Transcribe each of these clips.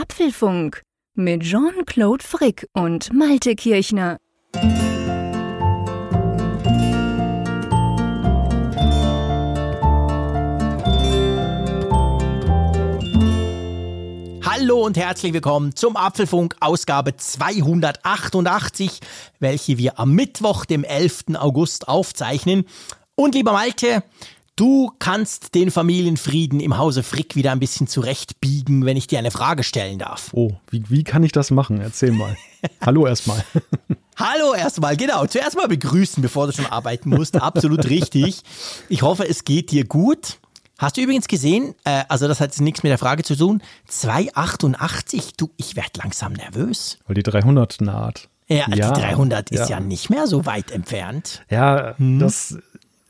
Apfelfunk mit Jean-Claude Frick und Malte Kirchner. Hallo und herzlich willkommen zum Apfelfunk Ausgabe 288, welche wir am Mittwoch, dem 11. August aufzeichnen. Und lieber Malte, du kannst den Familienfrieden im Hause Frick wieder ein bisschen zurechtbiegen, wenn ich dir eine Frage stellen darf. Oh, wie, wie kann ich das machen? Erzähl mal. Hallo erstmal. Hallo erstmal, genau. Zuerst mal begrüßen, bevor du schon arbeiten musst. Absolut richtig. Ich hoffe, es geht dir gut. Hast du übrigens gesehen, äh, also das hat jetzt nichts mit der Frage zu tun, 288, du, ich werde langsam nervös. Weil die 300 naht. Ja, ja die 300 ist ja. ja nicht mehr so weit entfernt. Ja, hm. das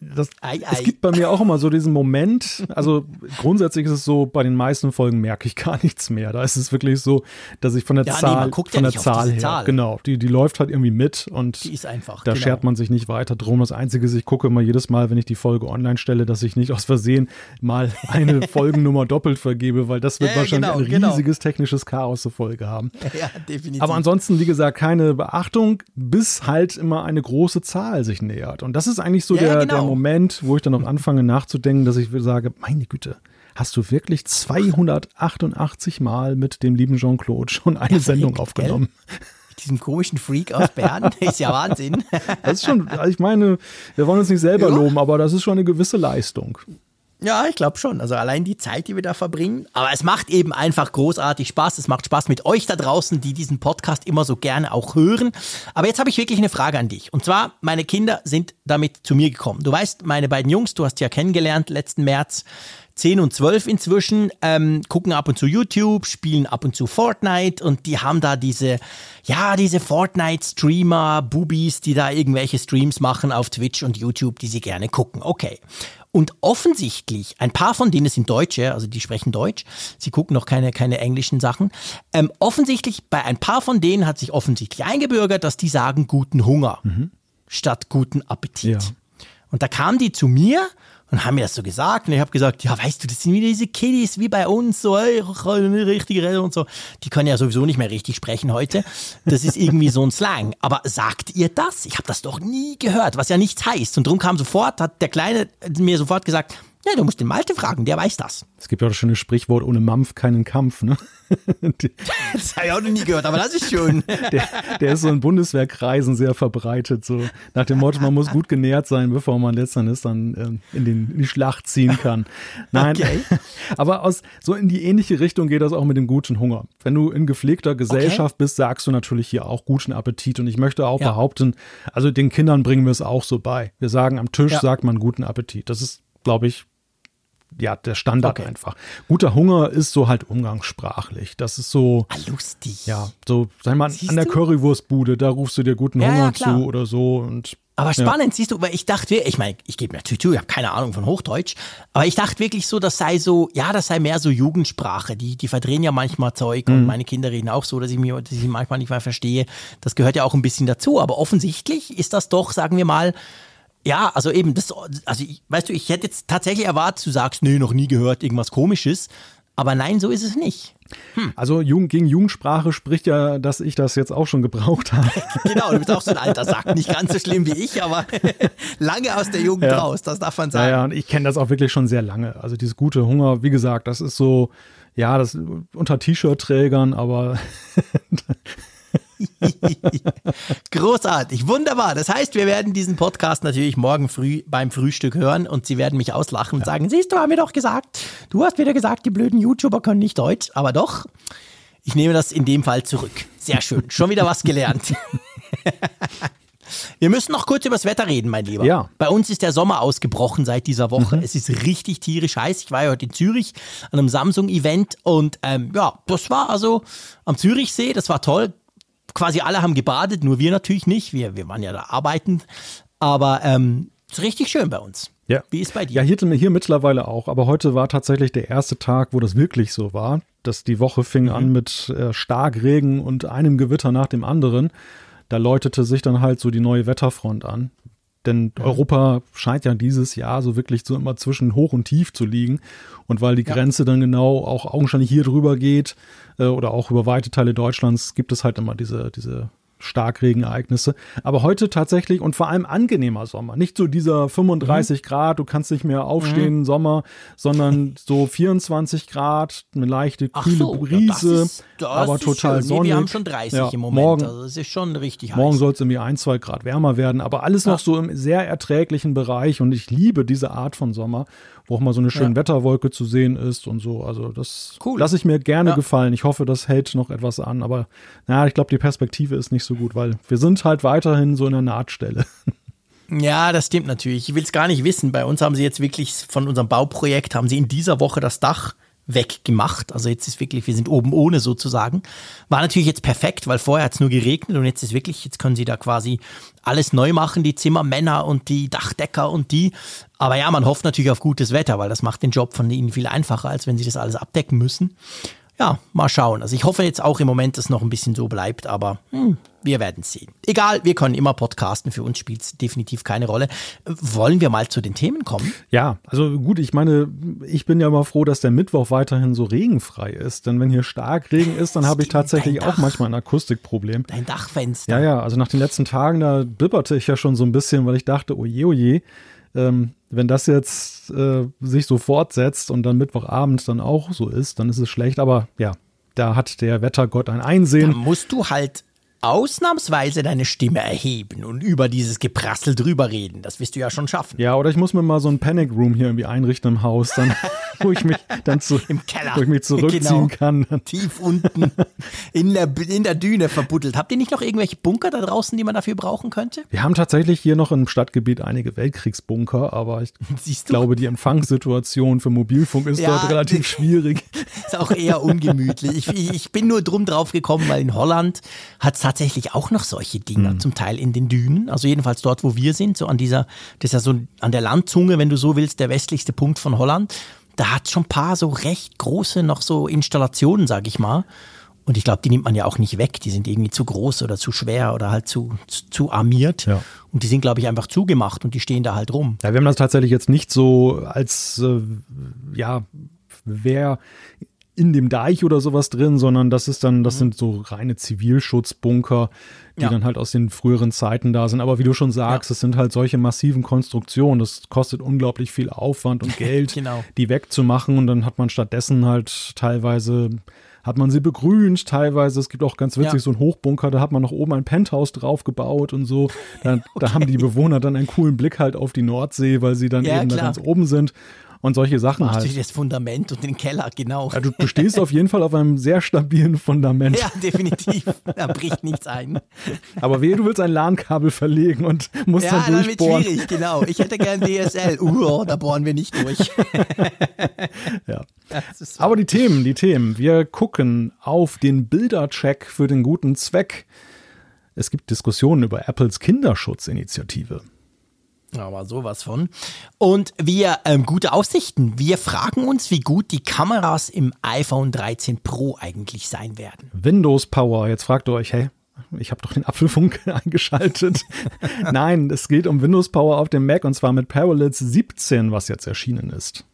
das, ei, ei. Es gibt bei mir auch immer so diesen Moment, also grundsätzlich ist es so, bei den meisten Folgen merke ich gar nichts mehr. Da ist es wirklich so, dass ich von der ja, Zahl, nee, von ja der Zahl her, Zahl. genau, die, die läuft halt irgendwie mit und die ist einfach, da genau. schert man sich nicht weiter drum. Das Einzige ist, ich gucke immer jedes Mal, wenn ich die Folge online stelle, dass ich nicht aus Versehen mal eine Folgennummer doppelt vergebe, weil das wird ja, wahrscheinlich genau, ein genau. riesiges genau. technisches Chaos zur Folge haben. Ja, definitiv. Aber ansonsten, wie gesagt, keine Beachtung, bis halt immer eine große Zahl sich nähert. Und das ist eigentlich so der, genau. der Moment, wo ich dann auch anfange nachzudenken, dass ich sage, meine Güte, hast du wirklich 288 Mal mit dem lieben Jean-Claude schon eine ja, Sendung aufgenommen? Mit diesem komischen Freak aus Bern, ist ja Wahnsinn. Das ist schon, also ich meine, wir wollen uns nicht selber ja. loben, aber das ist schon eine gewisse Leistung. Ja, ich glaube schon. Also allein die Zeit, die wir da verbringen. Aber es macht eben einfach großartig Spaß. Es macht Spaß mit euch da draußen, die diesen Podcast immer so gerne auch hören. Aber jetzt habe ich wirklich eine Frage an dich. Und zwar, meine Kinder sind damit zu mir gekommen. Du weißt, meine beiden Jungs, du hast ja kennengelernt letzten März. 10 und 12 inzwischen, ähm, gucken ab und zu YouTube, spielen ab und zu Fortnite und die haben da diese, ja, diese Fortnite-Streamer, Boobies, die da irgendwelche Streams machen auf Twitch und YouTube, die sie gerne gucken. Okay. Und offensichtlich, ein paar von denen sind Deutsche, also die sprechen Deutsch, sie gucken noch keine, keine englischen Sachen. Ähm, offensichtlich, bei ein paar von denen hat sich offensichtlich eingebürgert, dass die sagen guten Hunger mhm. statt guten Appetit. Ja. Und da kamen die zu mir und haben mir das so gesagt. Und ich habe gesagt, ja, weißt du, das sind wieder diese Kiddies wie bei uns, so, ey, richtig reden und so. Die können ja sowieso nicht mehr richtig sprechen heute. Das ist irgendwie so ein Slang. Aber sagt ihr das? Ich habe das doch nie gehört, was ja nichts heißt. Und darum kam sofort, hat der Kleine mir sofort gesagt, ja, du musst den Malte fragen, der weiß das. Es gibt ja auch schon ein Sprichwort, ohne Mampf keinen Kampf, ne? das habe ich auch noch nie gehört, aber das ist schön. Der, der ist so in Bundeswehrkreisen sehr verbreitet, so nach dem Motto, man muss gut genährt sein, bevor man letztendlich dann ähm, in, den, in die Schlacht ziehen kann. Nein, okay. aber aus, so in die ähnliche Richtung geht das auch mit dem guten Hunger. Wenn du in gepflegter Gesellschaft okay. bist, sagst du natürlich hier auch guten Appetit. Und ich möchte auch ja. behaupten, also den Kindern bringen wir es auch so bei. Wir sagen, am Tisch ja. sagt man guten Appetit. Das ist glaube ich, ja, der Standard okay. einfach. Guter Hunger ist so halt umgangssprachlich. Das ist so. Ah, lustig. Ja, so, sag mal, siehst an der du? Currywurstbude, da rufst du dir guten ja, Hunger ja, zu oder so und. Aber spannend, ja. siehst du, weil ich dachte, ich meine, ich gebe mir natürlich zu, ich habe keine Ahnung von Hochdeutsch, aber ich dachte wirklich so, das sei so, ja, das sei mehr so Jugendsprache. Die, die verdrehen ja manchmal Zeug mhm. und meine Kinder reden auch so, dass ich mir, dass ich manchmal nicht mal verstehe. Das gehört ja auch ein bisschen dazu. Aber offensichtlich ist das doch, sagen wir mal, ja, also eben, das, also ich, weißt du, ich hätte jetzt tatsächlich erwartet, du sagst, nee, noch nie gehört, irgendwas komisches. Aber nein, so ist es nicht. Hm. Also Jugend, gegen Jugendsprache spricht ja, dass ich das jetzt auch schon gebraucht habe. genau, du bist auch so ein alter Sack. Nicht ganz so schlimm wie ich, aber lange aus der Jugend ja. raus, das darf man sagen. Ja, ja, und ich kenne das auch wirklich schon sehr lange. Also dieses gute Hunger, wie gesagt, das ist so, ja, das unter T-Shirt-Trägern, aber Großartig, wunderbar. Das heißt, wir werden diesen Podcast natürlich morgen früh beim Frühstück hören und Sie werden mich auslachen und ja. sagen, siehst du, haben wir doch gesagt. Du hast wieder gesagt, die blöden YouTuber können nicht Deutsch, aber doch. Ich nehme das in dem Fall zurück. Sehr schön. Schon wieder was gelernt. Wir müssen noch kurz über das Wetter reden, mein Lieber. Ja. Bei uns ist der Sommer ausgebrochen seit dieser Woche. Mhm. Es ist richtig tierisch heiß. Ich war ja heute in Zürich an einem Samsung-Event und ähm, ja, das war also am Zürichsee, das war toll quasi alle haben gebadet, nur wir natürlich nicht. Wir, wir waren ja da arbeitend. Aber ähm, ist richtig schön bei uns. Ja. Wie ist bei dir? Ja, hier, hier mittlerweile auch. Aber heute war tatsächlich der erste Tag, wo das wirklich so war. Dass die Woche fing mhm. an mit äh, Starkregen und einem Gewitter nach dem anderen. Da läutete sich dann halt so die neue Wetterfront an. Denn ja. Europa scheint ja dieses Jahr so wirklich so immer zwischen hoch und tief zu liegen. Und weil die ja. Grenze dann genau auch augenscheinlich hier drüber geht äh, oder auch über weite Teile Deutschlands, gibt es halt immer diese, diese Starkregenereignisse. Aber heute tatsächlich und vor allem angenehmer Sommer. Nicht so dieser 35 mhm. Grad, du kannst nicht mehr aufstehen, mhm. Sommer, sondern so 24 Grad, eine leichte kühle so, Brise, das ist, das aber total sonnig. Nee, wir haben schon 30 ja, im Moment, morgen, also es ist schon richtig Morgen soll es irgendwie ein, zwei Grad wärmer werden, aber alles ja. noch so im sehr erträglichen Bereich und ich liebe diese Art von Sommer wo auch mal so eine schöne ja. Wetterwolke zu sehen ist und so. Also das cool. lasse ich mir gerne ja. gefallen. Ich hoffe, das hält noch etwas an, aber naja, ich glaube, die Perspektive ist nicht so gut, weil wir sind halt weiterhin so in der Nahtstelle. Ja, das stimmt natürlich. Ich will es gar nicht wissen. Bei uns haben sie jetzt wirklich von unserem Bauprojekt, haben sie in dieser Woche das Dach weggemacht. Also jetzt ist wirklich, wir sind oben ohne sozusagen. War natürlich jetzt perfekt, weil vorher hat es nur geregnet und jetzt ist wirklich, jetzt können sie da quasi alles neu machen, die Zimmermänner und die Dachdecker und die. Aber ja, man hofft natürlich auf gutes Wetter, weil das macht den Job von ihnen viel einfacher, als wenn sie das alles abdecken müssen ja, mal schauen. Also ich hoffe jetzt auch im Moment, dass es noch ein bisschen so bleibt, aber hm, wir werden sehen. Egal, wir können immer podcasten. Für uns spielt es definitiv keine Rolle. Wollen wir mal zu den Themen kommen? Ja, also gut, ich meine, ich bin ja immer froh, dass der Mittwoch weiterhin so regenfrei ist. Denn wenn hier stark Regen ist, dann habe ich tatsächlich auch manchmal ein Akustikproblem. Dein Dachfenster. Ja, ja, also nach den letzten Tagen, da bibberte ich ja schon so ein bisschen, weil ich dachte, oje, oje. Ähm, wenn das jetzt äh, sich so fortsetzt und dann Mittwochabend dann auch so ist, dann ist es schlecht. Aber ja, da hat der Wettergott ein Einsehen. Da musst du halt ausnahmsweise deine Stimme erheben und über dieses Geprassel drüber reden. Das wirst du ja schon schaffen. Ja, oder ich muss mir mal so ein Panic Room hier irgendwie einrichten im Haus, dann, wo ich mich dann zu, im Keller, wo ich mich zurückziehen genau. kann. Tief unten in der, in der Düne verbuddelt. Habt ihr nicht noch irgendwelche Bunker da draußen, die man dafür brauchen könnte? Wir haben tatsächlich hier noch im Stadtgebiet einige Weltkriegsbunker, aber ich glaube, die Empfangssituation für Mobilfunk ist ja, dort relativ schwierig. Ist auch eher ungemütlich. Ich, ich bin nur drum drauf gekommen, weil in Holland hat es tatsächlich auch noch solche Dinger, mhm. zum Teil in den Dünen, also jedenfalls dort, wo wir sind, so an dieser, das ist ja so an der Landzunge, wenn du so willst, der westlichste Punkt von Holland. Da hat schon ein paar so recht große noch so Installationen, sag ich mal. Und ich glaube, die nimmt man ja auch nicht weg. Die sind irgendwie zu groß oder zu schwer oder halt zu, zu, zu armiert. Ja. Und die sind, glaube ich, einfach zugemacht und die stehen da halt rum. Ja, wir haben das tatsächlich jetzt nicht so als, äh, ja, wer in dem Deich oder sowas drin, sondern das ist dann, das mhm. sind so reine Zivilschutzbunker, die ja. dann halt aus den früheren Zeiten da sind. Aber wie du schon sagst, ja. es sind halt solche massiven Konstruktionen. Das kostet unglaublich viel Aufwand und Geld, genau. die wegzumachen. Und dann hat man stattdessen halt teilweise hat man sie begrünt, teilweise. Es gibt auch ganz witzig ja. so einen Hochbunker, da hat man noch oben ein Penthouse drauf gebaut und so. Da, okay. da haben die Bewohner dann einen coolen Blick halt auf die Nordsee, weil sie dann ja, eben klar. da ganz oben sind und solche Sachen Machst halt. Du das Fundament und den Keller, genau. Ja, du, du, stehst auf jeden Fall auf einem sehr stabilen Fundament. Ja, definitiv. Da bricht nichts ein. Aber wehe, du willst ein LAN-Kabel verlegen und musst ja, dann durchbohren. Ja, wird schwierig, genau. Ich hätte gern DSL. Uh, da bohren wir nicht durch. ja. Aber die Themen, die Themen. Wir gucken auf den Bildercheck für den guten Zweck. Es gibt Diskussionen über Apples Kinderschutzinitiative. Aber sowas von. Und wir, ähm, gute Aussichten. Wir fragen uns, wie gut die Kameras im iPhone 13 Pro eigentlich sein werden. Windows Power. Jetzt fragt ihr euch, hey, ich habe doch den Apfelfunk eingeschaltet. Nein, es geht um Windows Power auf dem Mac und zwar mit Parallels 17, was jetzt erschienen ist.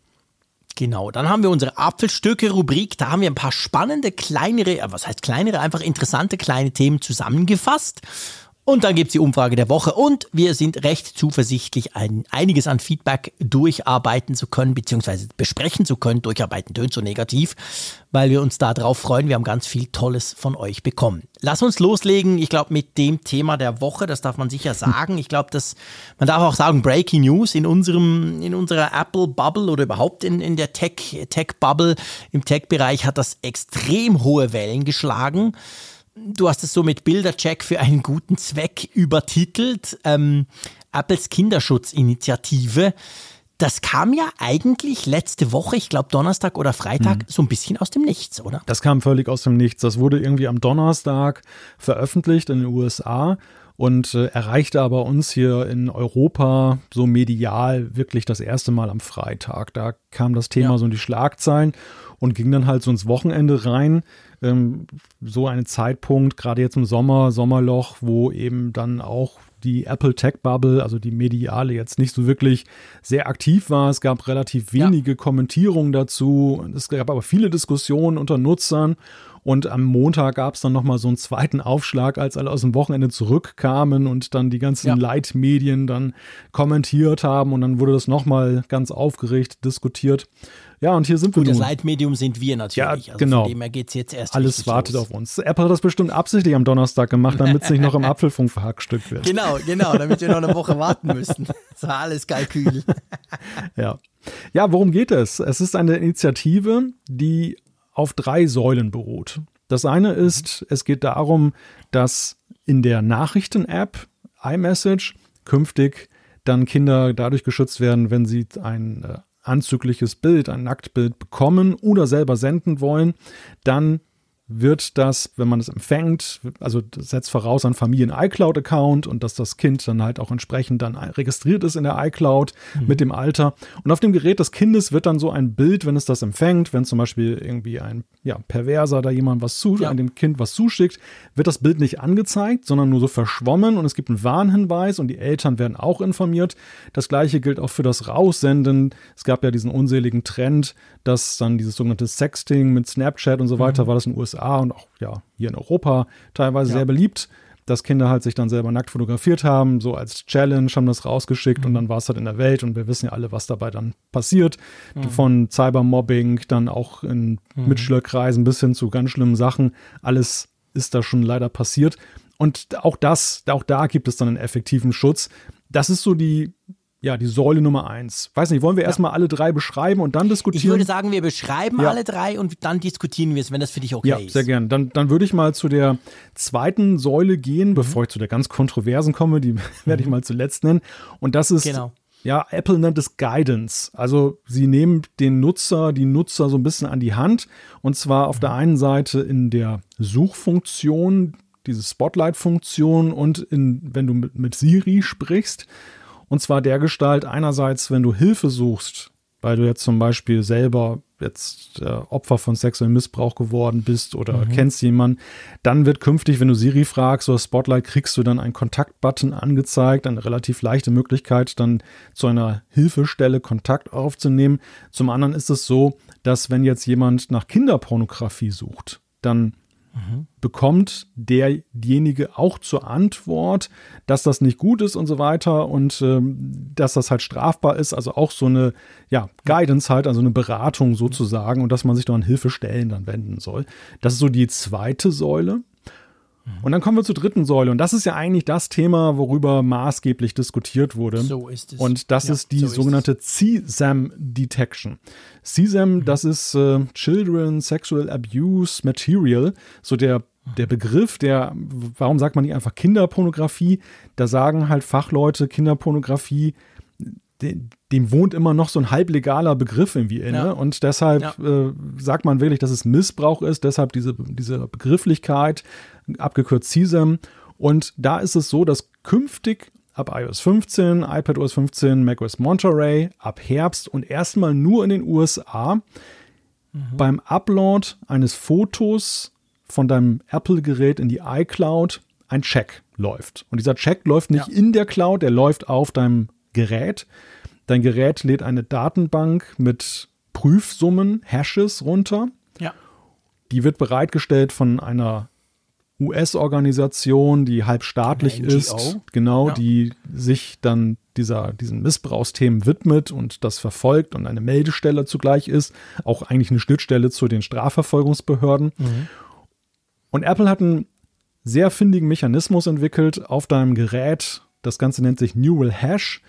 Genau, dann haben wir unsere Apfelstücke-Rubrik. Da haben wir ein paar spannende, kleinere, äh, was heißt kleinere, einfach interessante kleine Themen zusammengefasst. Und dann gibt's die Umfrage der Woche und wir sind recht zuversichtlich, ein, einiges an Feedback durcharbeiten zu können, beziehungsweise besprechen zu können. Durcharbeiten tönt so negativ, weil wir uns da drauf freuen. Wir haben ganz viel Tolles von euch bekommen. Lass uns loslegen, ich glaube, mit dem Thema der Woche, das darf man sicher sagen. Ich glaube, dass man darf auch sagen, Breaking News in unserem, in unserer Apple Bubble oder überhaupt in, in der Tech, Tech Bubble, im Tech-Bereich hat das extrem hohe Wellen geschlagen du hast es so mit Bildercheck für einen guten Zweck übertitelt. Ähm, Apples Kinderschutzinitiative. Das kam ja eigentlich letzte Woche, ich glaube Donnerstag oder Freitag, mhm. so ein bisschen aus dem Nichts, oder? Das kam völlig aus dem Nichts. Das wurde irgendwie am Donnerstag veröffentlicht in den USA und äh, erreichte aber uns hier in Europa so medial wirklich das erste Mal am Freitag. Da kam das Thema ja. so in die Schlagzeilen und ging dann halt so ins Wochenende rein. Ähm, so ein Zeitpunkt, gerade jetzt im Sommer, Sommerloch, wo eben dann auch die Apple Tech Bubble, also die mediale, jetzt nicht so wirklich sehr aktiv war. Es gab relativ wenige ja. Kommentierungen dazu. Es gab aber viele Diskussionen unter Nutzern. Und am Montag gab es dann nochmal so einen zweiten Aufschlag, als alle aus dem Wochenende zurückkamen und dann die ganzen ja. Leitmedien dann kommentiert haben. Und dann wurde das nochmal ganz aufgeregt diskutiert. Ja, und hier sind Gut, wir nun. das Leitmedium sind wir natürlich. Ja, also genau. Von dem her geht jetzt erst Alles wartet los. auf uns. Apple hat das bestimmt absichtlich am Donnerstag gemacht, damit es nicht noch im Apfelfunk verhackstückt wird. Genau, genau, damit wir noch eine Woche warten müssen. Das war alles Kalkül. ja. Ja, worum geht es? Es ist eine Initiative, die auf drei Säulen beruht. Das eine ist, es geht darum, dass in der Nachrichten-App iMessage künftig dann Kinder dadurch geschützt werden, wenn sie ein äh, anzügliches Bild, ein Nacktbild bekommen oder selber senden wollen, dann wird das, wenn man es empfängt, also das setzt voraus ein Familien-iCloud-Account und dass das Kind dann halt auch entsprechend dann registriert ist in der iCloud mhm. mit dem Alter. Und auf dem Gerät des Kindes wird dann so ein Bild, wenn es das empfängt, wenn zum Beispiel irgendwie ein ja, Perverser da jemand was zu, ja. dem Kind was zuschickt, wird das Bild nicht angezeigt, sondern nur so verschwommen und es gibt einen Warnhinweis und die Eltern werden auch informiert. Das gleiche gilt auch für das Raussenden. Es gab ja diesen unseligen Trend, dass dann dieses sogenannte Sexting mit Snapchat und so weiter mhm. war das in den USA und auch ja hier in Europa teilweise ja. sehr beliebt, dass Kinder halt sich dann selber nackt fotografiert haben, so als Challenge haben das rausgeschickt mhm. und dann war es halt in der Welt und wir wissen ja alle, was dabei dann passiert. Mhm. Von Cybermobbing, dann auch in mhm. Mitschülerkreisen bis hin zu ganz schlimmen Sachen. Alles ist da schon leider passiert. Und auch das, auch da gibt es dann einen effektiven Schutz. Das ist so die ja, die Säule Nummer eins. Weiß nicht, wollen wir ja. erstmal alle drei beschreiben und dann diskutieren? Ich würde sagen, wir beschreiben ja. alle drei und dann diskutieren wir es, wenn das für dich okay ja, ist. Ja, sehr gern. Dann, dann würde ich mal zu der zweiten Säule gehen, mhm. bevor ich zu der ganz kontroversen komme, die werde ich mal zuletzt nennen. Und das ist genau. Ja, Apple nennt es Guidance. Also sie nehmen den Nutzer, die Nutzer so ein bisschen an die Hand. Und zwar auf der einen Seite in der Suchfunktion, diese Spotlight-Funktion und in, wenn du mit, mit Siri sprichst. Und zwar der Gestalt einerseits, wenn du Hilfe suchst, weil du jetzt zum Beispiel selber jetzt äh, Opfer von sexuellem Missbrauch geworden bist oder mhm. kennst jemanden, dann wird künftig, wenn du Siri fragst oder Spotlight, kriegst du dann einen Kontaktbutton angezeigt, eine relativ leichte Möglichkeit, dann zu einer Hilfestelle Kontakt aufzunehmen. Zum anderen ist es so, dass wenn jetzt jemand nach Kinderpornografie sucht, dann bekommt derjenige auch zur Antwort, dass das nicht gut ist und so weiter und ähm, dass das halt strafbar ist. Also auch so eine ja, Guidance halt, also eine Beratung sozusagen und dass man sich doch an Hilfestellen dann wenden soll. Das ist so die zweite Säule. Und dann kommen wir zur dritten Säule. Und das ist ja eigentlich das Thema, worüber maßgeblich diskutiert wurde. So ist es. Und das ja, ist die so sogenannte CSAM Detection. CSAM, mhm. das ist äh, Children Sexual Abuse Material. So der, der Begriff, der, warum sagt man nicht einfach Kinderpornografie? Da sagen halt Fachleute Kinderpornografie dem wohnt immer noch so ein halblegaler Begriff irgendwie inne. Ja. Und deshalb ja. äh, sagt man wirklich, dass es Missbrauch ist. Deshalb diese, diese Begrifflichkeit, abgekürzt CSAM. Und da ist es so, dass künftig ab iOS 15, iPadOS 15, macOS Monterey, ab Herbst und erstmal nur in den USA mhm. beim Upload eines Fotos von deinem Apple-Gerät in die iCloud ein Check läuft. Und dieser Check läuft nicht ja. in der Cloud, der läuft auf deinem Gerät. Dein Gerät lädt eine Datenbank mit Prüfsummen, Hashes runter. Ja. Die wird bereitgestellt von einer US-Organisation, die halbstaatlich ist, genau, ja. die sich dann dieser, diesen Missbrauchsthemen widmet und das verfolgt und eine Meldestelle zugleich ist, auch eigentlich eine Schnittstelle zu den Strafverfolgungsbehörden. Mhm. Und Apple hat einen sehr findigen Mechanismus entwickelt auf deinem Gerät. Das Ganze nennt sich Neural Hash.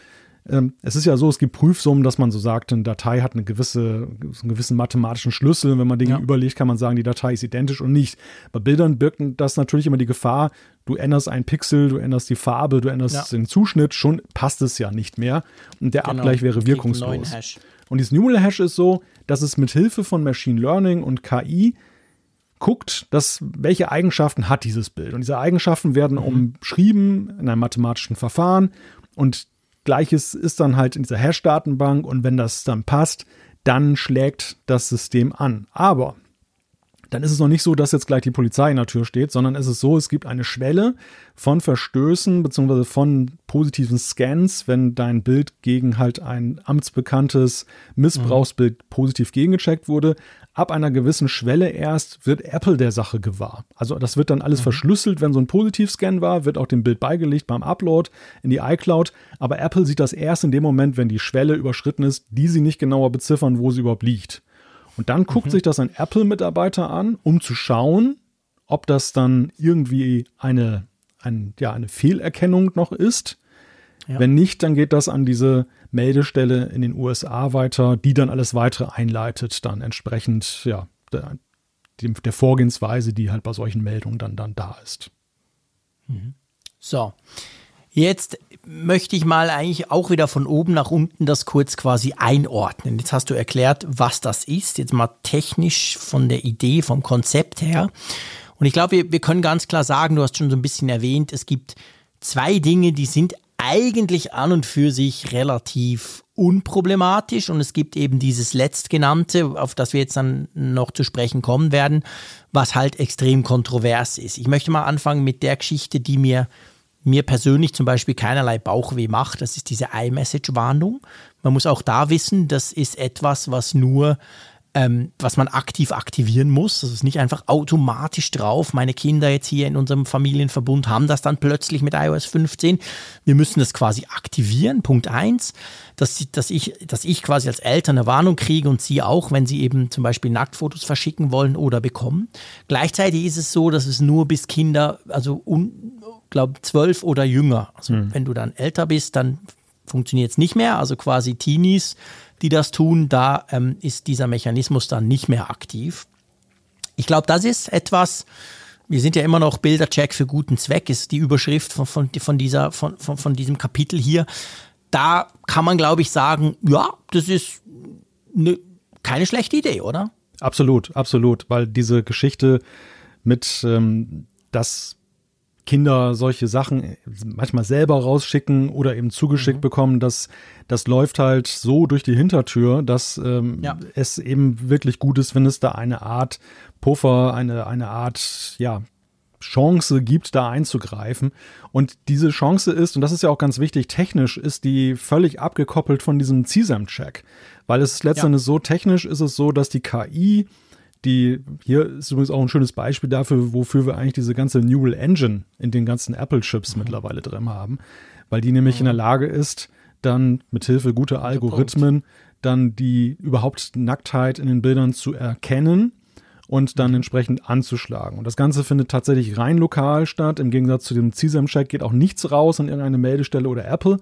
Ähm, es ist ja so, es gibt Prüfsummen, dass man so sagt, eine Datei hat eine gewisse, einen gewissen mathematischen Schlüssel. Wenn man Dinge ja. überlegt, kann man sagen, die Datei ist identisch und nicht. Bei Bildern birgt das natürlich immer die Gefahr, du änderst einen Pixel, du änderst die Farbe, du änderst ja. den Zuschnitt, schon passt es ja nicht mehr. Und der genau. Abgleich wäre wirkungslos. Und dieses Neural Hash ist so, dass es mit Hilfe von Machine Learning und KI guckt, dass, welche Eigenschaften hat dieses Bild. Und diese Eigenschaften werden mhm. umschrieben in einem mathematischen Verfahren und Gleiches ist dann halt in dieser Hash-Datenbank und wenn das dann passt, dann schlägt das System an. Aber dann ist es noch nicht so, dass jetzt gleich die Polizei in der Tür steht, sondern es ist so, es gibt eine Schwelle von Verstößen bzw. von positiven Scans, wenn dein Bild gegen halt ein amtsbekanntes Missbrauchsbild mhm. positiv gegengecheckt wurde. Ab einer gewissen Schwelle erst wird Apple der Sache gewahr. Also das wird dann alles mhm. verschlüsselt, wenn so ein Positivscan war, wird auch dem Bild beigelegt beim Upload in die iCloud. Aber Apple sieht das erst in dem Moment, wenn die Schwelle überschritten ist, die sie nicht genauer beziffern, wo sie überhaupt liegt. Und dann guckt mhm. sich das ein Apple-Mitarbeiter an, um zu schauen, ob das dann irgendwie eine, ein, ja, eine Fehlerkennung noch ist. Ja. Wenn nicht, dann geht das an diese Meldestelle in den USA weiter, die dann alles weitere einleitet, dann entsprechend ja, der, der Vorgehensweise, die halt bei solchen Meldungen dann, dann da ist. Mhm. So, Jetzt möchte ich mal eigentlich auch wieder von oben nach unten das kurz quasi einordnen. Jetzt hast du erklärt, was das ist, jetzt mal technisch von der Idee, vom Konzept her. Und ich glaube, wir, wir können ganz klar sagen, du hast schon so ein bisschen erwähnt, es gibt zwei Dinge, die sind eigentlich an und für sich relativ unproblematisch und es gibt eben dieses letztgenannte, auf das wir jetzt dann noch zu sprechen kommen werden, was halt extrem kontrovers ist. Ich möchte mal anfangen mit der Geschichte, die mir mir persönlich zum Beispiel keinerlei Bauchweh macht, das ist diese iMessage-Warnung. Man muss auch da wissen, das ist etwas, was nur ähm, was man aktiv aktivieren muss. Das ist nicht einfach automatisch drauf. Meine Kinder jetzt hier in unserem Familienverbund haben das dann plötzlich mit iOS 15. Wir müssen das quasi aktivieren. Punkt eins, dass, dass, ich, dass ich quasi als Eltern eine Warnung kriege und sie auch, wenn sie eben zum Beispiel Nacktfotos verschicken wollen oder bekommen. Gleichzeitig ist es so, dass es nur bis Kinder, also un, glaube zwölf oder jünger. Also mhm. wenn du dann älter bist, dann funktioniert es nicht mehr. Also quasi Teenies die das tun, da ähm, ist dieser Mechanismus dann nicht mehr aktiv. Ich glaube, das ist etwas, wir sind ja immer noch Bildercheck für guten Zweck, ist die Überschrift von, von, von, dieser, von, von, von diesem Kapitel hier. Da kann man, glaube ich, sagen, ja, das ist ne, keine schlechte Idee, oder? Absolut, absolut, weil diese Geschichte mit, ähm, dass Kinder solche Sachen manchmal selber rausschicken oder eben zugeschickt mhm. bekommen, das, das läuft halt so durch die Hintertür, dass ähm, ja. es eben wirklich gut ist, wenn es da eine Art Puffer, eine, eine Art, ja, Chance gibt, da einzugreifen. Und diese Chance ist, und das ist ja auch ganz wichtig, technisch ist die völlig abgekoppelt von diesem CSAM-Check. Weil es letztendlich ja. so technisch ist es so, dass die KI die, hier ist übrigens auch ein schönes Beispiel dafür, wofür wir eigentlich diese ganze Neural Engine in den ganzen Apple-Chips mhm. mittlerweile drin haben, weil die nämlich mhm. in der Lage ist, dann mithilfe guter Algorithmen dann die überhaupt Nacktheit in den Bildern zu erkennen und dann mhm. entsprechend anzuschlagen. Und das Ganze findet tatsächlich rein lokal statt. Im Gegensatz zu dem CSAM-Check geht auch nichts raus an irgendeine Meldestelle oder Apple.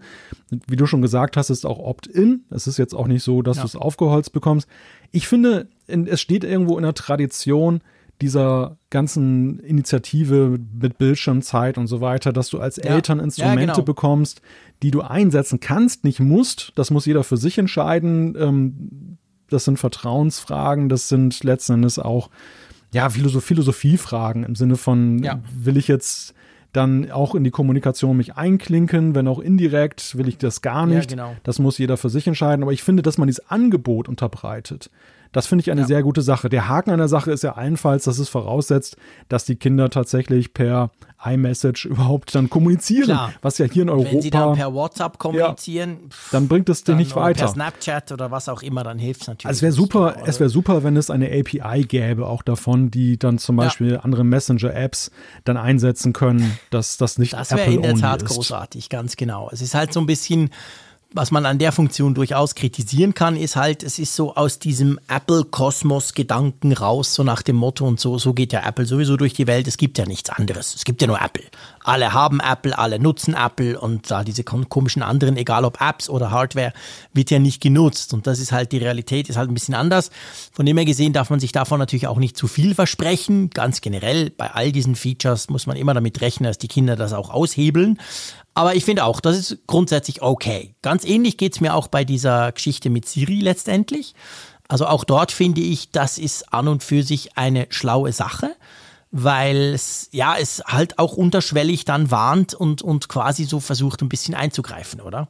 Wie du schon gesagt hast, ist auch Opt-in. Es ist jetzt auch nicht so, dass ja. du es aufgeholzt bekommst. Ich finde, es steht irgendwo in der Tradition dieser ganzen Initiative mit Bildschirmzeit und so weiter, dass du als ja. Eltern Instrumente ja, genau. bekommst, die du einsetzen kannst, nicht musst. Das muss jeder für sich entscheiden. Ähm, das sind Vertrauensfragen, das sind letzten Endes auch ja, Philosophiefragen im Sinne von, ja. will ich jetzt dann auch in die Kommunikation mich einklinken, wenn auch indirekt, will ich das gar nicht. Ja, genau. Das muss jeder für sich entscheiden. Aber ich finde, dass man dieses Angebot unterbreitet, das finde ich eine ja. sehr gute Sache. Der Haken an der Sache ist ja allenfalls, dass es voraussetzt, dass die Kinder tatsächlich per iMessage überhaupt dann kommunizieren, Klar. was ja hier in Europa. Wenn sie dann per WhatsApp kommunizieren, ja, dann bringt es dir nicht weiter. Per Snapchat oder was auch immer, dann hilft es natürlich. Also es wäre super, genau, es wäre super, wenn es eine API gäbe, auch davon, die dann zum Beispiel ja. andere Messenger-Apps dann einsetzen können, dass das nicht Das wäre in der Tat großartig, ganz genau. Es ist halt so ein bisschen was man an der Funktion durchaus kritisieren kann, ist halt, es ist so aus diesem Apple-Kosmos-Gedanken raus, so nach dem Motto und so, so geht ja Apple sowieso durch die Welt. Es gibt ja nichts anderes. Es gibt ja nur Apple. Alle haben Apple, alle nutzen Apple und da diese komischen anderen, egal ob Apps oder Hardware, wird ja nicht genutzt. Und das ist halt, die Realität ist halt ein bisschen anders. Von dem her gesehen darf man sich davon natürlich auch nicht zu viel versprechen. Ganz generell, bei all diesen Features muss man immer damit rechnen, dass die Kinder das auch aushebeln. Aber ich finde auch, das ist grundsätzlich okay. Ganz ähnlich geht es mir auch bei dieser Geschichte mit Siri letztendlich. Also auch dort finde ich, das ist an und für sich eine schlaue Sache, weil es ja es halt auch unterschwellig dann warnt und, und quasi so versucht, ein bisschen einzugreifen, oder?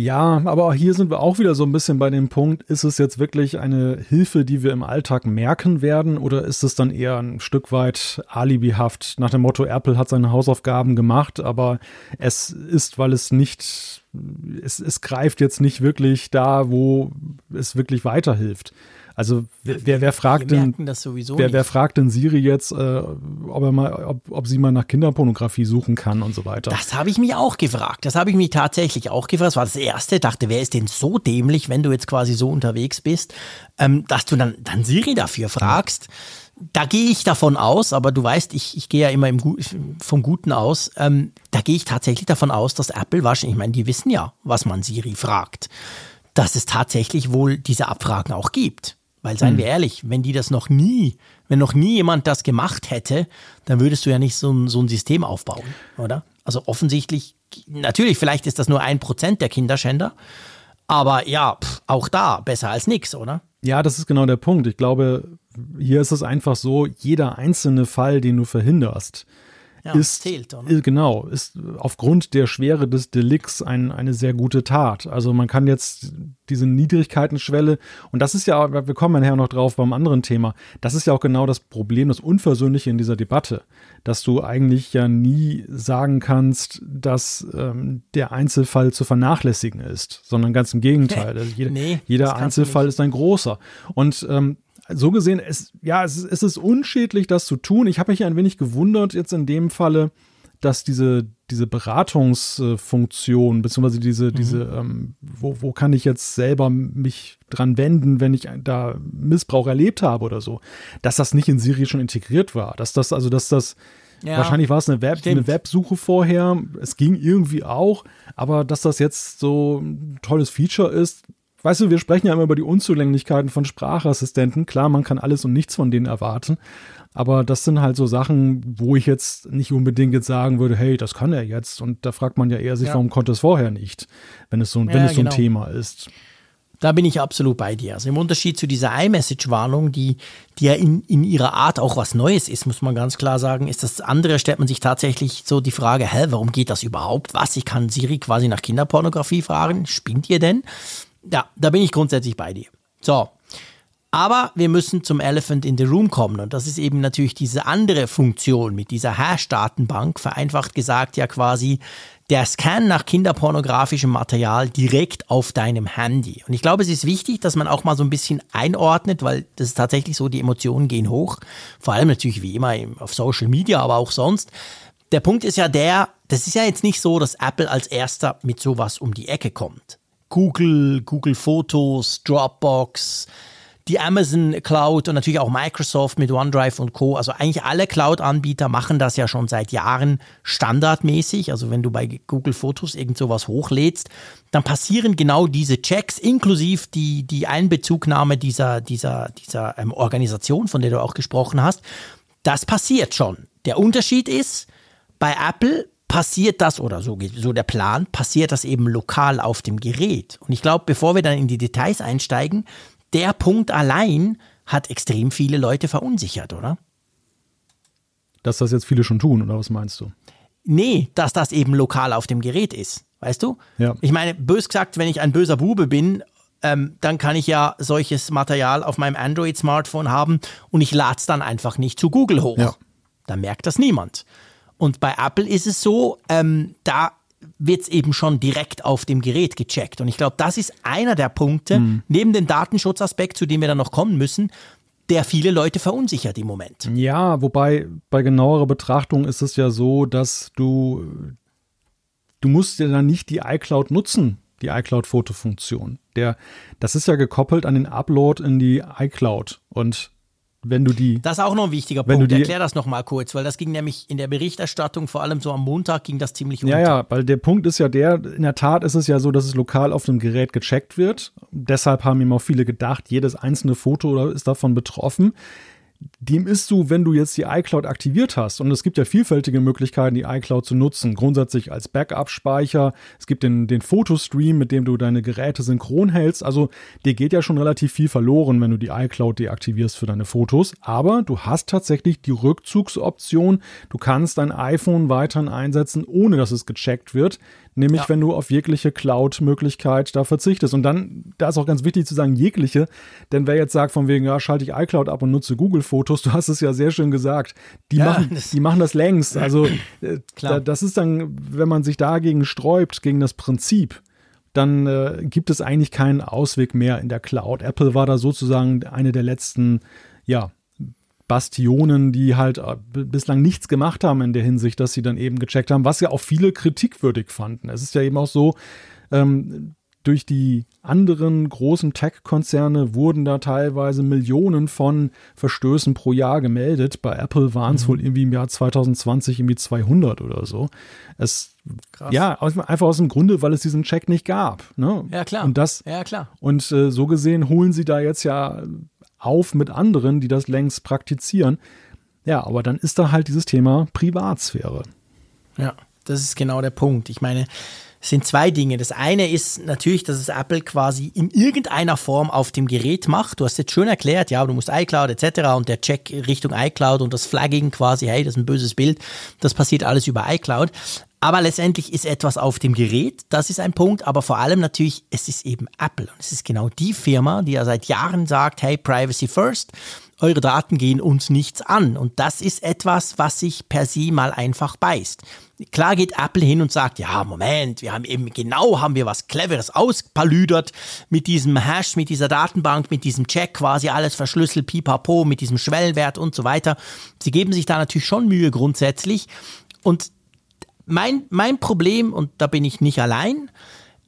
Ja, aber hier sind wir auch wieder so ein bisschen bei dem Punkt, ist es jetzt wirklich eine Hilfe, die wir im Alltag merken werden oder ist es dann eher ein Stück weit alibihaft nach dem Motto, Apple hat seine Hausaufgaben gemacht, aber es ist, weil es nicht, es, es greift jetzt nicht wirklich da, wo es wirklich weiterhilft. Also wer, wer, fragt denn, wer, wer, fragt denn Siri jetzt, äh, ob, er mal, ob, ob sie mal nach Kinderpornografie suchen kann und so weiter? Das habe ich mich auch gefragt. Das habe ich mich tatsächlich auch gefragt. Das war das Erste. Ich dachte, wer ist denn so dämlich, wenn du jetzt quasi so unterwegs bist, ähm, dass du dann, dann Siri dafür fragst? Da gehe ich davon aus, aber du weißt, ich, ich gehe ja immer im, vom Guten aus. Ähm, da gehe ich tatsächlich davon aus, dass Apple wahrscheinlich, ich meine, die wissen ja, was man Siri fragt, dass es tatsächlich wohl diese Abfragen auch gibt. Weil seien hm. wir ehrlich, wenn die das noch nie, wenn noch nie jemand das gemacht hätte, dann würdest du ja nicht so ein, so ein System aufbauen, oder? Also offensichtlich, natürlich, vielleicht ist das nur ein Prozent der Kinderschänder, aber ja, pff, auch da besser als nichts, oder? Ja, das ist genau der Punkt. Ich glaube, hier ist es einfach so, jeder einzelne Fall, den du verhinderst, ja, ist, zählt, oder? genau, ist aufgrund der Schwere des Delikts ein, eine sehr gute Tat. Also man kann jetzt diese Niedrigkeitenschwelle, und das ist ja, wir kommen nachher noch drauf beim anderen Thema, das ist ja auch genau das Problem, das Unversöhnliche in dieser Debatte, dass du eigentlich ja nie sagen kannst, dass ähm, der Einzelfall zu vernachlässigen ist, sondern ganz im Gegenteil. Also jeder, nee, jeder Einzelfall ist ein großer. Und ähm, so gesehen, es, ja, es, es ist unschädlich, das zu tun. Ich habe mich ein wenig gewundert jetzt in dem Falle, dass diese, diese Beratungsfunktion, beziehungsweise diese, mhm. diese, ähm, wo, wo kann ich jetzt selber mich dran wenden, wenn ich da Missbrauch erlebt habe oder so, dass das nicht in Siri schon integriert war. Dass das, also, dass das, ja, wahrscheinlich war es eine, Web, eine Websuche vorher, es ging irgendwie auch, aber dass das jetzt so ein tolles Feature ist, weißt du, wir sprechen ja immer über die Unzulänglichkeiten von Sprachassistenten. Klar, man kann alles und nichts von denen erwarten. Aber das sind halt so Sachen, wo ich jetzt nicht unbedingt jetzt sagen würde, hey, das kann er jetzt. Und da fragt man ja eher sich, ja. warum konnte es vorher nicht, wenn es so, ja, wenn es so genau. ein Thema ist. Da bin ich absolut bei dir. Also im Unterschied zu dieser iMessage-Warnung, die, die ja in, in ihrer Art auch was Neues ist, muss man ganz klar sagen, ist das andere, stellt man sich tatsächlich so die Frage, hä, warum geht das überhaupt? Was? Ich kann Siri quasi nach Kinderpornografie fragen. Spinnt ihr denn? Ja, da bin ich grundsätzlich bei dir. So. Aber wir müssen zum Elephant in the Room kommen und das ist eben natürlich diese andere Funktion mit dieser Hash-Datenbank, vereinfacht gesagt ja quasi der Scan nach kinderpornografischem Material direkt auf deinem Handy. Und ich glaube, es ist wichtig, dass man auch mal so ein bisschen einordnet, weil das ist tatsächlich so, die Emotionen gehen hoch. Vor allem natürlich wie immer auf Social Media, aber auch sonst. Der Punkt ist ja der, das ist ja jetzt nicht so, dass Apple als erster mit sowas um die Ecke kommt. Google, Google Fotos, Dropbox, die Amazon Cloud und natürlich auch Microsoft mit OneDrive und Co. Also eigentlich alle Cloud-Anbieter machen das ja schon seit Jahren standardmäßig. Also wenn du bei Google Fotos irgend sowas hochlädst, dann passieren genau diese Checks, inklusive die, die Einbezugnahme dieser, dieser, dieser ähm, Organisation, von der du auch gesprochen hast. Das passiert schon. Der Unterschied ist, bei Apple passiert das, oder so, so der Plan, passiert das eben lokal auf dem Gerät. Und ich glaube, bevor wir dann in die Details einsteigen, der Punkt allein hat extrem viele Leute verunsichert, oder? Dass das jetzt viele schon tun, oder was meinst du? Nee, dass das eben lokal auf dem Gerät ist. Weißt du? Ja. Ich meine, bös gesagt, wenn ich ein böser Bube bin, ähm, dann kann ich ja solches Material auf meinem Android-Smartphone haben und ich lade es dann einfach nicht zu Google hoch. Ja. Dann merkt das niemand. Und bei Apple ist es so, ähm, da wird es eben schon direkt auf dem Gerät gecheckt. Und ich glaube, das ist einer der Punkte, mhm. neben dem Datenschutzaspekt, zu dem wir dann noch kommen müssen, der viele Leute verunsichert im Moment. Ja, wobei bei genauerer Betrachtung ist es ja so, dass du, du musst ja dann nicht die iCloud nutzen, die iCloud-Fotofunktion. Der, das ist ja gekoppelt an den Upload in die iCloud. Und wenn du die. Das ist auch noch ein wichtiger Punkt. Erklär das nochmal kurz, weil das ging nämlich in der Berichterstattung, vor allem so am Montag, ging das ziemlich unter. Ja, ja, weil der Punkt ist ja der, in der Tat ist es ja so, dass es lokal auf dem Gerät gecheckt wird. Deshalb haben ihm auch viele gedacht, jedes einzelne Foto ist davon betroffen. Dem ist so, wenn du jetzt die iCloud aktiviert hast, und es gibt ja vielfältige Möglichkeiten, die iCloud zu nutzen, grundsätzlich als Backup-Speicher, es gibt den, den Fotostream, mit dem du deine Geräte synchron hältst, also dir geht ja schon relativ viel verloren, wenn du die iCloud deaktivierst für deine Fotos, aber du hast tatsächlich die Rückzugsoption, du kannst dein iPhone weiterhin einsetzen, ohne dass es gecheckt wird, nämlich ja. wenn du auf jegliche Cloud-Möglichkeit da verzichtest. Und dann, da ist auch ganz wichtig zu sagen, jegliche, denn wer jetzt sagt von wegen, ja, schalte ich iCloud ab und nutze Google-Fotos, du hast es ja sehr schön gesagt, die, ja, machen, das die machen das längst. Also äh, da, das ist dann, wenn man sich dagegen sträubt, gegen das Prinzip, dann äh, gibt es eigentlich keinen Ausweg mehr in der Cloud. Apple war da sozusagen eine der letzten, ja, Bastionen, die halt äh, bislang nichts gemacht haben in der Hinsicht, dass sie dann eben gecheckt haben, was ja auch viele kritikwürdig fanden. Es ist ja eben auch so, ähm, durch die anderen großen Tech-Konzerne wurden da teilweise Millionen von Verstößen pro Jahr gemeldet. Bei Apple waren es mhm. wohl irgendwie im Jahr 2020 irgendwie 200 oder so. Es, Krass. ja, einfach aus dem Grunde, weil es diesen Check nicht gab. Ne? Ja, klar. Und das, ja, klar. Und äh, so gesehen holen sie da jetzt ja auf mit anderen, die das längst praktizieren. Ja, aber dann ist da halt dieses Thema Privatsphäre. Ja, das ist genau der Punkt. Ich meine, sind zwei Dinge. Das eine ist natürlich, dass es Apple quasi in irgendeiner Form auf dem Gerät macht. Du hast jetzt schön erklärt, ja, du musst iCloud etc. und der Check Richtung iCloud und das Flagging quasi, hey, das ist ein böses Bild. Das passiert alles über iCloud. Aber letztendlich ist etwas auf dem Gerät, das ist ein Punkt, aber vor allem natürlich, es ist eben Apple und es ist genau die Firma, die ja seit Jahren sagt, hey, Privacy First, eure Daten gehen uns nichts an und das ist etwas, was sich per se mal einfach beißt. Klar geht Apple hin und sagt, ja, Moment, wir haben eben genau, haben wir was Cleveres auspalüdert mit diesem Hash, mit dieser Datenbank, mit diesem Check, quasi alles verschlüsselt, pipapo, mit diesem Schwellenwert und so weiter. Sie geben sich da natürlich schon Mühe grundsätzlich und mein, mein Problem, und da bin ich nicht allein,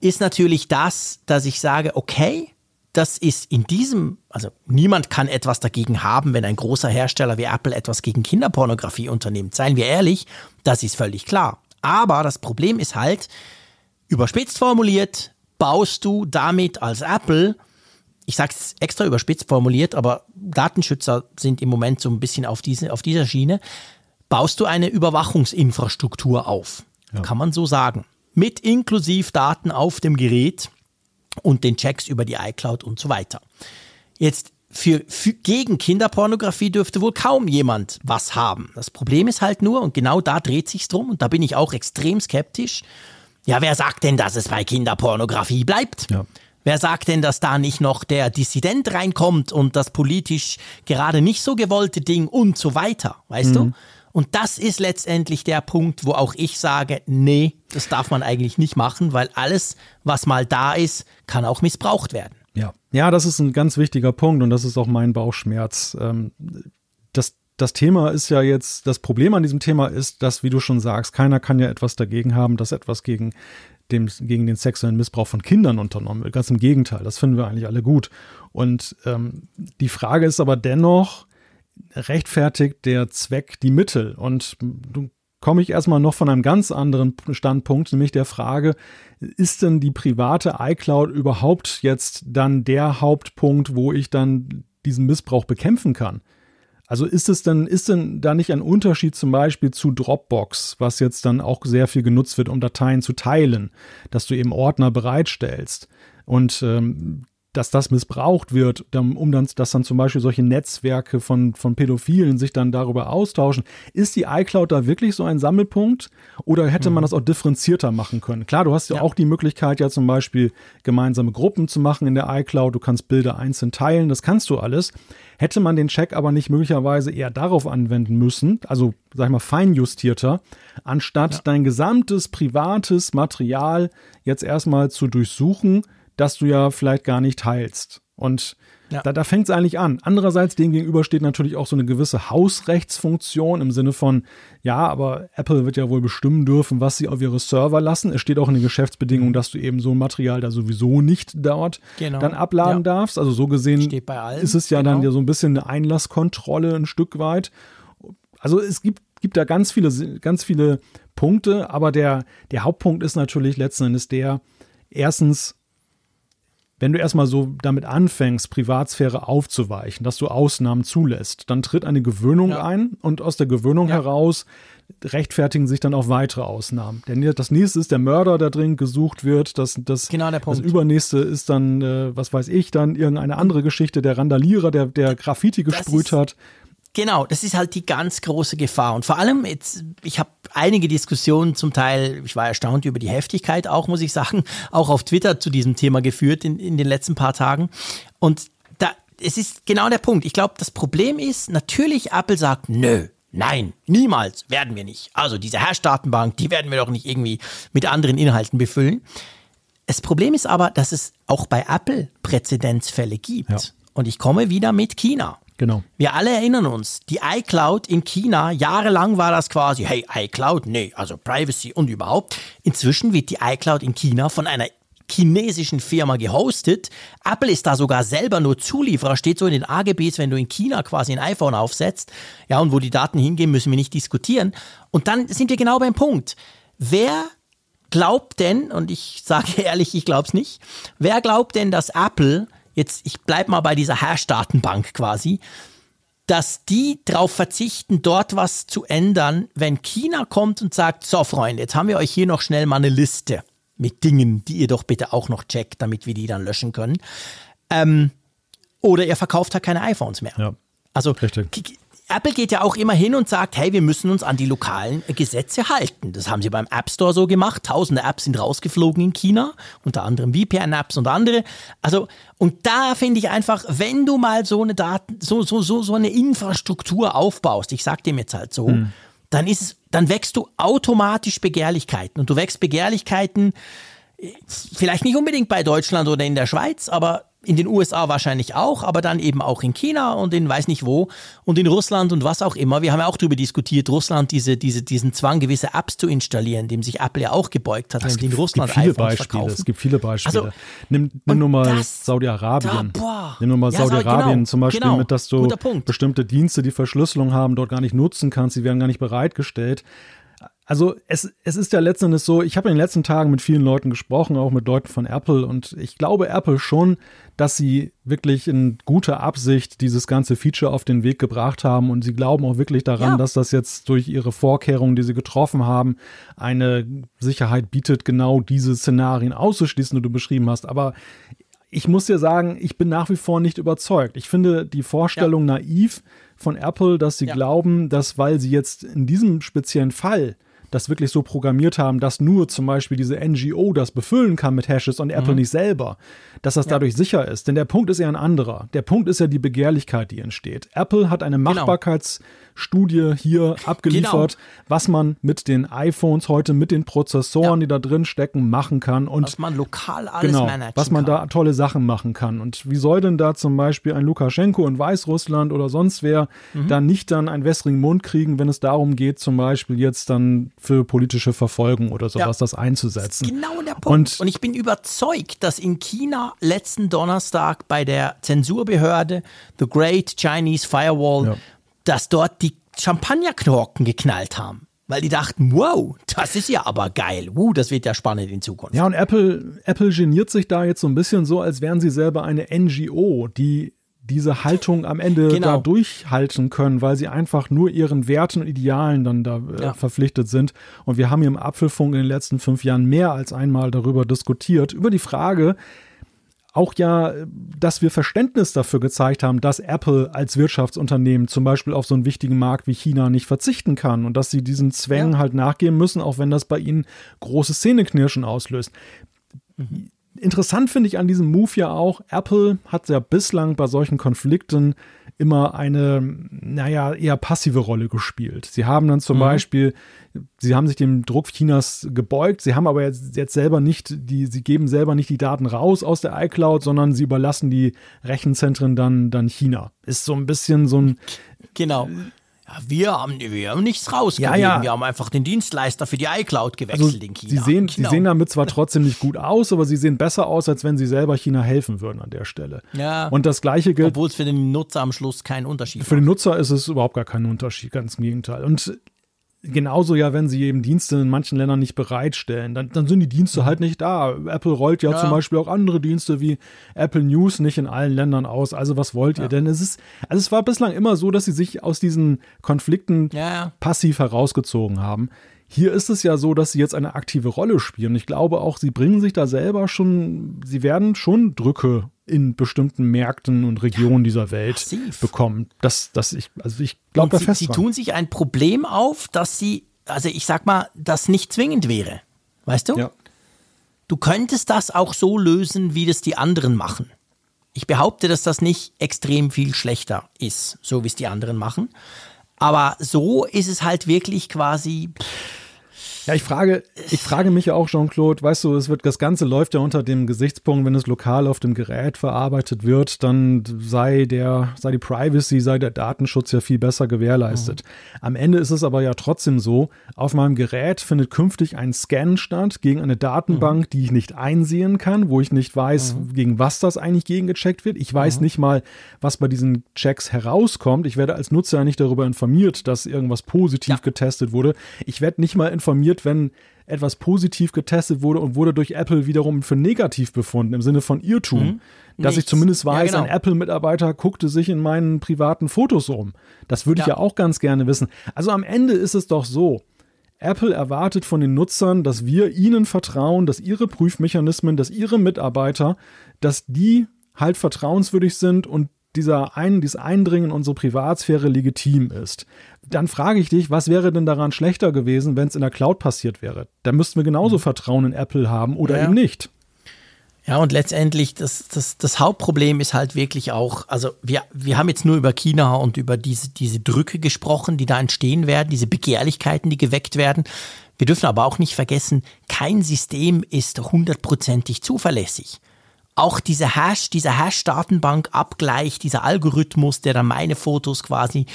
ist natürlich das, dass ich sage, okay, das ist in diesem, also niemand kann etwas dagegen haben, wenn ein großer Hersteller wie Apple etwas gegen Kinderpornografie unternimmt. Seien wir ehrlich, das ist völlig klar. Aber das Problem ist halt, überspitzt formuliert, baust du damit als Apple, ich sage es extra überspitzt formuliert, aber Datenschützer sind im Moment so ein bisschen auf, diese, auf dieser Schiene, baust du eine Überwachungsinfrastruktur auf. Ja. Kann man so sagen. Mit inklusiv Daten auf dem Gerät und den Checks über die iCloud und so weiter. Jetzt für, für, gegen Kinderpornografie dürfte wohl kaum jemand was haben. Das Problem ist halt nur, und genau da dreht sich's drum, und da bin ich auch extrem skeptisch. Ja, wer sagt denn, dass es bei Kinderpornografie bleibt? Ja. Wer sagt denn, dass da nicht noch der Dissident reinkommt und das politisch gerade nicht so gewollte Ding und so weiter, weißt mhm. du? Und das ist letztendlich der Punkt, wo auch ich sage, nee, das darf man eigentlich nicht machen, weil alles, was mal da ist, kann auch missbraucht werden. Ja, ja, das ist ein ganz wichtiger Punkt und das ist auch mein Bauchschmerz. Ähm, das, das Thema ist ja jetzt, das Problem an diesem Thema ist, dass, wie du schon sagst, keiner kann ja etwas dagegen haben, dass etwas gegen, dem, gegen den sexuellen Missbrauch von Kindern unternommen wird. Ganz im Gegenteil, das finden wir eigentlich alle gut. Und ähm, die Frage ist aber dennoch, rechtfertigt der Zweck die Mittel. Und du komme ich erstmal noch von einem ganz anderen Standpunkt, nämlich der Frage, ist denn die private iCloud überhaupt jetzt dann der Hauptpunkt, wo ich dann diesen Missbrauch bekämpfen kann? Also ist es denn, ist denn da nicht ein Unterschied zum Beispiel zu Dropbox, was jetzt dann auch sehr viel genutzt wird, um Dateien zu teilen, dass du eben Ordner bereitstellst? Und ähm, dass das missbraucht wird, um dann, dass dann zum Beispiel solche Netzwerke von, von Pädophilen sich dann darüber austauschen. Ist die iCloud da wirklich so ein Sammelpunkt oder hätte man mhm. das auch differenzierter machen können? Klar, du hast ja, ja, auch die Möglichkeit, ja zum Beispiel gemeinsame Gruppen zu machen in der iCloud. Du kannst Bilder einzeln teilen, das kannst du alles. Hätte man den Check aber nicht möglicherweise eher darauf anwenden müssen, also sag ich mal feinjustierter, anstatt ja. dein gesamtes privates Material jetzt erstmal zu durchsuchen, das du ja vielleicht gar nicht teilst. Und ja. da, da fängt es eigentlich an. Andererseits dem gegenüber steht natürlich auch so eine gewisse Hausrechtsfunktion im Sinne von, ja, aber Apple wird ja wohl bestimmen dürfen, was sie auf ihre Server lassen. Es steht auch in den Geschäftsbedingungen, dass du eben so ein Material da sowieso nicht dort genau. dann abladen ja. darfst. Also so gesehen ist es ja genau. dann ja so ein bisschen eine Einlasskontrolle ein Stück weit. Also es gibt, gibt da ganz viele, ganz viele Punkte, aber der, der Hauptpunkt ist natürlich letzten Endes der, erstens, wenn du erstmal so damit anfängst, Privatsphäre aufzuweichen, dass du Ausnahmen zulässt, dann tritt eine Gewöhnung ja. ein und aus der Gewöhnung ja. heraus rechtfertigen sich dann auch weitere Ausnahmen. Denn das nächste ist der Mörder, der dringend gesucht wird. Das, das, genau der Punkt. das übernächste ist dann, äh, was weiß ich, dann irgendeine andere Geschichte, der Randalierer, der, der Graffiti gesprüht hat. Genau, das ist halt die ganz große Gefahr. Und vor allem jetzt, ich habe einige Diskussionen zum Teil, ich war erstaunt über die Heftigkeit auch, muss ich sagen, auch auf Twitter zu diesem Thema geführt in, in den letzten paar Tagen. Und da, es ist genau der Punkt. Ich glaube, das Problem ist, natürlich Apple sagt, nö, Nein, niemals werden wir nicht. Also diese Hash-Datenbank, die werden wir doch nicht irgendwie mit anderen Inhalten befüllen. Das Problem ist aber, dass es auch bei Apple Präzedenzfälle gibt. Ja. Und ich komme wieder mit China. Genau. Wir alle erinnern uns, die iCloud in China, jahrelang war das quasi, hey, iCloud, nee, also Privacy und überhaupt. Inzwischen wird die iCloud in China von einer chinesischen Firma gehostet. Apple ist da sogar selber nur Zulieferer, steht so in den AGBs, wenn du in China quasi ein iPhone aufsetzt. Ja, und wo die Daten hingehen, müssen wir nicht diskutieren. Und dann sind wir genau beim Punkt. Wer glaubt denn, und ich sage ehrlich, ich glaube es nicht, wer glaubt denn, dass Apple jetzt, ich bleibe mal bei dieser Hash-Datenbank quasi, dass die darauf verzichten, dort was zu ändern, wenn China kommt und sagt, so Freunde, jetzt haben wir euch hier noch schnell mal eine Liste mit Dingen, die ihr doch bitte auch noch checkt, damit wir die dann löschen können. Ähm, oder ihr verkauft halt keine iPhones mehr. Ja, also richtig. Apple geht ja auch immer hin und sagt, hey, wir müssen uns an die lokalen Gesetze halten. Das haben sie beim App Store so gemacht. Tausende Apps sind rausgeflogen in China, unter anderem VPN-Apps und andere. Also, und da finde ich einfach, wenn du mal so eine Daten, so, so, so, so eine Infrastruktur aufbaust, ich sag dem jetzt halt so, hm. dann ist es, dann wächst du automatisch Begehrlichkeiten. Und du wächst Begehrlichkeiten, vielleicht nicht unbedingt bei Deutschland oder in der Schweiz, aber in den USA wahrscheinlich auch, aber dann eben auch in China und in weiß nicht wo und in Russland und was auch immer. Wir haben ja auch darüber diskutiert, Russland diese, diese, diesen Zwang, gewisse Apps zu installieren, dem sich Apple ja auch gebeugt hat, es gibt, in Russland gibt viele Beispiele. Verkaufen. Es gibt viele Beispiele. Also, nimm nimm nur mal Saudi-Arabien. Nimm nur mal ja, Saudi-Arabien genau, zum Beispiel genau, mit, dass du bestimmte Dienste, die Verschlüsselung haben, dort gar nicht nutzen kannst. Sie werden gar nicht bereitgestellt. Also es, es ist ja letztendlich so, ich habe in den letzten Tagen mit vielen Leuten gesprochen, auch mit Leuten von Apple und ich glaube Apple schon, dass sie wirklich in guter Absicht dieses ganze Feature auf den Weg gebracht haben und sie glauben auch wirklich daran, ja. dass das jetzt durch ihre Vorkehrungen, die sie getroffen haben, eine Sicherheit bietet, genau diese Szenarien auszuschließen, die du beschrieben hast. Aber ich muss dir sagen, ich bin nach wie vor nicht überzeugt. Ich finde die Vorstellung ja. naiv von Apple, dass sie ja. glauben, dass weil sie jetzt in diesem speziellen Fall das wirklich so programmiert haben, dass nur zum Beispiel diese NGO das befüllen kann mit Hashes und mhm. Apple nicht selber, dass das ja. dadurch sicher ist. Denn der Punkt ist ja ein anderer. Der Punkt ist ja die Begehrlichkeit, die entsteht. Apple hat eine genau. Studie hier abgeliefert, genau. was man mit den iPhones heute, mit den Prozessoren, ja. die da drin stecken, machen kann. Und was man lokal alles genau, Was man kann. da tolle Sachen machen kann. Und wie soll denn da zum Beispiel ein Lukaschenko in Weißrussland oder sonst wer mhm. dann nicht dann einen wässrigen Mund kriegen, wenn es darum geht, zum Beispiel jetzt dann für politische Verfolgung oder sowas ja. das einzusetzen. Das genau der Punkt. Und, und ich bin überzeugt, dass in China letzten Donnerstag bei der Zensurbehörde The Great Chinese Firewall ja dass dort die Champagnerknorken geknallt haben. Weil die dachten, wow, das ist ja aber geil. Uh, das wird ja spannend in Zukunft. Ja, und Apple, Apple geniert sich da jetzt so ein bisschen so, als wären sie selber eine NGO, die diese Haltung am Ende genau. da durchhalten können, weil sie einfach nur ihren Werten und Idealen dann da äh, ja. verpflichtet sind. Und wir haben hier im Apfelfunk in den letzten fünf Jahren mehr als einmal darüber diskutiert, über die Frage, auch ja, dass wir Verständnis dafür gezeigt haben, dass Apple als Wirtschaftsunternehmen zum Beispiel auf so einen wichtigen Markt wie China nicht verzichten kann und dass sie diesen Zwängen ja. halt nachgehen müssen, auch wenn das bei ihnen große Szeneknirschen auslöst. Mhm. Interessant finde ich an diesem Move ja auch, Apple hat ja bislang bei solchen Konflikten immer eine, naja, eher passive Rolle gespielt. Sie haben dann zum mhm. Beispiel, sie haben sich dem Druck Chinas gebeugt, sie haben aber jetzt, jetzt selber nicht, die, sie geben selber nicht die Daten raus aus der iCloud, sondern sie überlassen die Rechenzentren dann, dann China. Ist so ein bisschen so ein. Genau. Ja, wir haben, wir haben nichts rausgegeben. Ja, ja. Wir haben einfach den Dienstleister für die iCloud gewechselt also, in China. Sie sehen, genau. sie sehen damit zwar trotzdem nicht gut aus, aber sie sehen besser aus, als wenn sie selber China helfen würden an der Stelle. Ja. Und das Gleiche gilt. Obwohl es für den Nutzer am Schluss keinen Unterschied Für macht. den Nutzer ist es überhaupt gar kein Unterschied, ganz im Gegenteil. Und genauso ja, wenn sie eben Dienste in manchen Ländern nicht bereitstellen, dann, dann sind die Dienste halt nicht da. Apple rollt ja, ja, zum Beispiel auch andere Dienste wie Apple News nicht in allen Ländern aus. Also was wollt ihr? Denn es ist, also es war bislang immer so, dass sie sich aus diesen Konflikten ja, passiv herausgezogen haben. Hier ist es ja so, dass sie jetzt eine aktive Rolle spielen. Ich glaube auch, sie bringen sich da selber schon, sie werden schon Drücke in bestimmten Märkten und Regionen dieser Welt Massiv. bekommen. Das, das ich, also ich glaube sie, fest. Sie tun sich ein Problem auf, dass sie, also ich sag mal, das nicht zwingend wäre. Weißt du? Ja. Du könntest das auch so lösen, wie das die anderen machen. Ich behaupte, dass das nicht extrem viel schlechter ist, so wie es die anderen machen. Aber so ist es halt wirklich quasi. Pff, ja, ich frage, ich frage mich ja auch, Jean-Claude, weißt du, es wird, das Ganze läuft ja unter dem Gesichtspunkt, wenn es lokal auf dem Gerät verarbeitet wird, dann sei der, sei die Privacy, sei der Datenschutz ja viel besser gewährleistet. Mhm. Am Ende ist es aber ja trotzdem so, auf meinem Gerät findet künftig ein Scan statt gegen eine Datenbank, mhm. die ich nicht einsehen kann, wo ich nicht weiß, mhm. gegen was das eigentlich gegengecheckt wird. Ich weiß mhm. nicht mal, was bei diesen Checks herauskommt. Ich werde als Nutzer ja nicht darüber informiert, dass irgendwas positiv ja. getestet wurde. Ich werde nicht mal informiert, wenn etwas positiv getestet wurde und wurde durch Apple wiederum für negativ befunden, im Sinne von Irrtum. Mhm. Dass Nichts. ich zumindest weiß, ja, genau. ein Apple-Mitarbeiter guckte sich in meinen privaten Fotos um. Das würde ich ja. ja auch ganz gerne wissen. Also am Ende ist es doch so, Apple erwartet von den Nutzern, dass wir ihnen vertrauen, dass ihre Prüfmechanismen, dass ihre Mitarbeiter, dass die halt vertrauenswürdig sind und dieser ein, dieses Eindringen in unsere Privatsphäre legitim ist. Dann frage ich dich, was wäre denn daran schlechter gewesen, wenn es in der Cloud passiert wäre? Da müssten wir genauso mhm. Vertrauen in Apple haben oder ja. eben nicht. Ja, und letztendlich, das, das, das Hauptproblem ist halt wirklich auch, also wir, wir haben jetzt nur über China und über diese, diese Drücke gesprochen, die da entstehen werden, diese Begehrlichkeiten, die geweckt werden. Wir dürfen aber auch nicht vergessen, kein System ist hundertprozentig zuverlässig auch diese Hash, dieser Hash-Datenbank-Abgleich, dieser Algorithmus, der dann meine Fotos quasi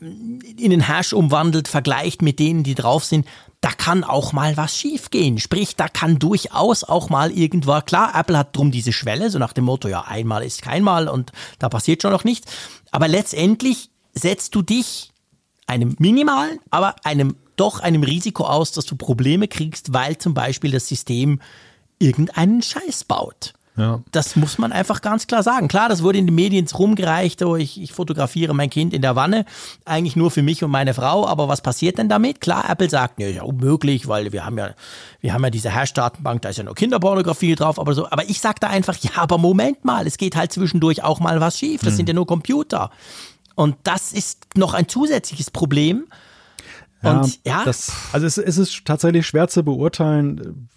ähm, in den Hash umwandelt, vergleicht mit denen, die drauf sind, da kann auch mal was schiefgehen. Sprich, da kann durchaus auch mal irgendwo, klar, Apple hat drum diese Schwelle, so nach dem Motto, ja, einmal ist keinmal und da passiert schon noch nichts. Aber letztendlich setzt du dich einem minimalen, aber einem doch einem Risiko aus, dass du Probleme kriegst, weil zum Beispiel das System irgendeinen Scheiß baut. Ja. Das muss man einfach ganz klar sagen. Klar, das wurde in den Medien rumgereicht, oh, ich, ich fotografiere mein Kind in der Wanne, eigentlich nur für mich und meine Frau, aber was passiert denn damit? Klar, Apple sagt, ne, ja, unmöglich, weil wir haben ja, wir haben ja diese Hash-Datenbank, da ist ja nur Kinderpornografie drauf, aber so, aber ich sag da einfach, ja, aber Moment mal, es geht halt zwischendurch auch mal was schief, das hm. sind ja nur Computer. Und das ist noch ein zusätzliches Problem. Und ja. Das, also es, es ist tatsächlich schwer zu beurteilen,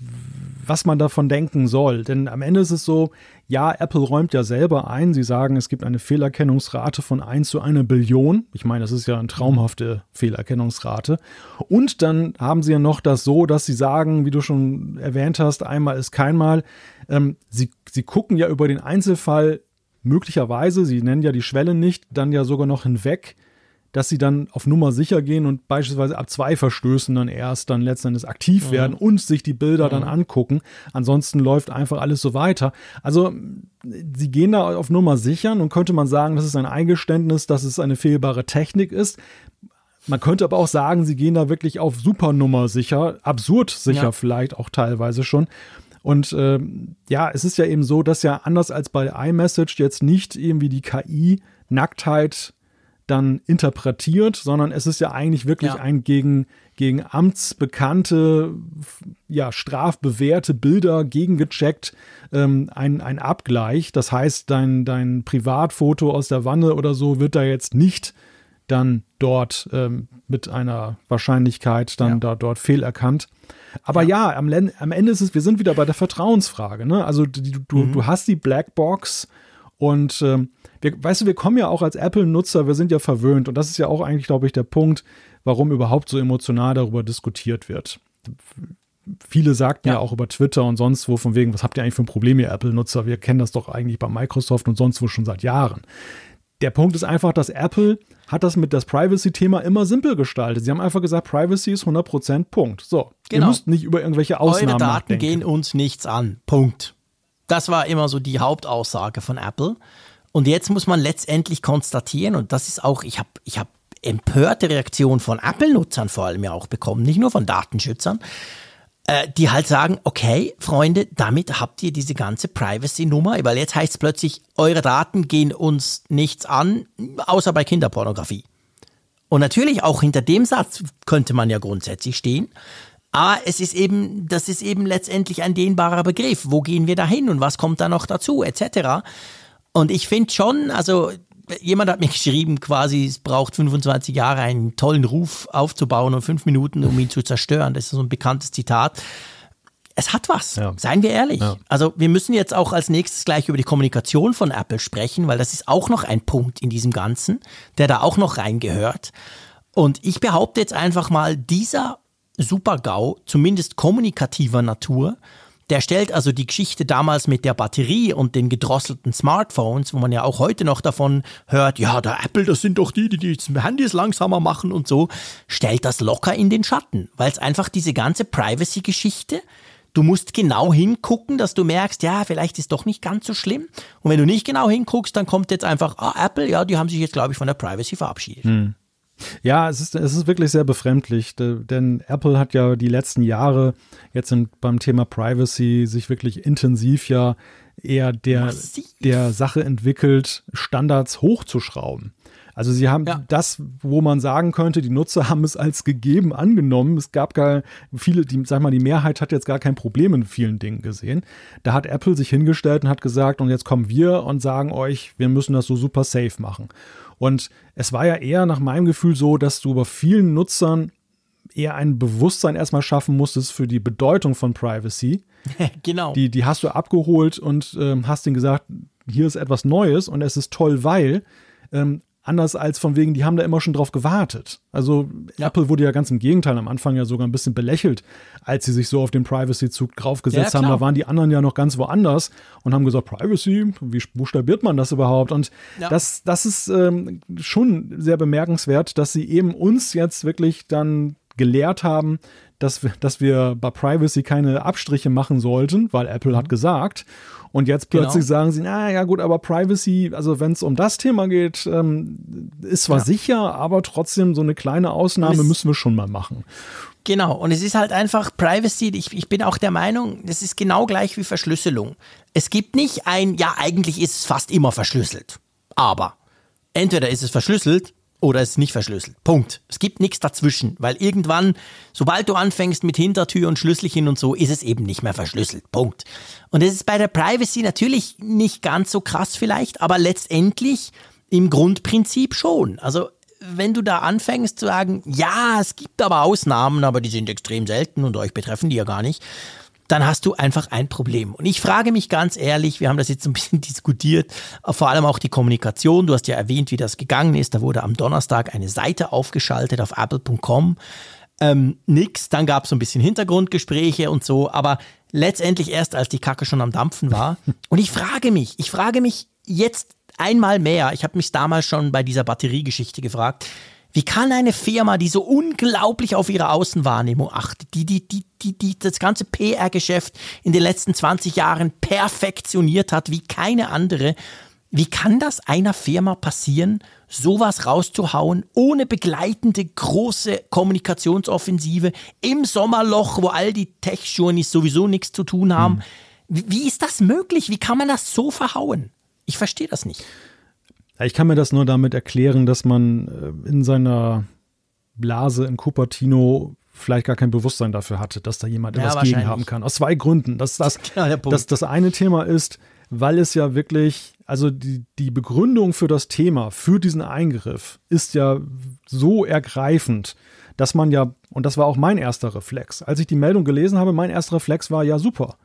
was man davon denken soll. Denn am Ende ist es so, ja, Apple räumt ja selber ein. Sie sagen, es gibt eine Fehlerkennungsrate von 1 zu einer Billion. Ich meine, das ist ja eine traumhafte Fehlerkennungsrate. Und dann haben sie ja noch das so, dass sie sagen, wie du schon erwähnt hast, einmal ist keinmal. Ähm, sie, sie gucken ja über den Einzelfall möglicherweise, sie nennen ja die Schwelle nicht, dann ja sogar noch hinweg dass sie dann auf Nummer sicher gehen und beispielsweise ab zwei Verstößen dann erst dann letztendlich aktiv mhm. werden und sich die Bilder mhm. dann angucken. Ansonsten läuft einfach alles so weiter. Also sie gehen da auf Nummer sichern und könnte man sagen, das ist ein Eingeständnis, dass es eine fehlbare Technik ist. Man könnte aber auch sagen, sie gehen da wirklich auf Supernummer sicher, absurd sicher ja. vielleicht auch teilweise schon. Und äh, ja, es ist ja eben so, dass ja anders als bei iMessage jetzt nicht irgendwie die KI Nacktheit dann interpretiert, sondern es ist ja eigentlich wirklich ja. ein gegen, gegen amtsbekannte, ja, strafbewährte Bilder gegengecheckt, ähm, ein, ein Abgleich. Das heißt, dein, dein Privatfoto aus der Wanne oder so wird da jetzt nicht dann dort ähm, mit einer Wahrscheinlichkeit dann ja. da dort fehlerkannt. Aber ja, ja am, am, Ende ist es, wir sind wieder bei der Vertrauensfrage. Ne? Also du, du, mhm. du hast die Blackbox und ähm, wir, weißt du, wir kommen ja auch als Apple-Nutzer, wir sind ja verwöhnt und das ist ja auch eigentlich, glaube ich, der Punkt, warum überhaupt so emotional darüber diskutiert wird. Viele sagten ja. ja. auch über Twitter und sonst wo, von wegen, was habt ihr eigentlich für ein Problem, ihr Apple-Nutzer? Wir kennen das doch eigentlich bei Microsoft und sonst wo schon seit Jahren. Der Punkt ist einfach, dass Apple hat das mit das Privacy-Thema immer simpel gestaltet. Sie haben einfach gesagt, Privacy ist 100% Punkt. So, genau. ihr müsst nicht über irgendwelche Ausnahmen Eure Daten nachdenken. gehen uns nichts an. Punkt. Das war immer so die Hauptaussage von Apple. Und jetzt muss man letztendlich konstatieren, und das ist auch, ich habe ich hab empörte Reaktion von Apple-Nutzern vor allem ja auch bekommen, nicht nur von Datenschützern, äh, die halt sagen, okay, Freunde, damit habt ihr diese ganze Privacy-Nummer, weil jetzt heißt es plötzlich, eure Daten gehen uns nichts an, außer bei Kinderpornografie. Und natürlich auch hinter dem Satz könnte man ja grundsätzlich stehen. Aber es ist eben, das ist eben letztendlich ein dehnbarer Begriff. Wo gehen wir da hin und was kommt da noch dazu, etc. Und ich finde schon, also jemand hat mir geschrieben, quasi, es braucht 25 Jahre, einen tollen Ruf aufzubauen und fünf Minuten, um ihn zu zerstören. Das ist so ein bekanntes Zitat. Es hat was, ja. seien wir ehrlich. Ja. Also wir müssen jetzt auch als nächstes gleich über die Kommunikation von Apple sprechen, weil das ist auch noch ein Punkt in diesem Ganzen, der da auch noch reingehört. Und ich behaupte jetzt einfach mal, dieser Super-GAU, zumindest kommunikativer Natur, der stellt also die Geschichte damals mit der Batterie und den gedrosselten Smartphones, wo man ja auch heute noch davon hört, ja, der Apple, das sind doch die, die die Handys langsamer machen und so, stellt das locker in den Schatten, weil es einfach diese ganze Privacy-Geschichte, du musst genau hingucken, dass du merkst, ja, vielleicht ist doch nicht ganz so schlimm. Und wenn du nicht genau hinguckst, dann kommt jetzt einfach, ah, Apple, ja, die haben sich jetzt, glaube ich, von der Privacy verabschiedet. Hm. Ja, es ist, es ist wirklich sehr befremdlich, denn Apple hat ja die letzten Jahre jetzt in, beim Thema Privacy sich wirklich intensiv ja eher der, der Sache entwickelt, Standards hochzuschrauben. Also sie haben ja. das, wo man sagen könnte, die Nutzer haben es als gegeben angenommen. Es gab gar viele, die, sag mal, die Mehrheit hat jetzt gar kein Problem in vielen Dingen gesehen. Da hat Apple sich hingestellt und hat gesagt, und jetzt kommen wir und sagen euch, wir müssen das so super safe machen. Und es war ja eher nach meinem Gefühl so, dass du bei vielen Nutzern eher ein Bewusstsein erstmal schaffen musstest für die Bedeutung von Privacy. genau. Die, die hast du abgeholt und ähm, hast ihnen gesagt, hier ist etwas Neues und es ist toll, weil ähm, Anders als von wegen, die haben da immer schon drauf gewartet. Also ja. Apple wurde ja ganz im Gegenteil am Anfang ja sogar ein bisschen belächelt, als sie sich so auf den Privacy-Zug draufgesetzt ja, haben. Da waren die anderen ja noch ganz woanders und haben gesagt, Privacy, wie buchstabiert man das überhaupt? Und ja. das, das ist ähm, schon sehr bemerkenswert, dass sie eben uns jetzt wirklich dann gelehrt haben, dass wir, dass wir bei Privacy keine Abstriche machen sollten, weil Apple mhm. hat gesagt. Und jetzt plötzlich genau. sagen sie, na ja gut, aber Privacy, also wenn es um das Thema geht, ähm, ist zwar ja. sicher, aber trotzdem so eine kleine Ausnahme müssen wir schon mal machen. Genau, und es ist halt einfach Privacy, ich, ich bin auch der Meinung, das ist genau gleich wie Verschlüsselung. Es gibt nicht ein, ja, eigentlich ist es fast immer verschlüsselt. Aber entweder ist es verschlüsselt oder es ist nicht verschlüsselt. Punkt. Es gibt nichts dazwischen, weil irgendwann, sobald du anfängst mit Hintertür und Schlüsselchen und so, ist es eben nicht mehr verschlüsselt. Punkt. Und es ist bei der Privacy natürlich nicht ganz so krass vielleicht, aber letztendlich im Grundprinzip schon. Also wenn du da anfängst zu sagen, ja, es gibt aber Ausnahmen, aber die sind extrem selten und euch betreffen die ja gar nicht, dann hast du einfach ein Problem. Und ich frage mich ganz ehrlich, wir haben das jetzt ein bisschen diskutiert, vor allem auch die Kommunikation. Du hast ja erwähnt, wie das gegangen ist. Da wurde am Donnerstag eine Seite aufgeschaltet auf apple.com. Ähm, nix, dann gab es so ein bisschen Hintergrundgespräche und so, aber letztendlich erst, als die Kacke schon am Dampfen war. Und ich frage mich, ich frage mich jetzt einmal mehr, ich habe mich damals schon bei dieser Batteriegeschichte gefragt, wie kann eine Firma, die so unglaublich auf ihre Außenwahrnehmung achtet, die, die, die, die, die das ganze PR-Geschäft in den letzten 20 Jahren perfektioniert hat wie keine andere, wie kann das einer Firma passieren, sowas rauszuhauen, ohne begleitende große Kommunikationsoffensive im Sommerloch, wo all die Tech-Journeys sowieso nichts zu tun haben? Hm. Wie, wie ist das möglich? Wie kann man das so verhauen? Ich verstehe das nicht. Ja, ich kann mir das nur damit erklären, dass man äh, in seiner Blase in Cupertino vielleicht gar kein Bewusstsein dafür hatte, dass da jemand etwas gegen haben kann. Aus zwei Gründen. Dass das, ja, das, das eine Thema ist, weil es ja wirklich, also die, die Begründung für das Thema, für diesen Eingriff, ist ja so ergreifend, dass man ja, und das war auch mein erster Reflex, als ich die Meldung gelesen habe, mein erster Reflex war ja super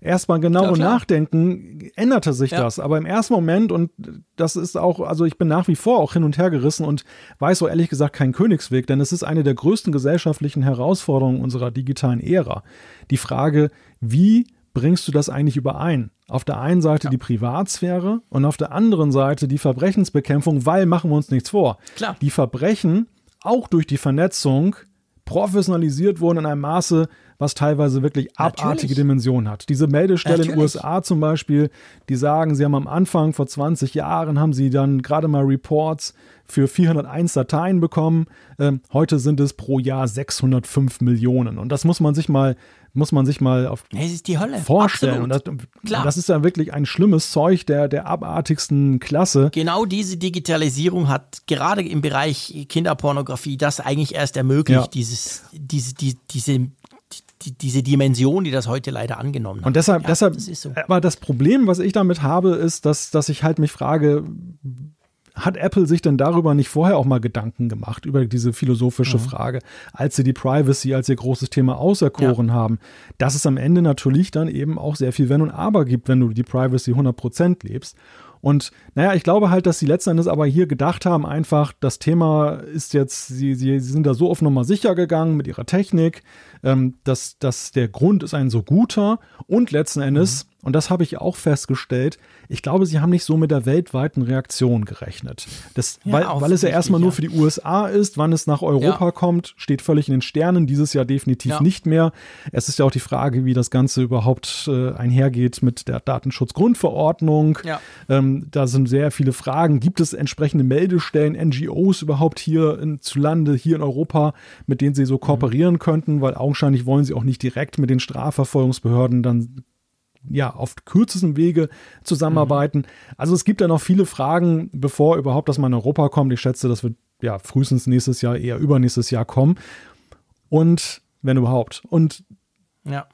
erstmal genau ja, nachdenken, änderte sich ja. das. Aber im ersten Moment, und das ist auch, also ich bin nach wie vor auch hin und her gerissen und weiß so ehrlich gesagt keinen Königsweg, denn es ist eine der größten gesellschaftlichen Herausforderungen unserer digitalen Ära. Die Frage, wie bringst du das eigentlich überein? Auf der einen Seite ja. die Privatsphäre und auf der anderen Seite die Verbrechensbekämpfung, weil machen wir uns nichts vor. Klar. Die Verbrechen, auch durch die Vernetzung, professionalisiert wurden in einem Maße, was teilweise wirklich abartige Natürlich. Dimensionen hat. Diese Meldestelle Natürlich. in den USA zum Beispiel, die sagen, sie haben am Anfang vor 20 Jahren haben sie dann gerade mal Reports für 401 Dateien bekommen. Ähm, heute sind es pro Jahr 605 Millionen. Und das muss man sich mal muss man sich mal auf es ist die Hölle. vorstellen. Und das, Klar. das ist ja wirklich ein schlimmes Zeug der, der abartigsten Klasse. Genau diese Digitalisierung hat gerade im Bereich Kinderpornografie das eigentlich erst ermöglicht, ja. dieses, diese, die, diese die, diese Dimension, die das heute leider angenommen hat. Und deshalb, ja, deshalb, das so. aber das Problem, was ich damit habe, ist, dass, dass ich halt mich frage, hat Apple sich denn darüber nicht vorher auch mal Gedanken gemacht, über diese philosophische mhm. Frage, als sie die Privacy als ihr großes Thema auserkoren ja. haben, dass es am Ende natürlich dann eben auch sehr viel Wenn und Aber gibt, wenn du die Privacy 100% lebst. Und naja, ich glaube halt, dass sie letzten Endes aber hier gedacht haben, einfach, das Thema ist jetzt, sie, sie, sie sind da so auf Nummer sicher gegangen mit ihrer Technik, ähm, dass, dass der Grund ist ein so guter und letzten Endes, mhm. Und das habe ich auch festgestellt, ich glaube, sie haben nicht so mit der weltweiten Reaktion gerechnet. Das, ja, weil, weil es ja erstmal nur für die USA ist, wann es nach Europa ja. kommt, steht völlig in den Sternen, dieses Jahr definitiv ja. nicht mehr. Es ist ja auch die Frage, wie das Ganze überhaupt äh, einhergeht mit der Datenschutzgrundverordnung. Ähm, da sind sehr viele Fragen. Gibt es entsprechende Meldestellen, NGOs überhaupt hier in, zu Lande, hier in Europa, mit denen sie so kooperieren mhm. könnten? Weil augenscheinlich wollen sie auch nicht direkt mit den Strafverfolgungsbehörden dann ja, auf kürzestem Wege zusammenarbeiten. Mhm. Also es gibt ja noch viele Fragen, bevor überhaupt das mal in Europa kommt. Ich schätze, das wird ja frühestens nächstes Jahr, eher übernächstes Jahr kommen. Und wenn überhaupt. Und ja.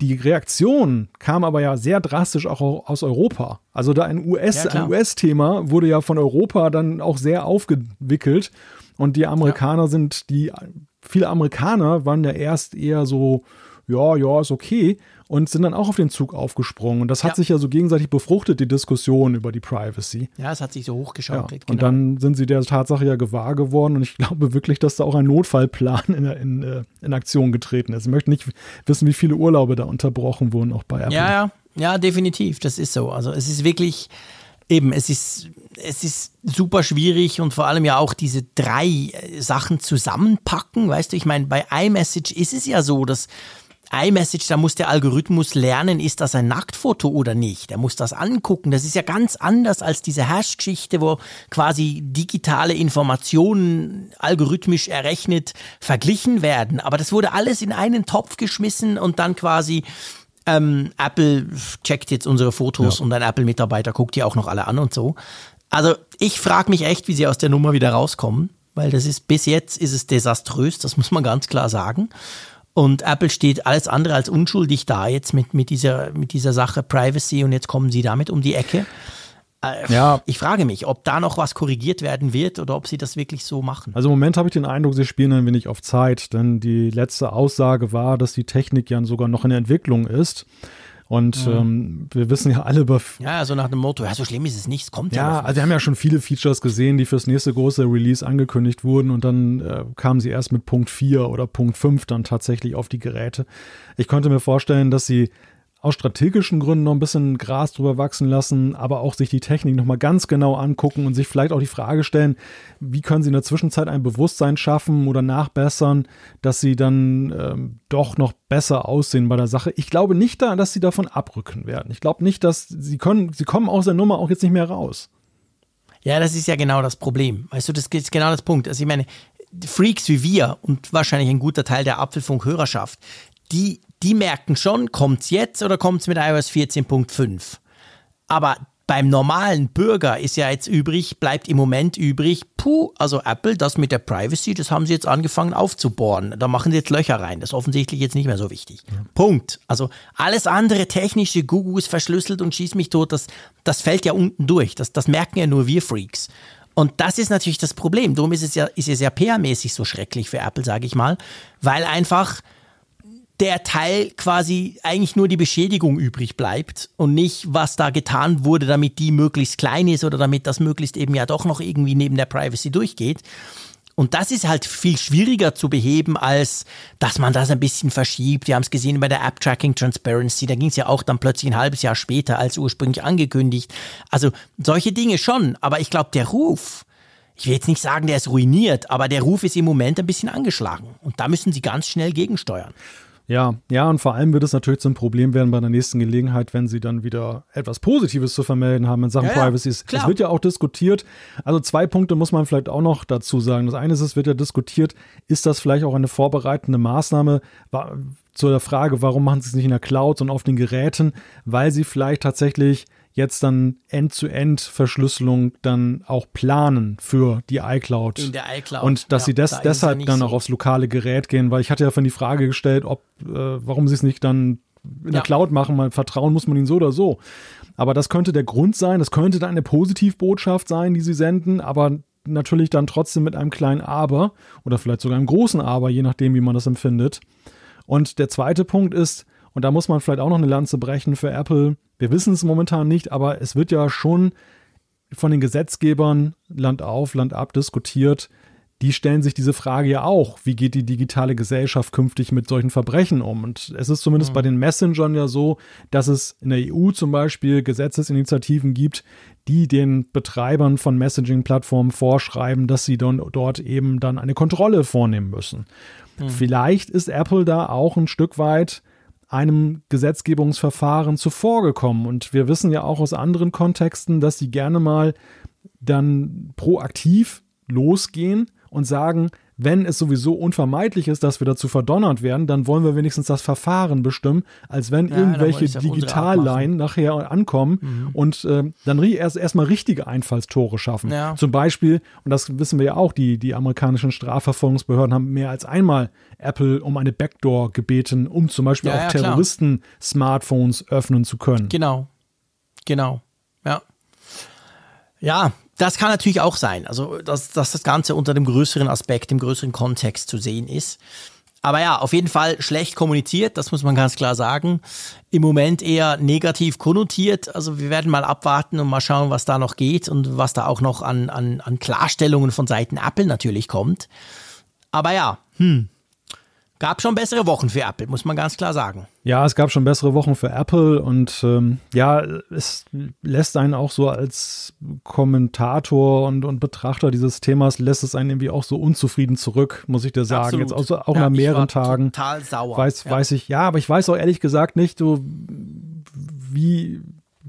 die Reaktion kam aber ja sehr drastisch auch aus Europa. Also da ein US, ja, US-Thema wurde ja von Europa dann auch sehr aufgewickelt. Und die Amerikaner ja. sind, die, viele Amerikaner waren ja erst eher so, ja, ja, ist okay und sind dann auch auf den Zug aufgesprungen. Und das hat ja. sich ja so gegenseitig befruchtet, die Diskussion über die Privacy. Ja, es hat sich so hochgeschaukelt. Ja. Und genau. dann sind sie der Tatsache ja gewahr geworden. Und ich glaube wirklich, dass da auch ein Notfallplan in, in, äh, in Aktion getreten ist. Ich möchte nicht wissen, wie viele Urlaube da unterbrochen wurden, auch bei Apple. Ja, ja, ja, definitiv. Das ist so. Also es ist wirklich. Eben, es ist, es ist super schwierig und vor allem ja auch diese drei äh, Sachen zusammenpacken. Weißt du, ich meine, bei iMessage ist es ja so, dass iMessage, da muss der Algorithmus lernen, ist das ein Nacktfoto oder nicht. Er muss das angucken. Das ist ja ganz anders als diese Hash-Geschichte, wo quasi digitale Informationen algorithmisch errechnet verglichen werden. Aber das wurde alles in einen Topf geschmissen und dann quasi ähm, Apple checkt jetzt unsere Fotos ja. und ein Apple-Mitarbeiter guckt die auch noch alle an und so. Also ich frage mich echt, wie sie aus der Nummer wieder rauskommen, weil das ist bis jetzt ist es desaströs, das muss man ganz klar sagen. Und Apple steht alles andere als unschuldig da jetzt mit, mit, dieser, mit dieser Sache Privacy und jetzt kommen sie damit um die Ecke. Äh, ja. Ich frage mich, ob da noch was korrigiert werden wird oder ob sie das wirklich so machen. Also im Moment habe ich den Eindruck, sie spielen ein wenig auf Zeit, denn die letzte Aussage war, dass die Technik ja sogar noch in der Entwicklung ist. Und mhm. ähm, wir wissen ja alle über. Ja, also nach dem Motto, ja, so schlimm ist es nicht, es kommt ja. Ja, also wir haben ja schon viele Features gesehen, die fürs nächste große Release angekündigt wurden und dann äh, kamen sie erst mit Punkt 4 oder Punkt 5 dann tatsächlich auf die Geräte. Ich konnte mir vorstellen, dass sie aus strategischen Gründen noch ein bisschen Gras drüber wachsen lassen, aber auch sich die Technik nochmal ganz genau angucken und sich vielleicht auch die Frage stellen, wie können sie in der Zwischenzeit ein Bewusstsein schaffen oder nachbessern, dass sie dann ähm, doch noch besser aussehen bei der Sache. Ich glaube nicht da, dass sie davon abrücken werden. Ich glaube nicht, dass sie können, sie kommen aus der Nummer auch jetzt nicht mehr raus. Ja, das ist ja genau das Problem. Weißt du, das ist genau das Punkt. Also ich meine, Freaks wie wir und wahrscheinlich ein guter Teil der Apfelfunk-Hörerschaft, die die merken schon, kommt es jetzt oder kommt es mit iOS 14.5. Aber beim normalen Bürger ist ja jetzt übrig, bleibt im Moment übrig, puh, also Apple, das mit der Privacy, das haben sie jetzt angefangen aufzubohren. Da machen sie jetzt Löcher rein. Das ist offensichtlich jetzt nicht mehr so wichtig. Ja. Punkt. Also alles andere technische, Google ist verschlüsselt und schießt mich tot, das, das fällt ja unten durch. Das, das merken ja nur wir Freaks. Und das ist natürlich das Problem. Darum ist es ja, ist es ja PR-mäßig so schrecklich für Apple, sage ich mal, weil einfach der Teil quasi eigentlich nur die Beschädigung übrig bleibt und nicht, was da getan wurde, damit die möglichst klein ist oder damit das möglichst eben ja doch noch irgendwie neben der Privacy durchgeht. Und das ist halt viel schwieriger zu beheben, als dass man das ein bisschen verschiebt. Wir haben es gesehen bei der App Tracking Transparency. Da ging es ja auch dann plötzlich ein halbes Jahr später als ursprünglich angekündigt. Also solche Dinge schon. Aber ich glaube, der Ruf, ich will jetzt nicht sagen, der ist ruiniert, aber der Ruf ist im Moment ein bisschen angeschlagen. Und da müssen sie ganz schnell gegensteuern. Ja, ja, und vor allem wird es natürlich zum Problem werden bei der nächsten Gelegenheit, wenn sie dann wieder etwas Positives zu vermelden haben in Sachen ja, Privacy. Es wird ja auch diskutiert. Also zwei Punkte muss man vielleicht auch noch dazu sagen. Das eine ist, es wird ja diskutiert, ist das vielleicht auch eine vorbereitende Maßnahme zu der Frage, warum machen sie es nicht in der Cloud, sondern auf den Geräten, weil sie vielleicht tatsächlich jetzt dann End-zu-End-Verschlüsselung dann auch planen für die iCloud. In der iCloud. Und dass ja, sie des, da deshalb dann so. auch aufs lokale Gerät gehen, weil ich hatte ja von die Frage gestellt, ob, äh, warum sie es nicht dann in ja. der Cloud machen, weil vertrauen muss man ihnen so oder so. Aber das könnte der Grund sein, das könnte dann eine Positivbotschaft sein, die sie senden, aber natürlich dann trotzdem mit einem kleinen Aber oder vielleicht sogar einem großen Aber, je nachdem, wie man das empfindet. Und der zweite Punkt ist, und da muss man vielleicht auch noch eine Lanze brechen für Apple, wir wissen es momentan nicht, aber es wird ja schon von den Gesetzgebern Land auf, Land ab diskutiert. Die stellen sich diese Frage ja auch, wie geht die digitale Gesellschaft künftig mit solchen Verbrechen um? Und es ist zumindest mhm. bei den Messengern ja so, dass es in der EU zum Beispiel Gesetzesinitiativen gibt, die den Betreibern von Messaging-Plattformen vorschreiben, dass sie dann dort eben dann eine Kontrolle vornehmen müssen. Mhm. Vielleicht ist Apple da auch ein Stück weit einem Gesetzgebungsverfahren zuvorgekommen. Und wir wissen ja auch aus anderen Kontexten, dass sie gerne mal dann proaktiv losgehen und sagen, wenn es sowieso unvermeidlich ist, dass wir dazu verdonnert werden, dann wollen wir wenigstens das Verfahren bestimmen, als wenn ja, irgendwelche Digitalleihen nachher ankommen mhm. und äh, dann erst erstmal richtige Einfallstore schaffen. Ja. Zum Beispiel, und das wissen wir ja auch, die, die amerikanischen Strafverfolgungsbehörden haben mehr als einmal Apple um eine Backdoor gebeten, um zum Beispiel ja, auch Terroristen Smartphones öffnen zu können. Genau. Genau. Ja. Ja, das kann natürlich auch sein. Also, dass, dass das Ganze unter dem größeren Aspekt, im größeren Kontext zu sehen ist. Aber ja, auf jeden Fall schlecht kommuniziert, das muss man ganz klar sagen. Im Moment eher negativ konnotiert. Also wir werden mal abwarten und mal schauen, was da noch geht und was da auch noch an, an, an Klarstellungen von Seiten Apple natürlich kommt. Aber ja, hm, Gab schon bessere Wochen für Apple, muss man ganz klar sagen. Ja, es gab schon bessere Wochen für Apple und ähm, ja, es lässt einen auch so als Kommentator und, und Betrachter dieses Themas, lässt es einen irgendwie auch so unzufrieden zurück, muss ich dir sagen. Absolut. Jetzt auch, auch ja, nach mehreren Tagen. Total sauer. Weiß, ja. weiß ich, ja, aber ich weiß auch ehrlich gesagt nicht, so wie,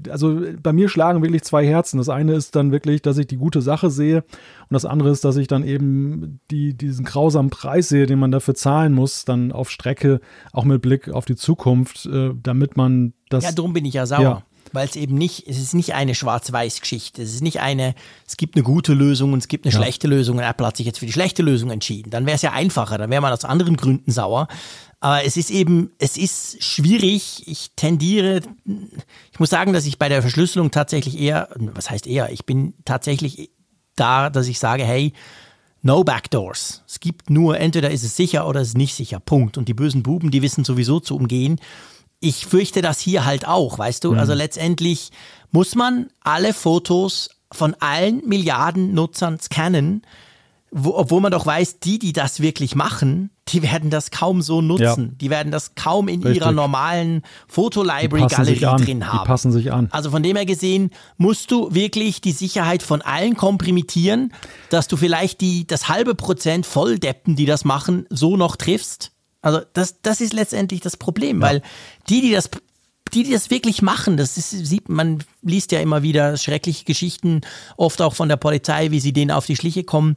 also bei mir schlagen wirklich zwei Herzen. Das eine ist dann wirklich, dass ich die gute Sache sehe und das andere ist, dass ich dann eben die, diesen grausamen Preis sehe, den man dafür zahlen muss, dann auf Strecke, auch mit Blick auf die Zukunft, äh, damit man das. Ja, darum bin ich ja sauer. Ja. Weil es eben nicht, es ist nicht eine Schwarz-Weiß-Geschichte. Es ist nicht eine, es gibt eine gute Lösung und es gibt eine ja. schlechte Lösung und Apple hat sich jetzt für die schlechte Lösung entschieden. Dann wäre es ja einfacher, dann wäre man aus anderen Gründen sauer. Aber es ist eben, es ist schwierig. Ich tendiere, ich muss sagen, dass ich bei der Verschlüsselung tatsächlich eher, was heißt eher, ich bin tatsächlich da, dass ich sage, hey, no backdoors. Es gibt nur, entweder ist es sicher oder es ist nicht sicher. Punkt. Und die bösen Buben, die wissen sowieso zu umgehen. Ich fürchte das hier halt auch, weißt du? Mhm. Also letztendlich muss man alle Fotos von allen Milliarden Nutzern scannen wo, obwohl man doch weiß, die, die das wirklich machen, die werden das kaum so nutzen. Ja. Die werden das kaum in Richtig. ihrer normalen Fotolibrary-Galerie drin haben. Die passen sich an. Also von dem her gesehen, musst du wirklich die Sicherheit von allen komprimieren, dass du vielleicht die, das halbe Prozent Volldeppen, die das machen, so noch triffst. Also das, das ist letztendlich das Problem, ja. weil die, die das die, die das wirklich machen, das ist, sieht man, liest ja immer wieder schreckliche Geschichten, oft auch von der Polizei, wie sie denen auf die Schliche kommen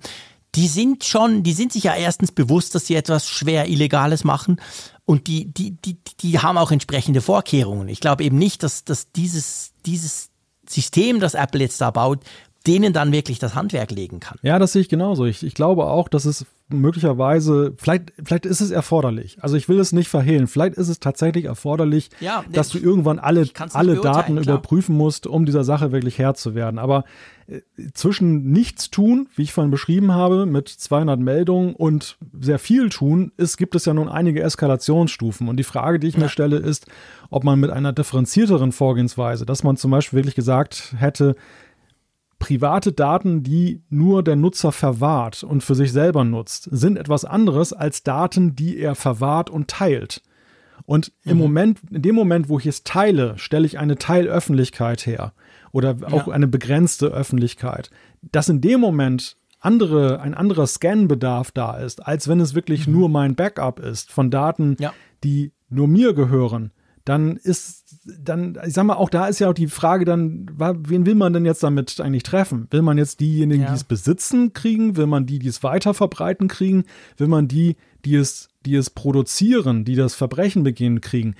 die sind schon, die sind sich ja erstens bewusst, dass sie etwas schwer Illegales machen und die, die, die, die haben auch entsprechende Vorkehrungen. Ich glaube eben nicht, dass, dass dieses, dieses System, das Apple jetzt da baut, denen dann wirklich das Handwerk legen kann. Ja, das sehe ich genauso. Ich, ich glaube auch, dass es möglicherweise, vielleicht, vielleicht ist es erforderlich. Also ich will es nicht verhehlen. Vielleicht ist es tatsächlich erforderlich, ja, dass du irgendwann alle, alle Daten klar. überprüfen musst, um dieser Sache wirklich Herr zu werden. Aber zwischen nichts tun, wie ich vorhin beschrieben habe, mit 200 Meldungen und sehr viel tun, ist, gibt es ja nun einige Eskalationsstufen. Und die Frage, die ich mir stelle, ist, ob man mit einer differenzierteren Vorgehensweise, dass man zum Beispiel wirklich gesagt hätte, private Daten, die nur der Nutzer verwahrt und für sich selber nutzt, sind etwas anderes als Daten, die er verwahrt und teilt. Und im mhm. Moment, in dem Moment, wo ich es teile, stelle ich eine Teilöffentlichkeit her oder auch ja. eine begrenzte Öffentlichkeit. Dass in dem Moment andere, ein anderer Scan-Bedarf da ist, als wenn es wirklich mhm. nur mein Backup ist von Daten, ja die nur mir gehören, dann ist, dann, ich sag mal, auch da ist ja auch die Frage dann, wen will man denn jetzt damit eigentlich treffen? Will man jetzt diejenigen, ja. die es besitzen, kriegen? Will man die, die es weiter verbreiten, kriegen? Will man die, die es, die es produzieren, die das Verbrechen begehen, kriegen?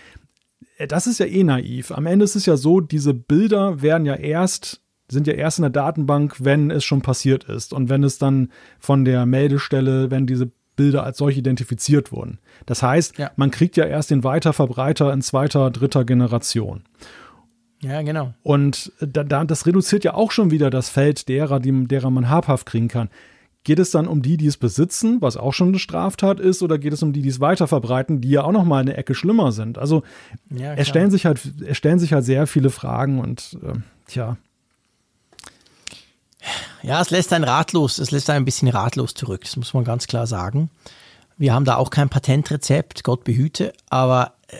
Äh, das ist ja eh naiv. Am Ende ist es ja so, diese Bilder werden ja erst sind ja erst in der Datenbank, wenn es schon passiert ist und wenn es dann von der Meldestelle, wenn diese Bilder als solche identifiziert wurden. Das heißt, ja. man kriegt ja erst den Weiterverbreiter in zweiter, dritter Generation. Ja, genau. Und da, da, das reduziert ja auch schon wieder das Feld derer, die, derer man habhaft kriegen kann. Geht es dann um die, die es besitzen, was auch schon eine Straftat ist, oder geht es um die, die es weiterverbreiten, die ja auch noch mal eine Ecke schlimmer sind? Also ja, es stellen sich halt, es stellen sich halt sehr viele Fragen und äh, tja. Ja, es lässt einen ratlos, es lässt einen ein bisschen ratlos zurück, das muss man ganz klar sagen. Wir haben da auch kein Patentrezept, Gott behüte, aber äh,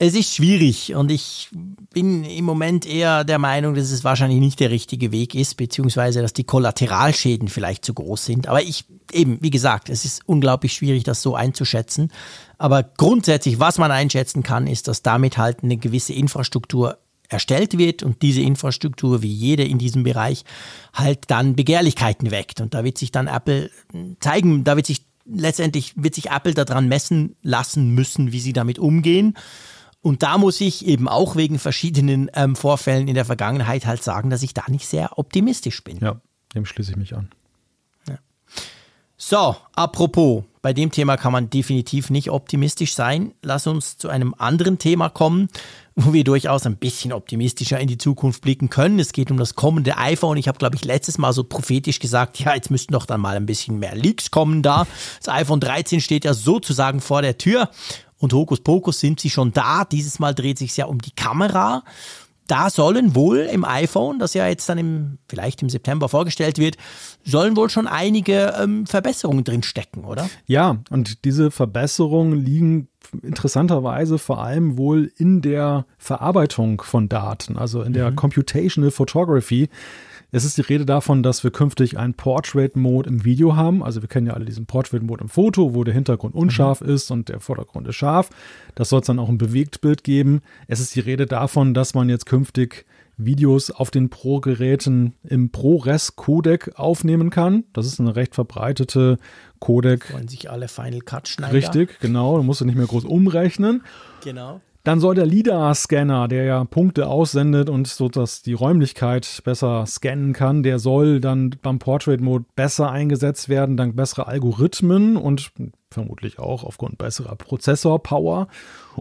es ist schwierig und ich bin im Moment eher der Meinung, dass es wahrscheinlich nicht der richtige Weg ist, beziehungsweise dass die Kollateralschäden vielleicht zu groß sind. Aber ich, eben, wie gesagt, es ist unglaublich schwierig, das so einzuschätzen. Aber grundsätzlich, was man einschätzen kann, ist, dass damit halt eine gewisse Infrastruktur erstellt wird und diese Infrastruktur, wie jede in diesem Bereich, halt dann Begehrlichkeiten weckt. Und da wird sich dann Apple zeigen, da wird sich letztendlich, wird sich Apple daran messen lassen müssen, wie sie damit umgehen. Und da muss ich eben auch wegen verschiedenen ähm, Vorfällen in der Vergangenheit halt sagen, dass ich da nicht sehr optimistisch bin. Ja, dem schließe ich mich an. Ja. So, apropos, bei dem Thema kann man definitiv nicht optimistisch sein. Lass uns zu einem anderen Thema kommen, wo wir durchaus ein bisschen optimistischer in die Zukunft blicken können. Es geht um das kommende iPhone. Ich habe, glaube ich, letztes Mal so prophetisch gesagt, ja, jetzt müssten doch dann mal ein bisschen mehr Leaks kommen da. Das iPhone 13 steht ja sozusagen vor der Tür und Hokuspokus sind sie schon da. Dieses Mal dreht sich ja um die Kamera. Da sollen wohl im iPhone, das ja jetzt dann im, vielleicht im September vorgestellt wird, sollen wohl schon einige ähm, Verbesserungen drin stecken, oder? Ja, und diese Verbesserungen liegen interessanterweise vor allem wohl in der Verarbeitung von Daten, also in der mhm. Computational Photography. Es ist die Rede davon, dass wir künftig einen Portrait-Mode im Video haben. Also wir kennen ja alle diesen Portrait-Mode im Foto, wo der Hintergrund unscharf mhm. ist und der Vordergrund ist scharf. Das soll es dann auch ein Bewegtbild geben. Es ist die Rede davon, dass man jetzt künftig Videos auf den Pro-Geräten im ProRes-Codec aufnehmen kann. Das ist eine recht verbreitete Codec. Wollen sich alle Final Cut schneiden. Richtig, genau. Da musst du nicht mehr groß umrechnen. Genau. Dann soll der LIDAR-Scanner, der ja Punkte aussendet und so dass die Räumlichkeit besser scannen kann, der soll dann beim Portrait-Mode besser eingesetzt werden, dank besserer Algorithmen und vermutlich auch aufgrund besserer Prozessor-Power.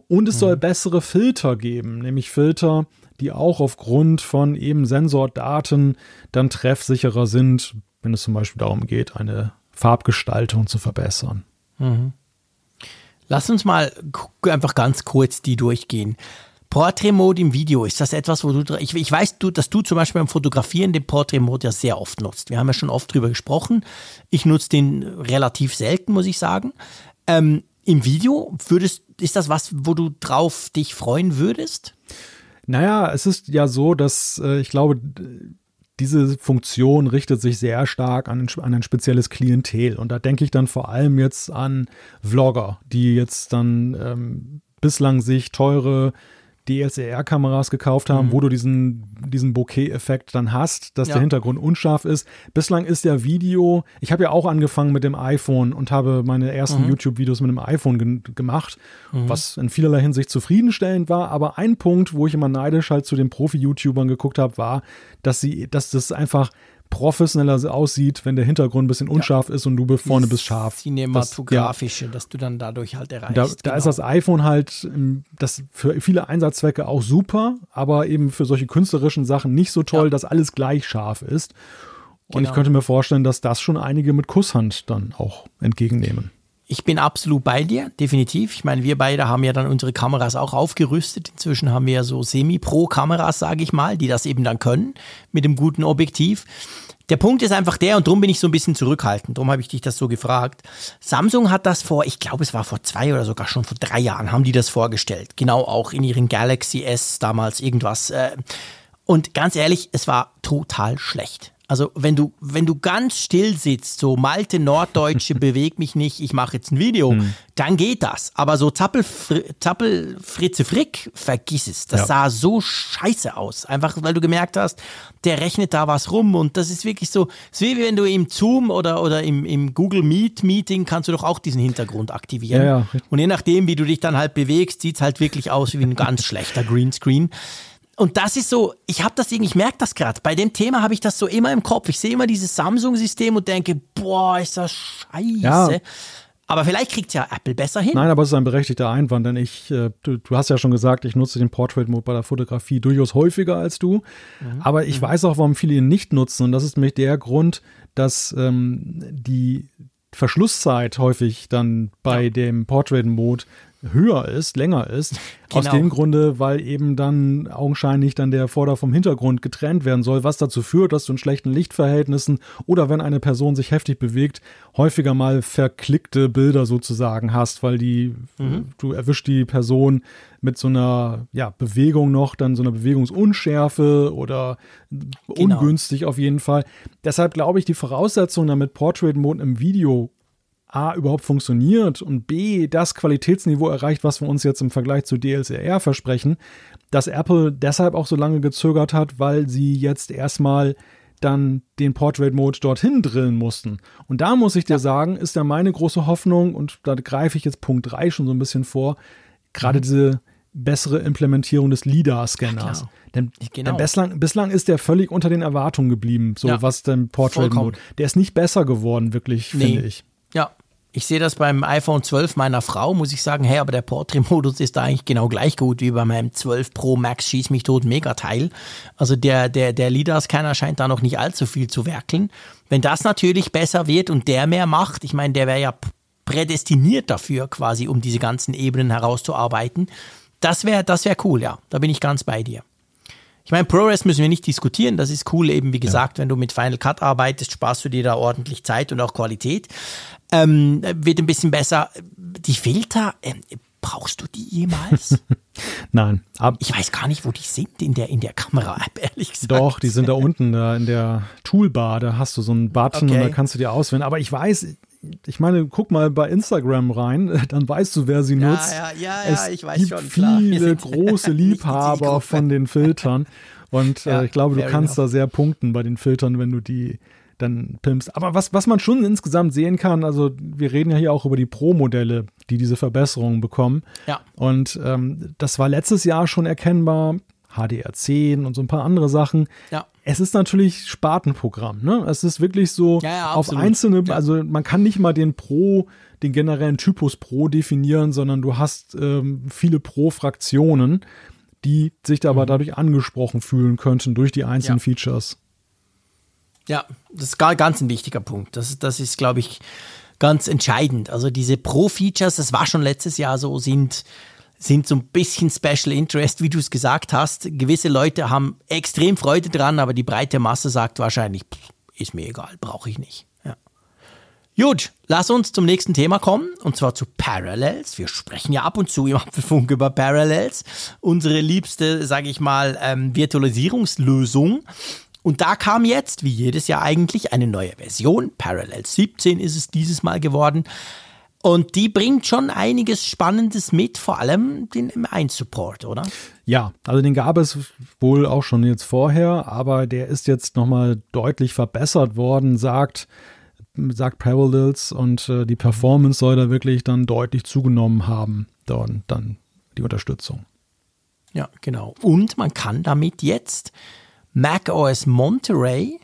Und es mhm. soll bessere Filter geben, nämlich Filter, die auch aufgrund von eben Sensordaten dann treffsicherer sind, wenn es zum Beispiel darum geht, eine Farbgestaltung zu verbessern. Mhm. Lass uns mal einfach ganz kurz die durchgehen. Portrait-Mode im Video, ist das etwas, wo du, ich, ich weiß, du, dass du zum Beispiel beim Fotografieren den Portrait-Mode ja sehr oft nutzt. Wir haben ja schon oft drüber gesprochen. Ich nutze den relativ selten, muss ich sagen. Ähm, Im Video würdest, ist das was, wo du drauf dich freuen würdest? Naja, es ist ja so, dass äh, ich glaube, diese Funktion richtet sich sehr stark an, an, ein spezielles Klientel. Und da denke ich dann vor allem jetzt an Vlogger, die jetzt dann ähm, bislang sich teure DSLR-Kameras gekauft haben, mhm. wo du diesen, diesen Bokeh-Effekt dann hast, dass ja. der Hintergrund unscharf ist. Bislang ist ja Video, ich habe ja auch angefangen mit dem iPhone und habe meine ersten mhm. YouTube-Videos mit dem iPhone ge gemacht, mhm. was in vielerlei Hinsicht zufriedenstellend war. Aber ein Punkt, wo ich immer neidisch halt zu den Profi-YouTubern geguckt habe, war, dass sie, dass das einfach professioneller aussieht, wenn der Hintergrund ein bisschen unscharf ja. ist und du vorne bist scharf. Cinematografische, das, ja. dass du dann dadurch halt erreichst. Da, da genau. ist das iPhone halt das für viele Einsatzzwecke auch super, aber eben für solche künstlerischen Sachen nicht so toll, ja. dass alles gleich scharf ist. Und genau. ich könnte mir vorstellen, dass das schon einige mit Kusshand dann auch entgegennehmen. Ich bin absolut bei dir, definitiv. Ich meine, wir beide haben ja dann unsere Kameras auch aufgerüstet. Inzwischen haben wir ja so Semi-Pro-Kameras, sage ich mal, die das eben dann können mit dem guten Objektiv. Der Punkt ist einfach der, und darum bin ich so ein bisschen zurückhaltend, darum habe ich dich das so gefragt. Samsung hat das vor, ich glaube, es war vor zwei oder sogar schon vor drei Jahren, haben die das vorgestellt. Genau auch in ihren Galaxy S damals irgendwas. Äh. Und ganz ehrlich, es war total schlecht. Also wenn du, wenn du ganz still sitzt, so Malte Norddeutsche, beweg mich nicht, ich mache jetzt ein Video, hm. dann geht das. Aber so Zappel, Zappel Fritze Frick, vergiss es. Das ja. sah so scheiße aus. Einfach weil du gemerkt hast, der rechnet da was rum und das ist wirklich so, es ist wie wenn du im Zoom oder, oder im, im Google Meet Meeting kannst du doch auch diesen Hintergrund aktivieren. Ja, ja. Und je nachdem, wie du dich dann halt bewegst, sieht es halt wirklich aus wie ein ganz schlechter Greenscreen. Und das ist so, ich habe das irgendwie, ich merke das gerade. Bei dem Thema habe ich das so immer im Kopf. Ich sehe immer dieses Samsung-System und denke, boah, ist das scheiße. Ja. Aber vielleicht kriegt ja Apple besser hin. Nein, aber es ist ein berechtigter Einwand, denn ich, äh, du, du, hast ja schon gesagt, ich nutze den Portrait-Mode bei der Fotografie durchaus häufiger als du. Mhm. Aber ich mhm. weiß auch, warum viele ihn nicht nutzen. Und das ist nämlich der Grund, dass ähm, die Verschlusszeit häufig dann bei ja. dem Portrait-Mode höher ist, länger ist. Genau. Aus dem Grunde, weil eben dann augenscheinlich dann der Vorder- vom Hintergrund getrennt werden soll, was dazu führt, dass du in schlechten Lichtverhältnissen oder wenn eine Person sich heftig bewegt, häufiger mal verklickte Bilder sozusagen hast, weil die, mhm. du erwischst die Person mit so einer ja, Bewegung noch, dann so einer Bewegungsunschärfe oder genau. ungünstig auf jeden Fall. Deshalb glaube ich, die Voraussetzung, damit Portrait Mode im Video A überhaupt funktioniert und B das Qualitätsniveau erreicht, was wir uns jetzt im Vergleich zu DLSR versprechen, dass Apple deshalb auch so lange gezögert hat, weil sie jetzt erstmal dann den Portrait Mode dorthin drillen mussten. Und da muss ich dir ja. sagen, ist ja meine große Hoffnung und da greife ich jetzt Punkt 3 schon so ein bisschen vor, gerade mhm. diese bessere Implementierung des LIDAR-Scanners. Ja, denn, genau. denn, bislang, bislang ist der völlig unter den Erwartungen geblieben, so ja, was den Portrait Mode. Der ist nicht besser geworden, wirklich, nee. finde ich. Ja, ich sehe das beim iPhone 12 meiner Frau, muss ich sagen, hey, aber der Portrait-Modus ist da eigentlich genau gleich gut wie bei meinem 12 Pro Max Schieß mich tot Megateil. Also der, der, der LIDAR-Scanner scheint da noch nicht allzu viel zu werkeln. Wenn das natürlich besser wird und der mehr macht, ich meine, der wäre ja prädestiniert dafür quasi, um diese ganzen Ebenen herauszuarbeiten. Das wäre das wär cool, ja. Da bin ich ganz bei dir. Ich meine, ProRes müssen wir nicht diskutieren. Das ist cool, eben wie gesagt, ja. wenn du mit Final Cut arbeitest, sparst du dir da ordentlich Zeit und auch Qualität. Ähm, wird ein bisschen besser. Die Filter, äh, brauchst du die jemals? Nein. Ab ich weiß gar nicht, wo die sind in der, in der Kamera-App, ehrlich gesagt. Doch, die sind da unten, da in der Toolbar. Da hast du so einen Button okay. und da kannst du dir auswählen. Aber ich weiß, ich meine, guck mal bei Instagram rein, dann weißt du, wer sie ja, nutzt. Ja, ja, ja, es ich weiß gibt schon. Viele große Liebhaber von den Filtern. Und ja, äh, ich glaube, du kannst enough. da sehr punkten bei den Filtern, wenn du die dann pimpst. Aber was, was man schon insgesamt sehen kann, also wir reden ja hier auch über die Pro-Modelle, die diese Verbesserungen bekommen. Ja. Und ähm, das war letztes Jahr schon erkennbar. HDR10 und so ein paar andere Sachen. Ja. Es ist natürlich Spartenprogramm, ne? Es ist wirklich so ja, ja, auf einzelne, also man kann nicht mal den Pro, den generellen Typus Pro definieren, sondern du hast ähm, viele Pro-Fraktionen, die sich da aber mhm. dadurch angesprochen fühlen könnten durch die einzelnen Features. Ja, das ist ganz ein wichtiger Punkt. Das, das ist, glaube ich, ganz entscheidend. Also diese Pro-Features, das war schon letztes Jahr so, sind sind so ein bisschen Special Interest, wie du es gesagt hast. Gewisse Leute haben extrem Freude dran, aber die breite Masse sagt wahrscheinlich, pff, ist mir egal, brauche ich nicht. Ja. Gut, lass uns zum nächsten Thema kommen, und zwar zu Parallels. Wir sprechen ja ab und zu im Apfelfunk über Parallels. Unsere liebste, sage ich mal, ähm, Virtualisierungslösung. Und da kam jetzt, wie jedes Jahr eigentlich, eine neue Version. Parallels 17 ist es dieses Mal geworden. Und die bringt schon einiges Spannendes mit, vor allem den M1-Support, oder? Ja, also den gab es wohl auch schon jetzt vorher, aber der ist jetzt nochmal deutlich verbessert worden, sagt, sagt Parallels und äh, die Performance soll da wirklich dann deutlich zugenommen haben. Und dann die Unterstützung. Ja, genau. Und man kann damit jetzt Mac OS Monterey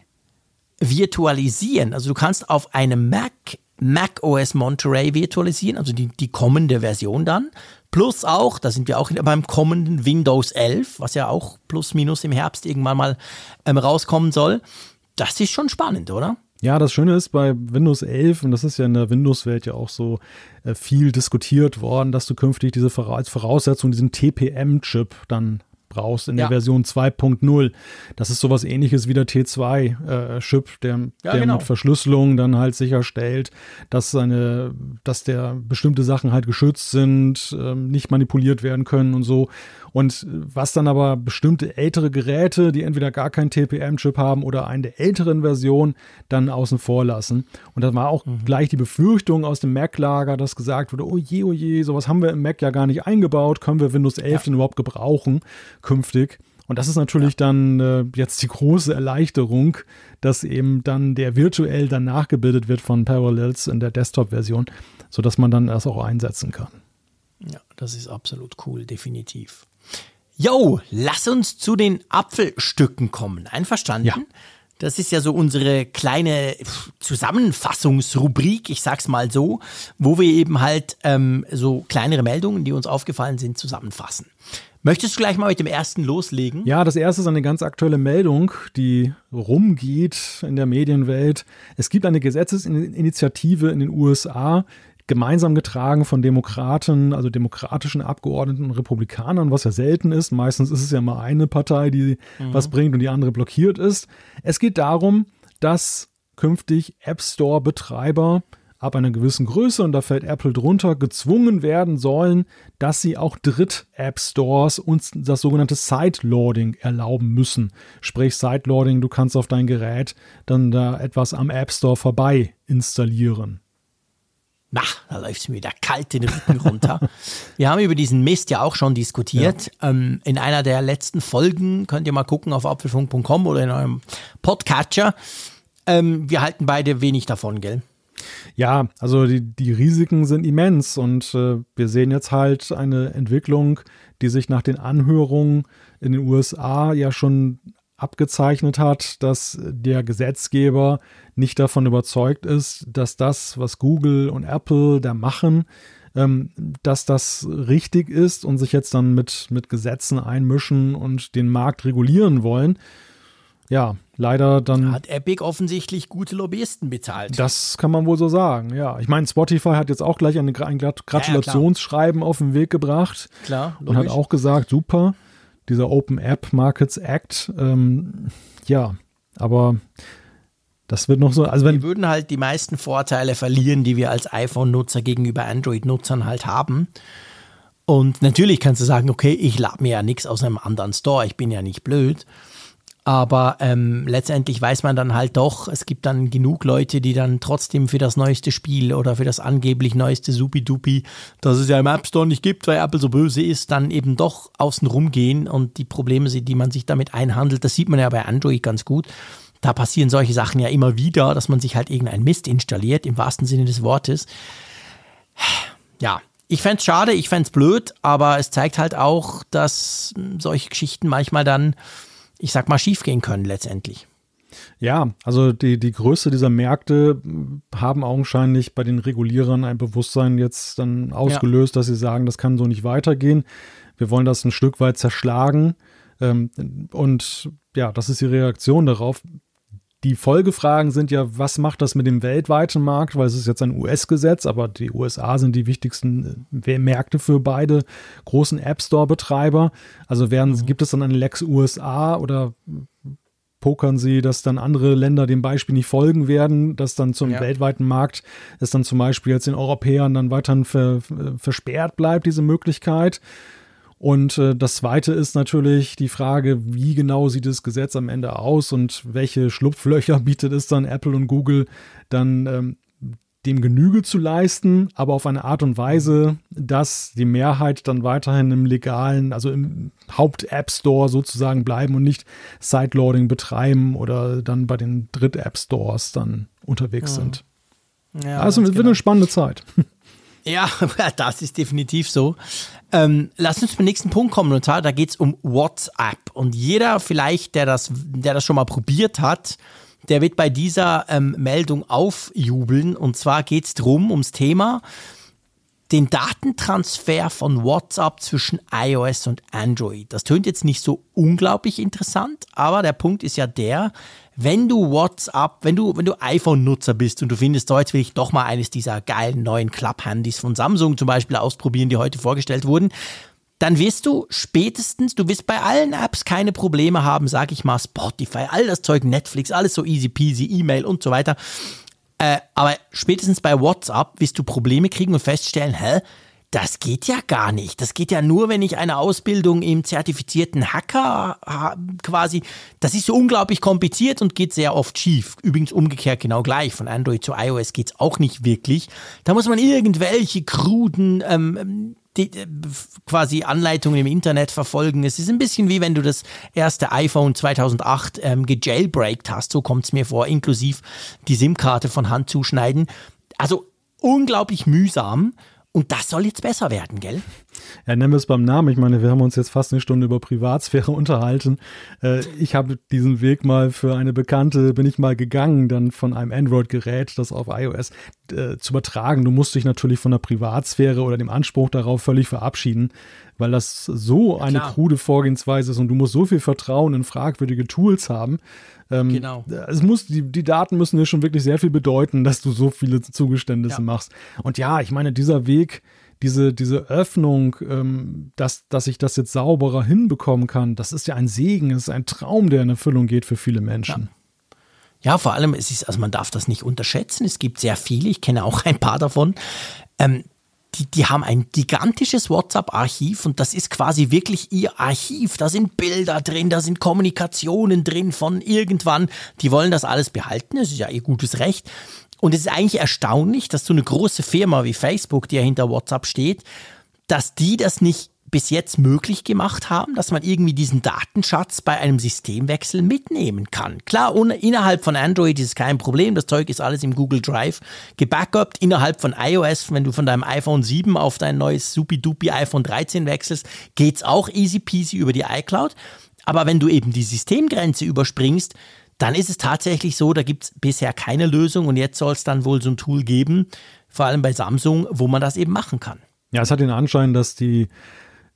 virtualisieren. Also du kannst auf einem Mac Mac OS Monterey virtualisieren, also die, die kommende Version dann. Plus auch, da sind wir auch beim kommenden Windows 11, was ja auch plus minus im Herbst irgendwann mal ähm, rauskommen soll. Das ist schon spannend, oder? Ja, das Schöne ist bei Windows 11, und das ist ja in der Windows-Welt ja auch so äh, viel diskutiert worden, dass du künftig diese Voraussetzung diesen TPM-Chip dann brauchst in ja. der Version 2.0. Das ist sowas ähnliches wie der T2-Chip, äh, der, ja, der genau. mit Verschlüsselung dann halt sicherstellt, dass seine, dass der bestimmte Sachen halt geschützt sind, äh, nicht manipuliert werden können und so. Und was dann aber bestimmte ältere Geräte, die entweder gar keinen TPM-Chip haben oder einen der älteren Versionen, dann außen vor lassen. Und das war auch mhm. gleich die Befürchtung aus dem Mac-Lager, dass gesagt wurde, oh je, oh je, sowas haben wir im Mac ja gar nicht eingebaut, können wir Windows 11 ja. denn überhaupt gebrauchen künftig? Und das ist natürlich ja. dann äh, jetzt die große Erleichterung, dass eben dann der virtuell dann nachgebildet wird von Parallels in der Desktop-Version, sodass man dann das auch einsetzen kann. Ja, das ist absolut cool, definitiv. Yo, lass uns zu den Apfelstücken kommen. Einverstanden? Ja. Das ist ja so unsere kleine Zusammenfassungsrubrik, ich sag's mal so, wo wir eben halt ähm, so kleinere Meldungen, die uns aufgefallen sind, zusammenfassen. Möchtest du gleich mal mit dem ersten loslegen? Ja, das erste ist eine ganz aktuelle Meldung, die rumgeht in der Medienwelt. Es gibt eine Gesetzesinitiative in den USA, gemeinsam getragen von Demokraten, also demokratischen Abgeordneten und Republikanern, was ja selten ist. Meistens ist es ja mal eine Partei, die mhm. was bringt und die andere blockiert ist. Es geht darum, dass künftig App Store-Betreiber ab einer gewissen Größe, und da fällt Apple drunter, gezwungen werden sollen, dass sie auch Dritt-App-Stores und das sogenannte Sideloading erlauben müssen. Sprich Sideloading, du kannst auf dein Gerät dann da etwas am App Store vorbei installieren. Na, da läuft es mir wieder kalt den Rücken runter. Wir haben über diesen Mist ja auch schon diskutiert. Ja. Ähm, in einer der letzten Folgen könnt ihr mal gucken auf apfelfunk.com oder in eurem Podcatcher. Ähm, wir halten beide wenig davon, gell? Ja, also die, die Risiken sind immens und äh, wir sehen jetzt halt eine Entwicklung, die sich nach den Anhörungen in den USA ja schon abgezeichnet hat, dass der Gesetzgeber nicht davon überzeugt ist, dass das, was Google und Apple da machen, ähm, dass das richtig ist und sich jetzt dann mit, mit Gesetzen einmischen und den Markt regulieren wollen. Ja, leider dann. Hat Epic offensichtlich gute Lobbyisten bezahlt. Das kann man wohl so sagen, ja. Ich meine, Spotify hat jetzt auch gleich eine, ein Gratulationsschreiben ja, ja, auf den Weg gebracht. Klar, logisch. Und hat auch gesagt, super dieser Open App Markets Act. Ähm, ja, aber das wird noch so. Also wenn wir würden halt die meisten Vorteile verlieren, die wir als iPhone-Nutzer gegenüber Android-Nutzern halt haben. Und natürlich kannst du sagen, okay, ich lade mir ja nichts aus einem anderen Store, ich bin ja nicht blöd. Aber ähm, letztendlich weiß man dann halt doch, es gibt dann genug Leute, die dann trotzdem für das neueste Spiel oder für das angeblich neueste Supi-Dupi, das es ja im App Store nicht gibt, weil Apple so böse ist, dann eben doch außen rumgehen und die Probleme, die man sich damit einhandelt, das sieht man ja bei Android ganz gut. Da passieren solche Sachen ja immer wieder, dass man sich halt irgendein Mist installiert, im wahrsten Sinne des Wortes. Ja, ich fände es schade, ich fände es blöd, aber es zeigt halt auch, dass solche Geschichten manchmal dann ich sag mal, schiefgehen können letztendlich. Ja, also die, die Größe dieser Märkte haben augenscheinlich bei den Regulierern ein Bewusstsein jetzt dann ausgelöst, ja. dass sie sagen, das kann so nicht weitergehen. Wir wollen das ein Stück weit zerschlagen. Ähm, und ja, das ist die Reaktion darauf. Die Folgefragen sind ja, was macht das mit dem weltweiten Markt? Weil es ist jetzt ein US-Gesetz, aber die USA sind die wichtigsten äh, Märkte für beide großen App Store-Betreiber. Also werden, mhm. gibt es dann eine Lex USA oder pokern sie, dass dann andere Länder dem Beispiel nicht folgen werden, dass dann zum ja. weltweiten Markt es dann zum Beispiel jetzt den Europäern dann weiterhin ver, versperrt bleibt, diese Möglichkeit. Und äh, das Zweite ist natürlich die Frage, wie genau sieht das Gesetz am Ende aus und welche Schlupflöcher bietet es dann Apple und Google dann ähm, dem Genüge zu leisten, aber auf eine Art und Weise, dass die Mehrheit dann weiterhin im legalen, also im Haupt-App Store sozusagen bleiben und nicht Sideloading betreiben oder dann bei den Dritt-App Stores dann unterwegs ja. sind. Ja, also es wird genau. eine spannende Zeit. Ja, das ist definitiv so. Ähm, lass uns zum nächsten Punkt kommen, und zwar, da geht es um WhatsApp. Und jeder vielleicht, der das, der das schon mal probiert hat, der wird bei dieser ähm, Meldung aufjubeln. Und zwar geht es darum, ums Thema, den Datentransfer von WhatsApp zwischen iOS und Android. Das tönt jetzt nicht so unglaublich interessant, aber der Punkt ist ja der, wenn du WhatsApp, wenn du, wenn du iPhone-Nutzer bist und du findest, so jetzt will ich doch mal eines dieser geilen neuen Club-Handys von Samsung zum Beispiel ausprobieren, die heute vorgestellt wurden, dann wirst du spätestens, du wirst bei allen Apps keine Probleme haben, sag ich mal, Spotify, all das Zeug, Netflix, alles so easy peasy, E-Mail und so weiter. Äh, aber spätestens bei WhatsApp wirst du Probleme kriegen und feststellen, hä, das geht ja gar nicht. Das geht ja nur, wenn ich eine Ausbildung im zertifizierten Hacker quasi. Das ist so unglaublich kompliziert und geht sehr oft schief. Übrigens umgekehrt genau gleich. Von Android zu iOS geht's auch nicht wirklich. Da muss man irgendwelche kruden ähm, die, äh, quasi Anleitungen im Internet verfolgen. Es ist ein bisschen wie wenn du das erste iPhone 2008 ähm, gejailbreakt hast. So kommt es mir vor, inklusive die SIM-Karte von Hand zuschneiden. Also unglaublich mühsam. Und das soll jetzt besser werden, gell? Ja, nennen wir es beim Namen. Ich meine, wir haben uns jetzt fast eine Stunde über Privatsphäre unterhalten. Äh, ich habe diesen Weg mal für eine Bekannte, bin ich mal gegangen, dann von einem Android-Gerät, das auf iOS äh, zu übertragen. Du musst dich natürlich von der Privatsphäre oder dem Anspruch darauf völlig verabschieden, weil das so eine Klar. krude Vorgehensweise ist und du musst so viel Vertrauen in fragwürdige Tools haben. Ähm, genau. Es muss, die, die Daten müssen dir schon wirklich sehr viel bedeuten, dass du so viele Zugeständnisse ja. machst. Und ja, ich meine, dieser Weg, diese, diese Öffnung, ähm, dass, dass ich das jetzt sauberer hinbekommen kann, das ist ja ein Segen, es ist ein Traum, der in Erfüllung geht für viele Menschen. Ja. Ja, vor allem, es ist, also man darf das nicht unterschätzen. Es gibt sehr viele, ich kenne auch ein paar davon, ähm, die, die haben ein gigantisches WhatsApp-Archiv und das ist quasi wirklich ihr Archiv. Da sind Bilder drin, da sind Kommunikationen drin von irgendwann. Die wollen das alles behalten, das ist ja ihr gutes Recht. Und es ist eigentlich erstaunlich, dass so eine große Firma wie Facebook, die ja hinter WhatsApp steht, dass die das nicht bis jetzt möglich gemacht haben, dass man irgendwie diesen Datenschatz bei einem Systemwechsel mitnehmen kann. Klar, innerhalb von Android ist es kein Problem, das Zeug ist alles im Google Drive gebackupt. Innerhalb von iOS, wenn du von deinem iPhone 7 auf dein neues supi-dupi iPhone 13 wechselst, geht's auch easy peasy über die iCloud. Aber wenn du eben die Systemgrenze überspringst, dann ist es tatsächlich so, da gibt es bisher keine Lösung und jetzt soll es dann wohl so ein Tool geben, vor allem bei Samsung, wo man das eben machen kann. Ja, es hat den Anschein, dass die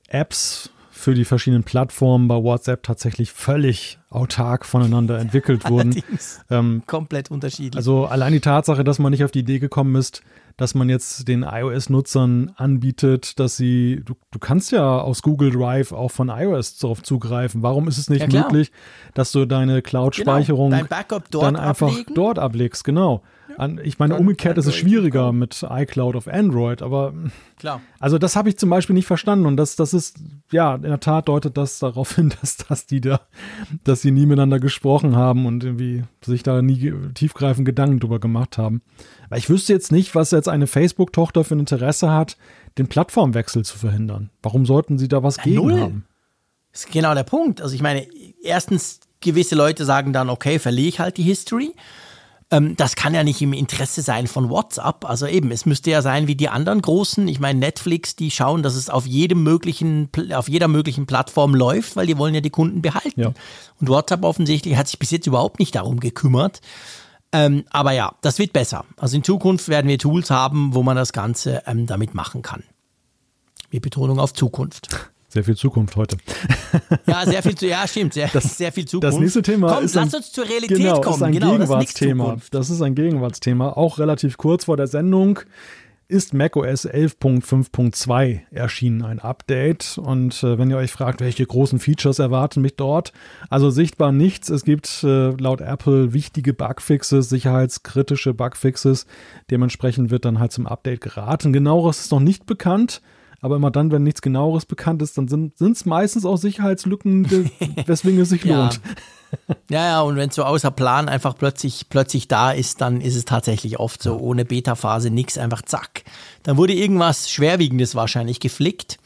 Apps für die verschiedenen Plattformen bei WhatsApp tatsächlich völlig autark voneinander entwickelt wurden. Ähm, komplett unterschiedlich. Also allein die Tatsache, dass man nicht auf die Idee gekommen ist, dass man jetzt den iOS-Nutzern anbietet, dass sie, du, du kannst ja aus Google Drive auch von iOS darauf zugreifen. Warum ist es nicht ja, möglich, dass du deine Cloud-Speicherung genau, dann einfach ablegen? dort ablegst? Genau. An, ich meine, umgekehrt ist es schwieriger mit iCloud auf Android, aber Klar. Also das habe ich zum Beispiel nicht verstanden und das, das ist, ja, in der Tat deutet das darauf hin, dass, dass die da, dass sie nie miteinander gesprochen haben und irgendwie sich da nie tiefgreifend Gedanken drüber gemacht haben. Weil ich wüsste jetzt nicht, was jetzt eine Facebook-Tochter für ein Interesse hat, den Plattformwechsel zu verhindern. Warum sollten sie da was gegen Null. haben? Das ist genau der Punkt. Also ich meine, erstens, gewisse Leute sagen dann, okay, verliere ich halt die History. Ähm, das kann ja nicht im Interesse sein von WhatsApp. Also eben, es müsste ja sein wie die anderen großen. Ich meine, Netflix, die schauen, dass es auf jedem möglichen, auf jeder möglichen Plattform läuft, weil die wollen ja die Kunden behalten. Ja. Und WhatsApp offensichtlich hat sich bis jetzt überhaupt nicht darum gekümmert. Ähm, aber ja, das wird besser. Also in Zukunft werden wir Tools haben, wo man das Ganze ähm, damit machen kann. Mit Betonung auf Zukunft. Sehr viel Zukunft heute. Ja, sehr viel, ja, stimmt, sehr, das, sehr viel Zukunft. Das nächste Thema Komm, ist lass uns zur Realität genau, kommen. Ist ein genau, Gegenwartsthema. Das ist, das ist ein Gegenwartsthema. Auch relativ kurz vor der Sendung ist macOS 11.5.2 erschienen, ein Update. Und äh, wenn ihr euch fragt, welche großen Features erwarten mich dort, also sichtbar nichts. Es gibt äh, laut Apple wichtige Bugfixes, sicherheitskritische Bugfixes. Dementsprechend wird dann halt zum Update geraten. Genaueres ist noch nicht bekannt. Aber immer dann, wenn nichts genaueres bekannt ist, dann sind es meistens auch Sicherheitslücken, weswegen es sich ja. lohnt. Ja, ja, und wenn es so außer Plan einfach plötzlich, plötzlich da ist, dann ist es tatsächlich oft so, ohne Beta-Phase nichts, einfach zack. Dann wurde irgendwas Schwerwiegendes wahrscheinlich geflickt,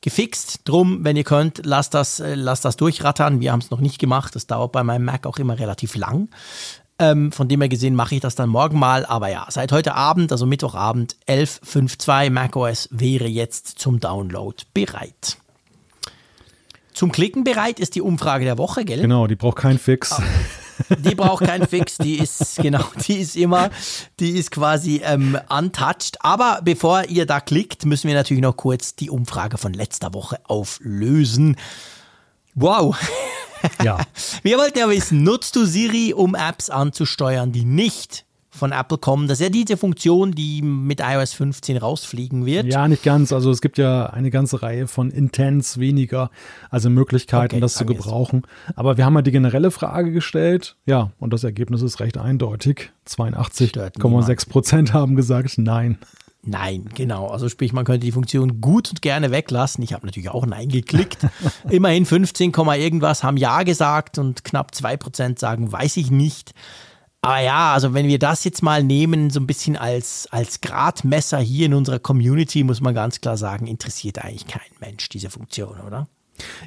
gefixt. Drum, wenn ihr könnt, lasst das, äh, lasst das durchrattern. Wir haben es noch nicht gemacht. Das dauert bei meinem Mac auch immer relativ lang. Ähm, von dem her gesehen mache ich das dann morgen mal. Aber ja, seit heute Abend, also Mittwochabend, 11.5.2 macOS wäre jetzt zum Download bereit. Zum Klicken bereit ist die Umfrage der Woche, gell? Genau, die braucht keinen Fix. Ah, die braucht keinen Fix, die ist, genau, die ist immer, die ist quasi ähm, untouched. Aber bevor ihr da klickt, müssen wir natürlich noch kurz die Umfrage von letzter Woche auflösen. Wow. Ja. Wir wollten ja wissen, nutzt du Siri, um Apps anzusteuern, die nicht von Apple kommen. Das ist ja diese Funktion, die mit iOS 15 rausfliegen wird. Ja, nicht ganz. Also es gibt ja eine ganze Reihe von Intents weniger, also Möglichkeiten, okay, das zu gebrauchen. Aber wir haben halt die generelle Frage gestellt. Ja, und das Ergebnis ist recht eindeutig. 82,6 Prozent haben gesagt nein. Nein, genau. Also sprich, man könnte die Funktion gut und gerne weglassen. Ich habe natürlich auch Nein geklickt. Immerhin 15, irgendwas haben Ja gesagt und knapp 2% sagen, weiß ich nicht. Aber ja, also wenn wir das jetzt mal nehmen, so ein bisschen als, als Gradmesser hier in unserer Community, muss man ganz klar sagen, interessiert eigentlich kein Mensch diese Funktion, oder?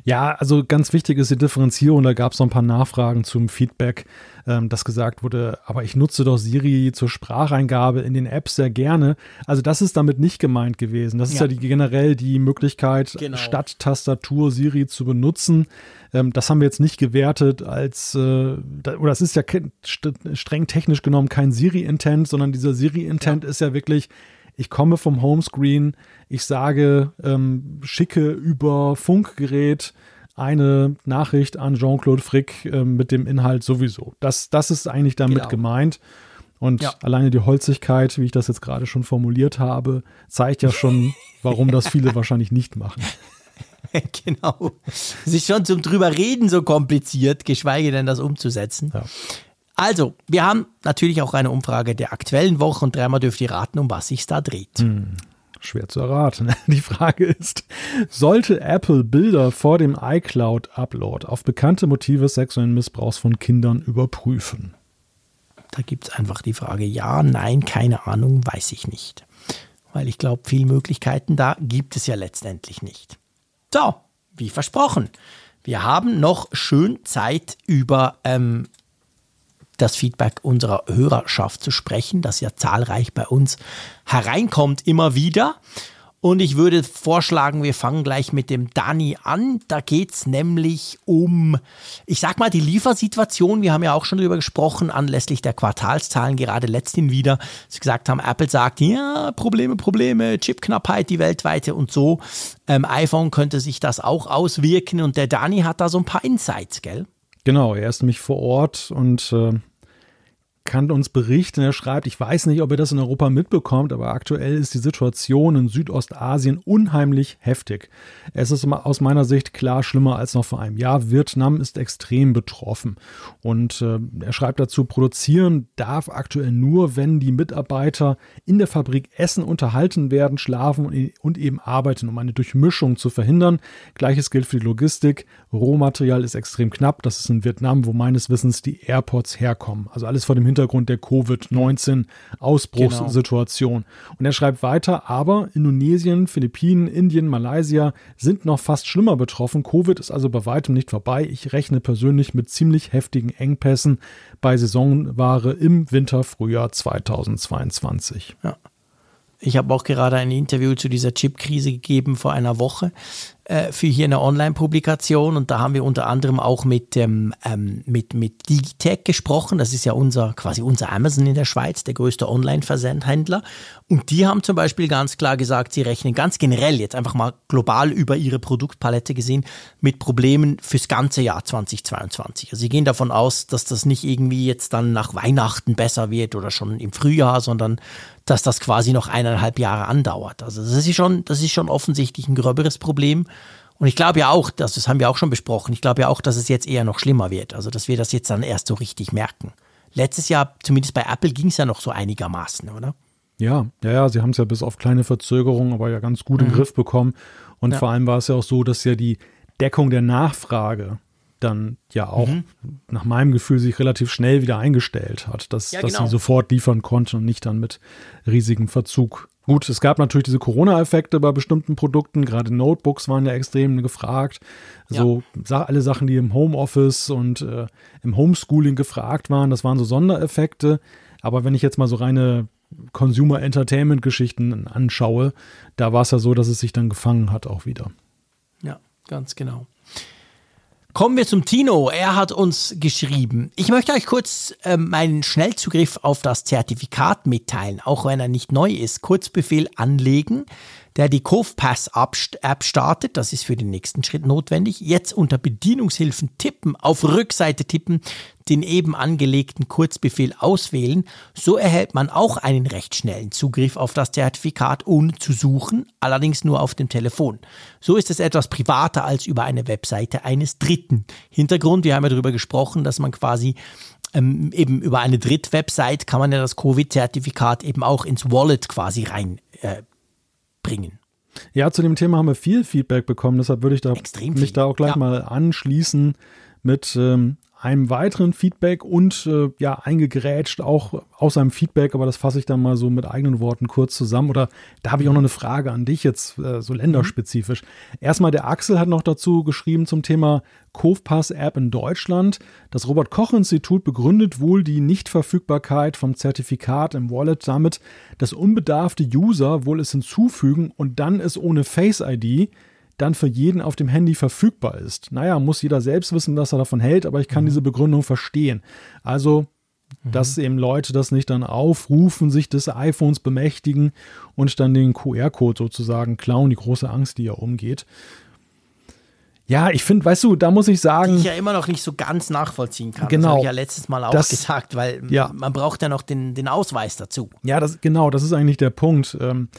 Ja, also ganz wichtig ist die Differenzierung. Da gab es noch ein paar Nachfragen zum Feedback, ähm, dass gesagt wurde, aber ich nutze doch Siri zur Spracheingabe in den Apps sehr gerne. Also das ist damit nicht gemeint gewesen. Das ist ja, die, generell die Möglichkeit, genau. statt Tastatur Siri zu benutzen. Ähm, das haben wir jetzt nicht gewertet als, äh, oder es ist ja streng technisch genommen kein Siri-Intent, sondern dieser Siri-Intent ja. ist ja wirklich, ich komme vom Homescreen, ich sage, ähm, schicke über Funkgerät eine Nachricht an Jean-Claude Frick äh, mit dem Inhalt sowieso. Das, das ist eigentlich damit genau. gemeint. Und ja. alleine die Holzigkeit, wie ich das jetzt gerade schon formuliert habe, zeigt ja schon, warum das viele wahrscheinlich nicht machen. genau. Es ist schon zum drüber reden so kompliziert, geschweige denn das umzusetzen. Ja. Also, wir haben natürlich auch eine Umfrage der aktuellen Woche und dreimal dürft ihr raten, um was sich da dreht. Hm, schwer zu erraten. Die Frage ist, sollte Apple Bilder vor dem iCloud-Upload auf bekannte Motive sexuellen Missbrauchs von Kindern überprüfen? Da gibt es einfach die Frage, ja, nein, keine Ahnung, weiß ich nicht. Weil ich glaube, viele Möglichkeiten da gibt es ja letztendlich nicht. So, wie versprochen. Wir haben noch schön Zeit über ähm, das Feedback unserer Hörerschaft zu sprechen, das ja zahlreich bei uns hereinkommt immer wieder. Und ich würde vorschlagen, wir fangen gleich mit dem Dani an. Da geht es nämlich um, ich sag mal, die Liefersituation. Wir haben ja auch schon darüber gesprochen, anlässlich der Quartalszahlen, gerade letzthin wieder. Sie gesagt haben, Apple sagt, ja, Probleme, Probleme, Chipknappheit, die weltweite und so. Ähm, iPhone könnte sich das auch auswirken. Und der Dani hat da so ein paar Insights, gell? Genau, er ist nämlich vor Ort und äh, kann uns berichten. Er schreibt, ich weiß nicht, ob ihr das in Europa mitbekommt, aber aktuell ist die Situation in Südostasien unheimlich heftig. Es ist aus meiner Sicht klar schlimmer als noch vor einem Jahr. Vietnam ist extrem betroffen. Und äh, er schreibt dazu, produzieren darf aktuell nur, wenn die Mitarbeiter in der Fabrik essen, unterhalten werden, schlafen und eben arbeiten, um eine Durchmischung zu verhindern. Gleiches gilt für die Logistik. Rohmaterial ist extrem knapp. Das ist in Vietnam, wo meines Wissens die Airports herkommen. Also alles vor dem Hintergrund der Covid-19-Ausbruchssituation. Genau. Und er schreibt weiter, aber Indonesien, Philippinen, Indien, Malaysia sind noch fast schlimmer betroffen. Covid ist also bei weitem nicht vorbei. Ich rechne persönlich mit ziemlich heftigen Engpässen bei Saisonware im Winter, Frühjahr 2022. Ja. Ich habe auch gerade ein Interview zu dieser Chip-Krise gegeben vor einer Woche äh, für hier eine Online-Publikation und da haben wir unter anderem auch mit, ähm, ähm, mit, mit Digitech gesprochen. Das ist ja unser, quasi unser Amazon in der Schweiz, der größte Online-Versendhändler. Und die haben zum Beispiel ganz klar gesagt, sie rechnen ganz generell jetzt einfach mal global über ihre Produktpalette gesehen mit Problemen fürs ganze Jahr 2022. Also sie gehen davon aus, dass das nicht irgendwie jetzt dann nach Weihnachten besser wird oder schon im Frühjahr, sondern dass das quasi noch eineinhalb Jahre andauert. Also das ist schon, das ist schon offensichtlich ein gröberes Problem. Und ich glaube ja auch, das, das haben wir auch schon besprochen, ich glaube ja auch, dass es jetzt eher noch schlimmer wird. Also, dass wir das jetzt dann erst so richtig merken. Letztes Jahr, zumindest bei Apple, ging es ja noch so einigermaßen, oder? Ja, ja, ja, sie haben es ja bis auf kleine Verzögerungen aber ja ganz gut mhm. im Griff bekommen. Und ja. vor allem war es ja auch so, dass ja die Deckung der Nachfrage dann ja auch mhm. nach meinem Gefühl sich relativ schnell wieder eingestellt hat, dass, ja, dass genau. sie sofort liefern konnten und nicht dann mit riesigem Verzug. Gut, es gab natürlich diese Corona-Effekte bei bestimmten Produkten, gerade Notebooks waren ja extrem gefragt. So ja. alle Sachen, die im Homeoffice und äh, im Homeschooling gefragt waren, das waren so Sondereffekte. Aber wenn ich jetzt mal so reine Consumer Entertainment Geschichten anschaue, da war es ja so, dass es sich dann gefangen hat auch wieder. Ja, ganz genau. Kommen wir zum Tino. Er hat uns geschrieben. Ich möchte euch kurz äh, meinen Schnellzugriff auf das Zertifikat mitteilen, auch wenn er nicht neu ist. Kurzbefehl anlegen. Der die CovePass-App startet. Das ist für den nächsten Schritt notwendig. Jetzt unter Bedienungshilfen tippen, auf Rückseite tippen, den eben angelegten Kurzbefehl auswählen. So erhält man auch einen recht schnellen Zugriff auf das Zertifikat, ohne zu suchen, allerdings nur auf dem Telefon. So ist es etwas privater als über eine Webseite eines Dritten. Hintergrund, wir haben ja darüber gesprochen, dass man quasi ähm, eben über eine Drittwebsite kann man ja das Covid-Zertifikat eben auch ins Wallet quasi reinbringen. Äh, ja, zu dem Thema haben wir viel Feedback bekommen, deshalb würde ich da mich da auch gleich ja. mal anschließen mit ähm, einem weiteren Feedback und äh, ja, eingegrätscht auch aus einem Feedback, aber das fasse ich dann mal so mit eigenen Worten kurz zusammen. Oder da habe ich auch noch eine Frage an dich jetzt, äh, so länderspezifisch. Erstmal, der Axel hat noch dazu geschrieben zum Thema Kofpass-App in Deutschland. Das Robert-Koch-Institut begründet wohl die Nichtverfügbarkeit vom Zertifikat im Wallet damit, dass unbedarfte User wohl es hinzufügen und dann es ohne Face-ID dann für jeden auf dem Handy verfügbar ist. Naja, muss jeder selbst wissen, was er davon hält, aber ich kann mhm. diese Begründung verstehen. Also, mhm. dass eben Leute das nicht dann aufrufen, sich des iPhones bemächtigen und dann den QR-Code sozusagen klauen, die große Angst, die ja umgeht. Ja, ich finde, weißt du, da muss ich sagen. Die ich ja immer noch nicht so ganz nachvollziehen kann. Genau. Das habe ich ja letztes Mal auch das, gesagt, weil ja. man braucht ja noch den, den Ausweis dazu. Ja, das, genau, das ist eigentlich der Punkt. Ähm,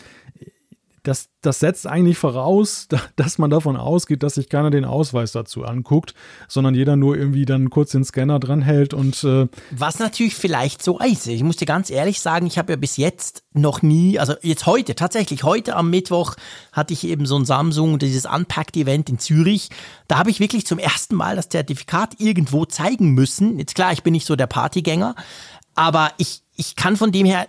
das, das setzt eigentlich voraus, dass man davon ausgeht, dass sich keiner den Ausweis dazu anguckt, sondern jeder nur irgendwie dann kurz den Scanner dranhält und. Äh Was natürlich vielleicht so ist. Ich muss dir ganz ehrlich sagen, ich habe ja bis jetzt noch nie, also jetzt heute, tatsächlich heute am Mittwoch hatte ich eben so ein Samsung, dieses Unpacked-Event in Zürich. Da habe ich wirklich zum ersten Mal das Zertifikat irgendwo zeigen müssen. Jetzt klar, ich bin nicht so der Partygänger, aber ich, ich kann von dem her,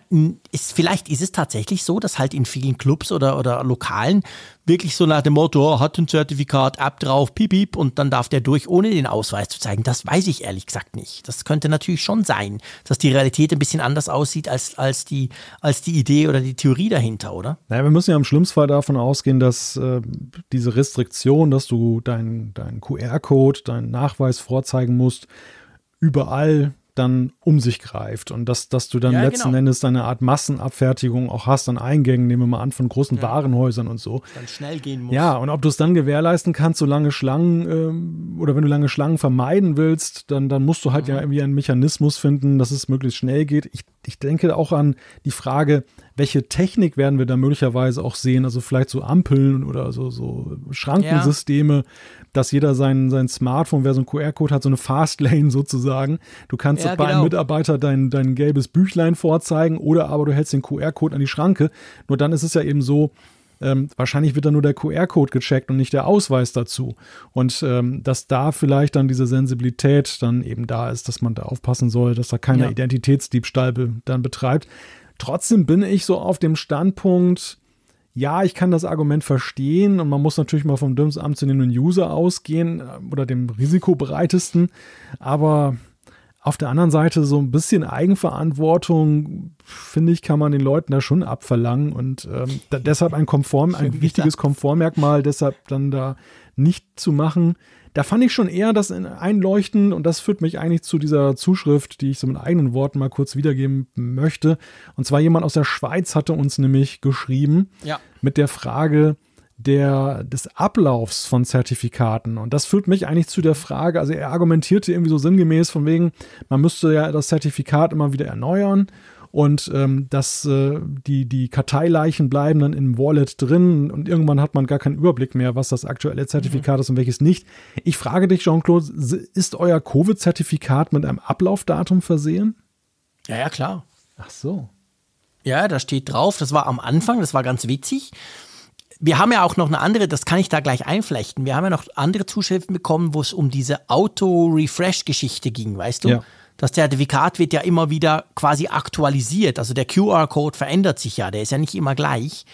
ist, vielleicht ist es tatsächlich so, dass halt in vielen Clubs oder, oder Lokalen wirklich so nach dem Motto, oh, hat ein Zertifikat, App drauf, piep, piep, und dann darf der durch, ohne den Ausweis zu zeigen. Das weiß ich ehrlich gesagt nicht. Das könnte natürlich schon sein, dass die Realität ein bisschen anders aussieht als, als, die, als die Idee oder die Theorie dahinter, oder? Naja, wir müssen ja im schlimmsten Fall davon ausgehen, dass äh, diese Restriktion, dass du deinen dein QR-Code, deinen Nachweis vorzeigen musst, überall dann um sich greift und dass, dass du dann ja, letzten genau. Endes eine Art Massenabfertigung auch hast an Eingängen, nehmen wir mal an, von großen ja. Warenhäusern und so. Dann schnell gehen muss. Ja, und ob du es dann gewährleisten kannst, so lange Schlangen ähm, oder wenn du lange Schlangen vermeiden willst, dann, dann musst du halt mhm. ja irgendwie einen Mechanismus finden, dass es möglichst schnell geht. Ich, ich denke auch an die Frage, welche Technik werden wir da möglicherweise auch sehen? Also vielleicht so Ampeln oder so, so Schrankensysteme, ja. dass jeder sein, sein Smartphone, wer so einen QR-Code hat, so eine Fastlane sozusagen. Du kannst ja, bei genau. einem Mitarbeiter dein, dein gelbes Büchlein vorzeigen oder aber du hältst den QR-Code an die Schranke. Nur dann ist es ja eben so, ähm, wahrscheinlich wird da nur der QR-Code gecheckt und nicht der Ausweis dazu. Und ähm, dass da vielleicht dann diese Sensibilität dann eben da ist, dass man da aufpassen soll, dass da keiner ja. Identitätsdiebstahl be dann betreibt. Trotzdem bin ich so auf dem Standpunkt, ja, ich kann das Argument verstehen und man muss natürlich mal vom dümmsten amtszunehmenden User ausgehen äh, oder dem risikobereitesten, aber auf der anderen Seite so ein bisschen Eigenverantwortung, finde ich, kann man den Leuten da schon abverlangen und ähm, da, deshalb ein Konform, ein wichtiges Komfortmerkmal deshalb dann da nicht zu machen da fand ich schon eher das Einleuchten und das führt mich eigentlich zu dieser Zuschrift, die ich so mit eigenen Worten mal kurz wiedergeben möchte. Und zwar jemand aus der Schweiz hatte uns nämlich geschrieben ja. mit der Frage, der, des Ablaufs von Zertifikaten. Und das führt mich eigentlich zu der Frage, also er argumentierte irgendwie so sinngemäß von wegen, man müsste ja das Zertifikat immer wieder erneuern und ähm, dass äh, die, die Karteileichen bleiben dann im Wallet drin und irgendwann hat man gar keinen Überblick mehr, was das aktuelle Zertifikat mhm. ist und welches nicht. Ich frage dich, Jean-Claude, ist euer Covid-Zertifikat mit einem Ablaufdatum versehen? Ja, ja, klar. Ach so. Ja, da steht drauf, das war am Anfang, das war ganz witzig. Wir haben ja auch noch eine andere, das kann ich da gleich einflechten. Wir haben ja noch andere Zuschriften bekommen, wo es um diese Auto-Refresh-Geschichte ging, weißt du? Ja. Das Zertifikat wird ja immer wieder quasi aktualisiert. Also der QR-Code verändert sich ja, der ist ja nicht immer gleich.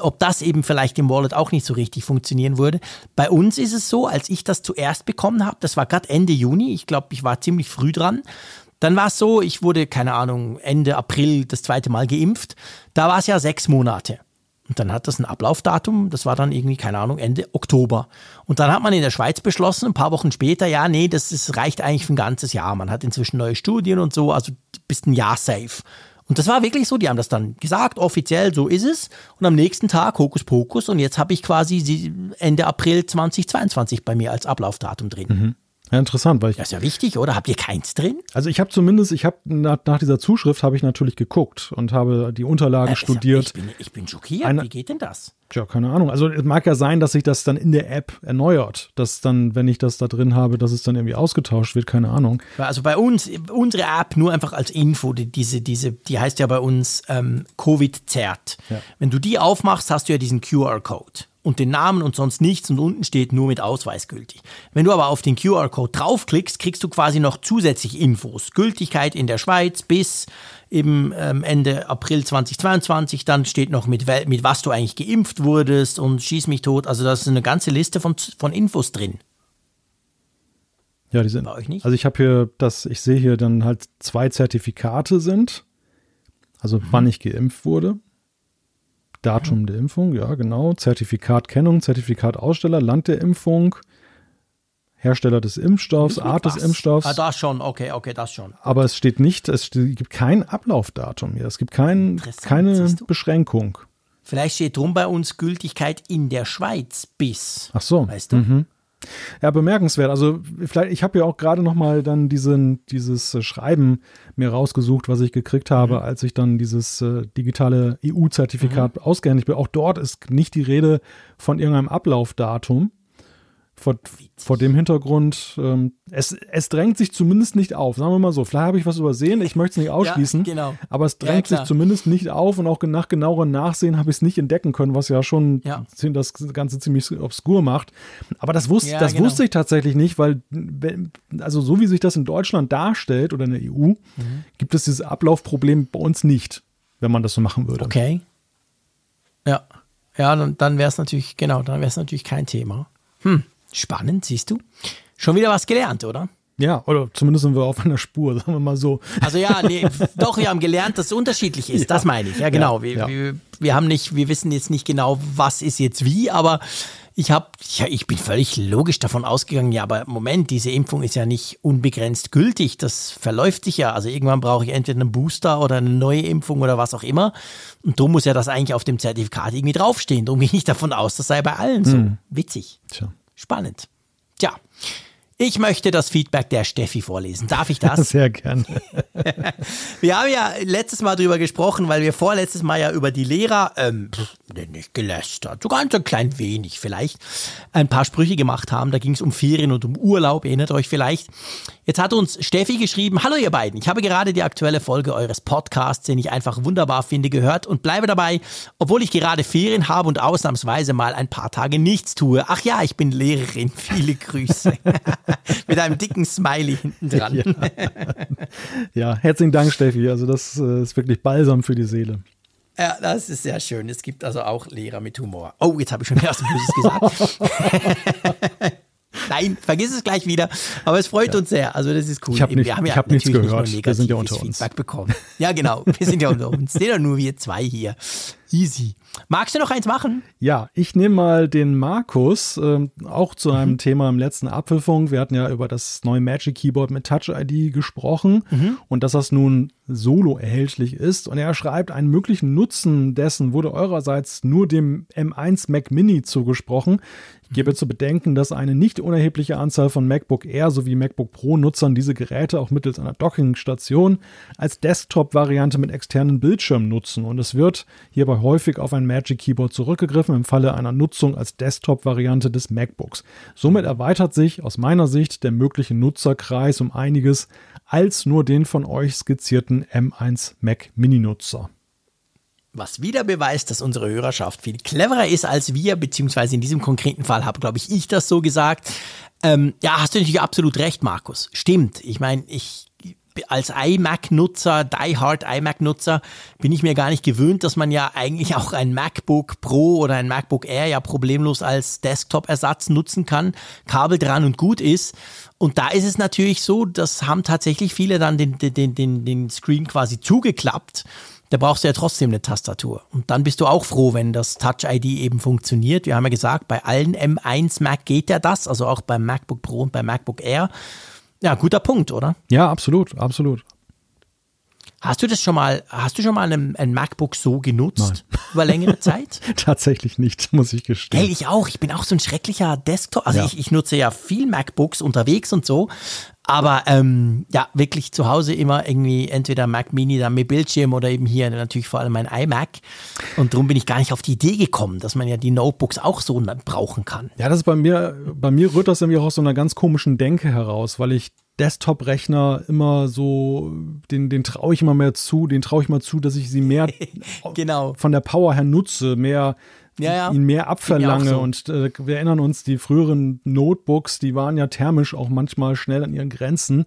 Ob das eben vielleicht im Wallet auch nicht so richtig funktionieren würde. Bei uns ist es so, als ich das zuerst bekommen habe, das war gerade Ende Juni, ich glaube, ich war ziemlich früh dran. Dann war es so, ich wurde, keine Ahnung, Ende April das zweite Mal geimpft. Da war es ja sechs Monate. Und dann hat das ein Ablaufdatum, das war dann irgendwie, keine Ahnung, Ende Oktober. Und dann hat man in der Schweiz beschlossen, ein paar Wochen später, ja, nee, das, das reicht eigentlich für ein ganzes Jahr. Man hat inzwischen neue Studien und so, also bist ein Jahr safe. Und das war wirklich so, die haben das dann gesagt, offiziell, so ist es. Und am nächsten Tag Hokus Pokus und jetzt habe ich quasi Ende April 2022 bei mir als Ablaufdatum drin. Mhm. Ja, interessant, weil ich. Das ist ja wichtig, oder? Habt ihr keins drin? Also ich habe zumindest, ich habe nach, nach, dieser Zuschrift habe ich natürlich geguckt und habe die Unterlagen äh, studiert. Ich bin, ich bin schockiert. Eine, Wie geht denn das? Tja, keine Ahnung. Also es mag ja sein, dass sich das dann in der App erneuert, dass dann, wenn ich das da drin habe, dass es dann irgendwie ausgetauscht wird, keine Ahnung. Also bei uns, unsere App nur einfach als Info, die, diese, diese, die heißt ja bei uns ähm, Covid-Zert. Ja. Wenn du die aufmachst, hast du ja diesen QR-Code und den Namen und sonst nichts und unten steht nur mit Ausweis gültig. Wenn du aber auf den QR-Code draufklickst, kriegst du quasi noch zusätzlich Infos. Gültigkeit in der Schweiz bis eben ähm, Ende April 2022, dann steht noch mit, mit was du eigentlich geimpft wurdest und schieß mich tot. Also da ist eine ganze Liste von, von Infos drin. Ja, die sind. Bei euch nicht? Also ich habe hier das, ich sehe hier dann halt zwei Zertifikate sind. Also mhm. wann ich geimpft wurde. Datum mhm. der Impfung, ja, genau. Zertifikatkennung, Zertifikataussteller, Land der Impfung, Hersteller des Impfstoffs, Art was? des Impfstoffs. Ah, das schon, okay, okay, das schon. Aber es steht nicht, es gibt kein Ablaufdatum hier. Es gibt kein, keine Beschränkung. Vielleicht steht drum bei uns Gültigkeit in der Schweiz bis. Ach so. Weißt du? Mhm. Ja, bemerkenswert. Also vielleicht, ich habe ja auch gerade noch mal dann diesen, dieses äh, Schreiben mir rausgesucht, was ich gekriegt habe, mhm. als ich dann dieses äh, digitale EU-Zertifikat mhm. ausgehändigt bin. Auch dort ist nicht die Rede von irgendeinem Ablaufdatum. Vor, vor dem Hintergrund, ähm, es, es drängt sich zumindest nicht auf, sagen wir mal so. Vielleicht habe ich was übersehen, ich möchte es nicht ausschließen, ja, genau. aber es drängt ja, sich zumindest nicht auf und auch nach genauerem Nachsehen habe ich es nicht entdecken können, was ja schon ja. das Ganze ziemlich obskur macht. Aber das, wusste, das genau. wusste ich tatsächlich nicht, weil, also so wie sich das in Deutschland darstellt oder in der EU, mhm. gibt es dieses Ablaufproblem bei uns nicht, wenn man das so machen würde. Okay. Ja. Ja, dann, dann wäre es natürlich, genau, dann wäre es natürlich kein Thema. Hm. Spannend, siehst du? Schon wieder was gelernt, oder? Ja, oder zumindest sind wir auf einer Spur, sagen wir mal so. Also ja, nee, doch, wir haben gelernt, dass es unterschiedlich ist. Ja. Das meine ich. Ja, genau. Wir, ja. Wir, wir, haben nicht, wir wissen jetzt nicht genau, was ist jetzt wie, aber ich habe, ja, ich bin völlig logisch davon ausgegangen, ja, aber Moment, diese Impfung ist ja nicht unbegrenzt gültig. Das verläuft sich ja. Also irgendwann brauche ich entweder einen Booster oder eine neue Impfung oder was auch immer. Und da muss ja das eigentlich auf dem Zertifikat irgendwie draufstehen. Darum gehe ich davon aus, das sei bei allen so. Hm. Witzig. Tja. Spannend. Tja, ich möchte das Feedback der Steffi vorlesen. Darf ich das? Sehr gerne. wir haben ja letztes Mal drüber gesprochen, weil wir vorletztes Mal ja über die Lehrer, ähm, nicht gelästert, so ganz ein klein wenig vielleicht, ein paar Sprüche gemacht haben. Da ging es um Ferien und um Urlaub, erinnert euch vielleicht. Jetzt hat uns Steffi geschrieben, hallo ihr beiden, ich habe gerade die aktuelle Folge eures Podcasts, den ich einfach wunderbar finde, gehört und bleibe dabei, obwohl ich gerade Ferien habe und ausnahmsweise mal ein paar Tage nichts tue. Ach ja, ich bin Lehrerin, viele Grüße. Mit einem dicken Smiley hinten dran. Ja. ja. herzlichen Dank, Steffi. Also das äh, ist wirklich balsam für die Seele. Ja, das ist sehr schön. Es gibt also auch Lehrer mit Humor. Oh, jetzt habe ich schon erst Böses gesagt. Nein, vergiss es gleich wieder. Aber es freut ja. uns sehr. Also das ist cool. Ich habe nicht, ja hab nichts gehört. Nicht wir sind ja unter uns. Feedback bekommen. Ja, genau. Wir sind ja unter uns. Sind ja nur wir zwei hier. Easy. Magst du noch eins machen? Ja, ich nehme mal den Markus, äh, auch zu einem mhm. Thema im letzten Apfelfunk. Wir hatten ja über das neue Magic Keyboard mit Touch ID gesprochen mhm. und dass das nun solo erhältlich ist. Und er schreibt, einen möglichen Nutzen dessen wurde eurerseits nur dem M1 Mac Mini zugesprochen. Ich gebe zu bedenken, dass eine nicht unerhebliche Anzahl von MacBook Air sowie MacBook Pro Nutzern diese Geräte auch mittels einer Dockingstation als Desktop-Variante mit externen Bildschirmen nutzen. Und es wird hierbei häufig auf ein Magic Keyboard zurückgegriffen im Falle einer Nutzung als Desktop-Variante des MacBooks. Somit erweitert sich aus meiner Sicht der mögliche Nutzerkreis um einiges als nur den von euch skizzierten M1 Mac Mini-Nutzer. Was wieder beweist, dass unsere Hörerschaft viel cleverer ist als wir, beziehungsweise in diesem konkreten Fall habe, glaube ich, ich das so gesagt. Ähm, ja, hast du natürlich absolut recht, Markus. Stimmt. Ich meine, ich als iMac-Nutzer, die-hard iMac-Nutzer, bin ich mir gar nicht gewöhnt, dass man ja eigentlich auch ein MacBook Pro oder ein MacBook Air ja problemlos als Desktop-Ersatz nutzen kann, Kabel dran und gut ist. Und da ist es natürlich so, das haben tatsächlich viele dann den, den, den, den Screen quasi zugeklappt da brauchst du ja trotzdem eine Tastatur. Und dann bist du auch froh, wenn das Touch ID eben funktioniert. Wir haben ja gesagt, bei allen M1 Mac geht ja das, also auch beim MacBook Pro und beim MacBook Air. Ja, guter Punkt, oder? Ja, absolut, absolut. Hast du das schon mal, hast du schon mal ein, ein MacBook so genutzt Nein. über längere Zeit? Tatsächlich nicht, muss ich gestehen. Hey, ich auch. Ich bin auch so ein schrecklicher Desktop. Also ja. ich, ich nutze ja viel MacBooks unterwegs und so. Aber ähm, ja, wirklich zu Hause immer irgendwie entweder Mac Mini dann mit Bildschirm oder eben hier natürlich vor allem mein iMac. Und darum bin ich gar nicht auf die Idee gekommen, dass man ja die Notebooks auch so brauchen kann. Ja, das ist bei mir, bei mir rührt das irgendwie auch aus so einer ganz komischen Denke heraus, weil ich Desktop-Rechner immer so, den, den traue ich immer mehr zu, den traue ich mal zu, dass ich sie mehr genau. von der Power her nutze, mehr ja, ja. ihn mehr abverlange. So. Und äh, wir erinnern uns, die früheren Notebooks, die waren ja thermisch auch manchmal schnell an ihren Grenzen.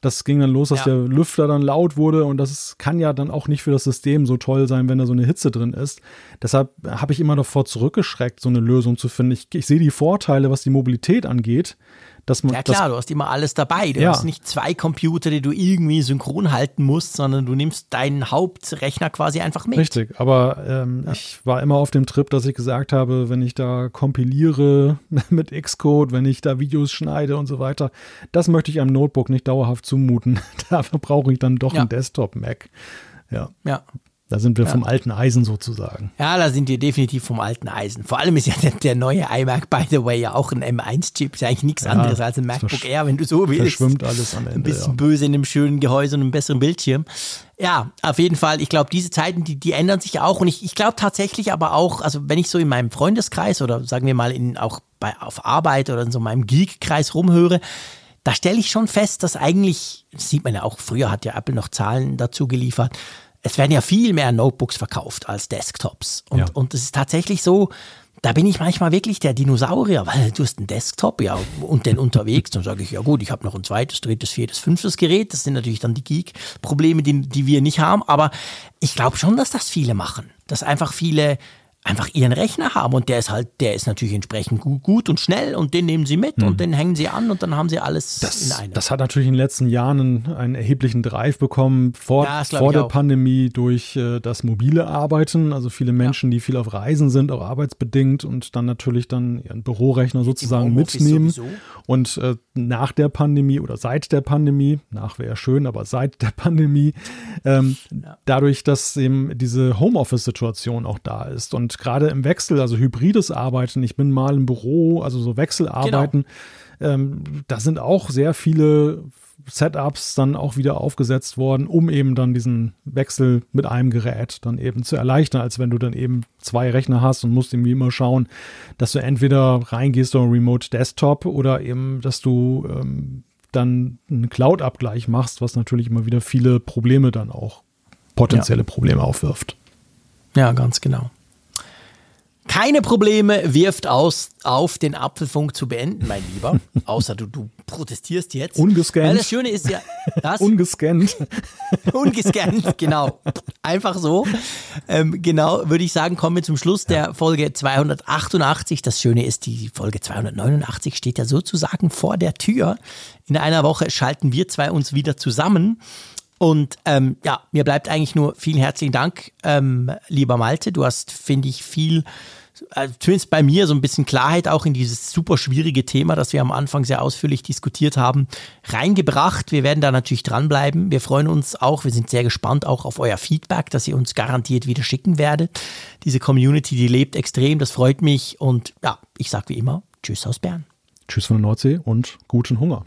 Das ging dann los, dass ja. der Lüfter dann laut wurde und das kann ja dann auch nicht für das System so toll sein, wenn da so eine Hitze drin ist. Deshalb habe ich immer davor zurückgeschreckt, so eine Lösung zu finden. Ich, ich sehe die Vorteile, was die Mobilität angeht. Dass man, ja klar, du hast immer alles dabei. Du ja. hast nicht zwei Computer, die du irgendwie synchron halten musst, sondern du nimmst deinen Hauptrechner quasi einfach mit. Richtig, aber ähm, ja. ich war immer auf dem Trip, dass ich gesagt habe, wenn ich da kompiliere mit Xcode, wenn ich da Videos schneide und so weiter, das möchte ich einem Notebook nicht dauerhaft zumuten. Dafür brauche ich dann doch ja. einen Desktop-Mac. Ja. ja. Da sind wir ja. vom alten Eisen sozusagen. Ja, da sind wir definitiv vom alten Eisen. Vor allem ist ja der, der neue iMac, by the way, ja auch ein M1-Chip. Ist ja eigentlich nichts ja, anderes als ein MacBook Air, wenn du so willst. Verschwimmt alles am Ende. Ein bisschen ja. böse in einem schönen Gehäuse und einem besseren Bildschirm. Ja, auf jeden Fall. Ich glaube, diese Zeiten, die, die ändern sich auch. Und ich, ich glaube tatsächlich aber auch, also wenn ich so in meinem Freundeskreis oder sagen wir mal in, auch bei, auf Arbeit oder in so meinem Geek-Kreis rumhöre, da stelle ich schon fest, dass eigentlich, das sieht man ja auch, früher hat ja Apple noch Zahlen dazu geliefert, es werden ja viel mehr Notebooks verkauft als Desktops. Und, ja. und es ist tatsächlich so, da bin ich manchmal wirklich der Dinosaurier, weil du hast einen Desktop, ja, und den unterwegs. Dann sage ich, ja gut, ich habe noch ein zweites, drittes, viertes, fünftes Gerät. Das sind natürlich dann die Geek-Probleme, die, die wir nicht haben. Aber ich glaube schon, dass das viele machen. Dass einfach viele einfach ihren Rechner haben und der ist halt, der ist natürlich entsprechend gut, und schnell und den nehmen sie mit mhm. und den hängen sie an und dann haben sie alles das, in einem. Das hat natürlich in den letzten Jahren einen, einen erheblichen Drive bekommen, vor, ja, vor der auch. Pandemie durch äh, das mobile Arbeiten, also viele Menschen, ja. die viel auf Reisen sind, auch arbeitsbedingt und dann natürlich dann ihren Bürorechner sozusagen mitnehmen. Sowieso. Und äh, nach der Pandemie oder seit der Pandemie, nach wäre schön, aber seit der Pandemie, ähm, ja. dadurch, dass eben diese Homeoffice-Situation auch da ist und und gerade im Wechsel, also hybrides Arbeiten, ich bin mal im Büro, also so Wechselarbeiten, genau. ähm, da sind auch sehr viele Setups dann auch wieder aufgesetzt worden, um eben dann diesen Wechsel mit einem Gerät dann eben zu erleichtern, als wenn du dann eben zwei Rechner hast und musst irgendwie immer schauen, dass du entweder reingehst auf Remote Desktop oder eben, dass du ähm, dann einen Cloud-Abgleich machst, was natürlich immer wieder viele Probleme dann auch, potenzielle ja. Probleme aufwirft. Ja, ganz genau keine Probleme wirft aus, auf, den Apfelfunk zu beenden, mein Lieber. Außer du, du protestierst jetzt. Ungescannt. Weil das Schöne ist ja, das. Ungescannt. Ungescannt, genau. Einfach so. Ähm, genau, würde ich sagen, kommen wir zum Schluss der Folge 288. Das Schöne ist, die Folge 289 steht ja sozusagen vor der Tür. In einer Woche schalten wir zwei uns wieder zusammen. Und ähm, ja, mir bleibt eigentlich nur vielen herzlichen Dank, ähm, lieber Malte. Du hast, finde ich, viel also zumindest bei mir so ein bisschen Klarheit auch in dieses super schwierige Thema, das wir am Anfang sehr ausführlich diskutiert haben, reingebracht. Wir werden da natürlich dranbleiben. Wir freuen uns auch, wir sind sehr gespannt auch auf euer Feedback, das ihr uns garantiert wieder schicken werdet. Diese Community, die lebt extrem, das freut mich und ja, ich sage wie immer, tschüss aus Bern. Tschüss von der Nordsee und guten Hunger.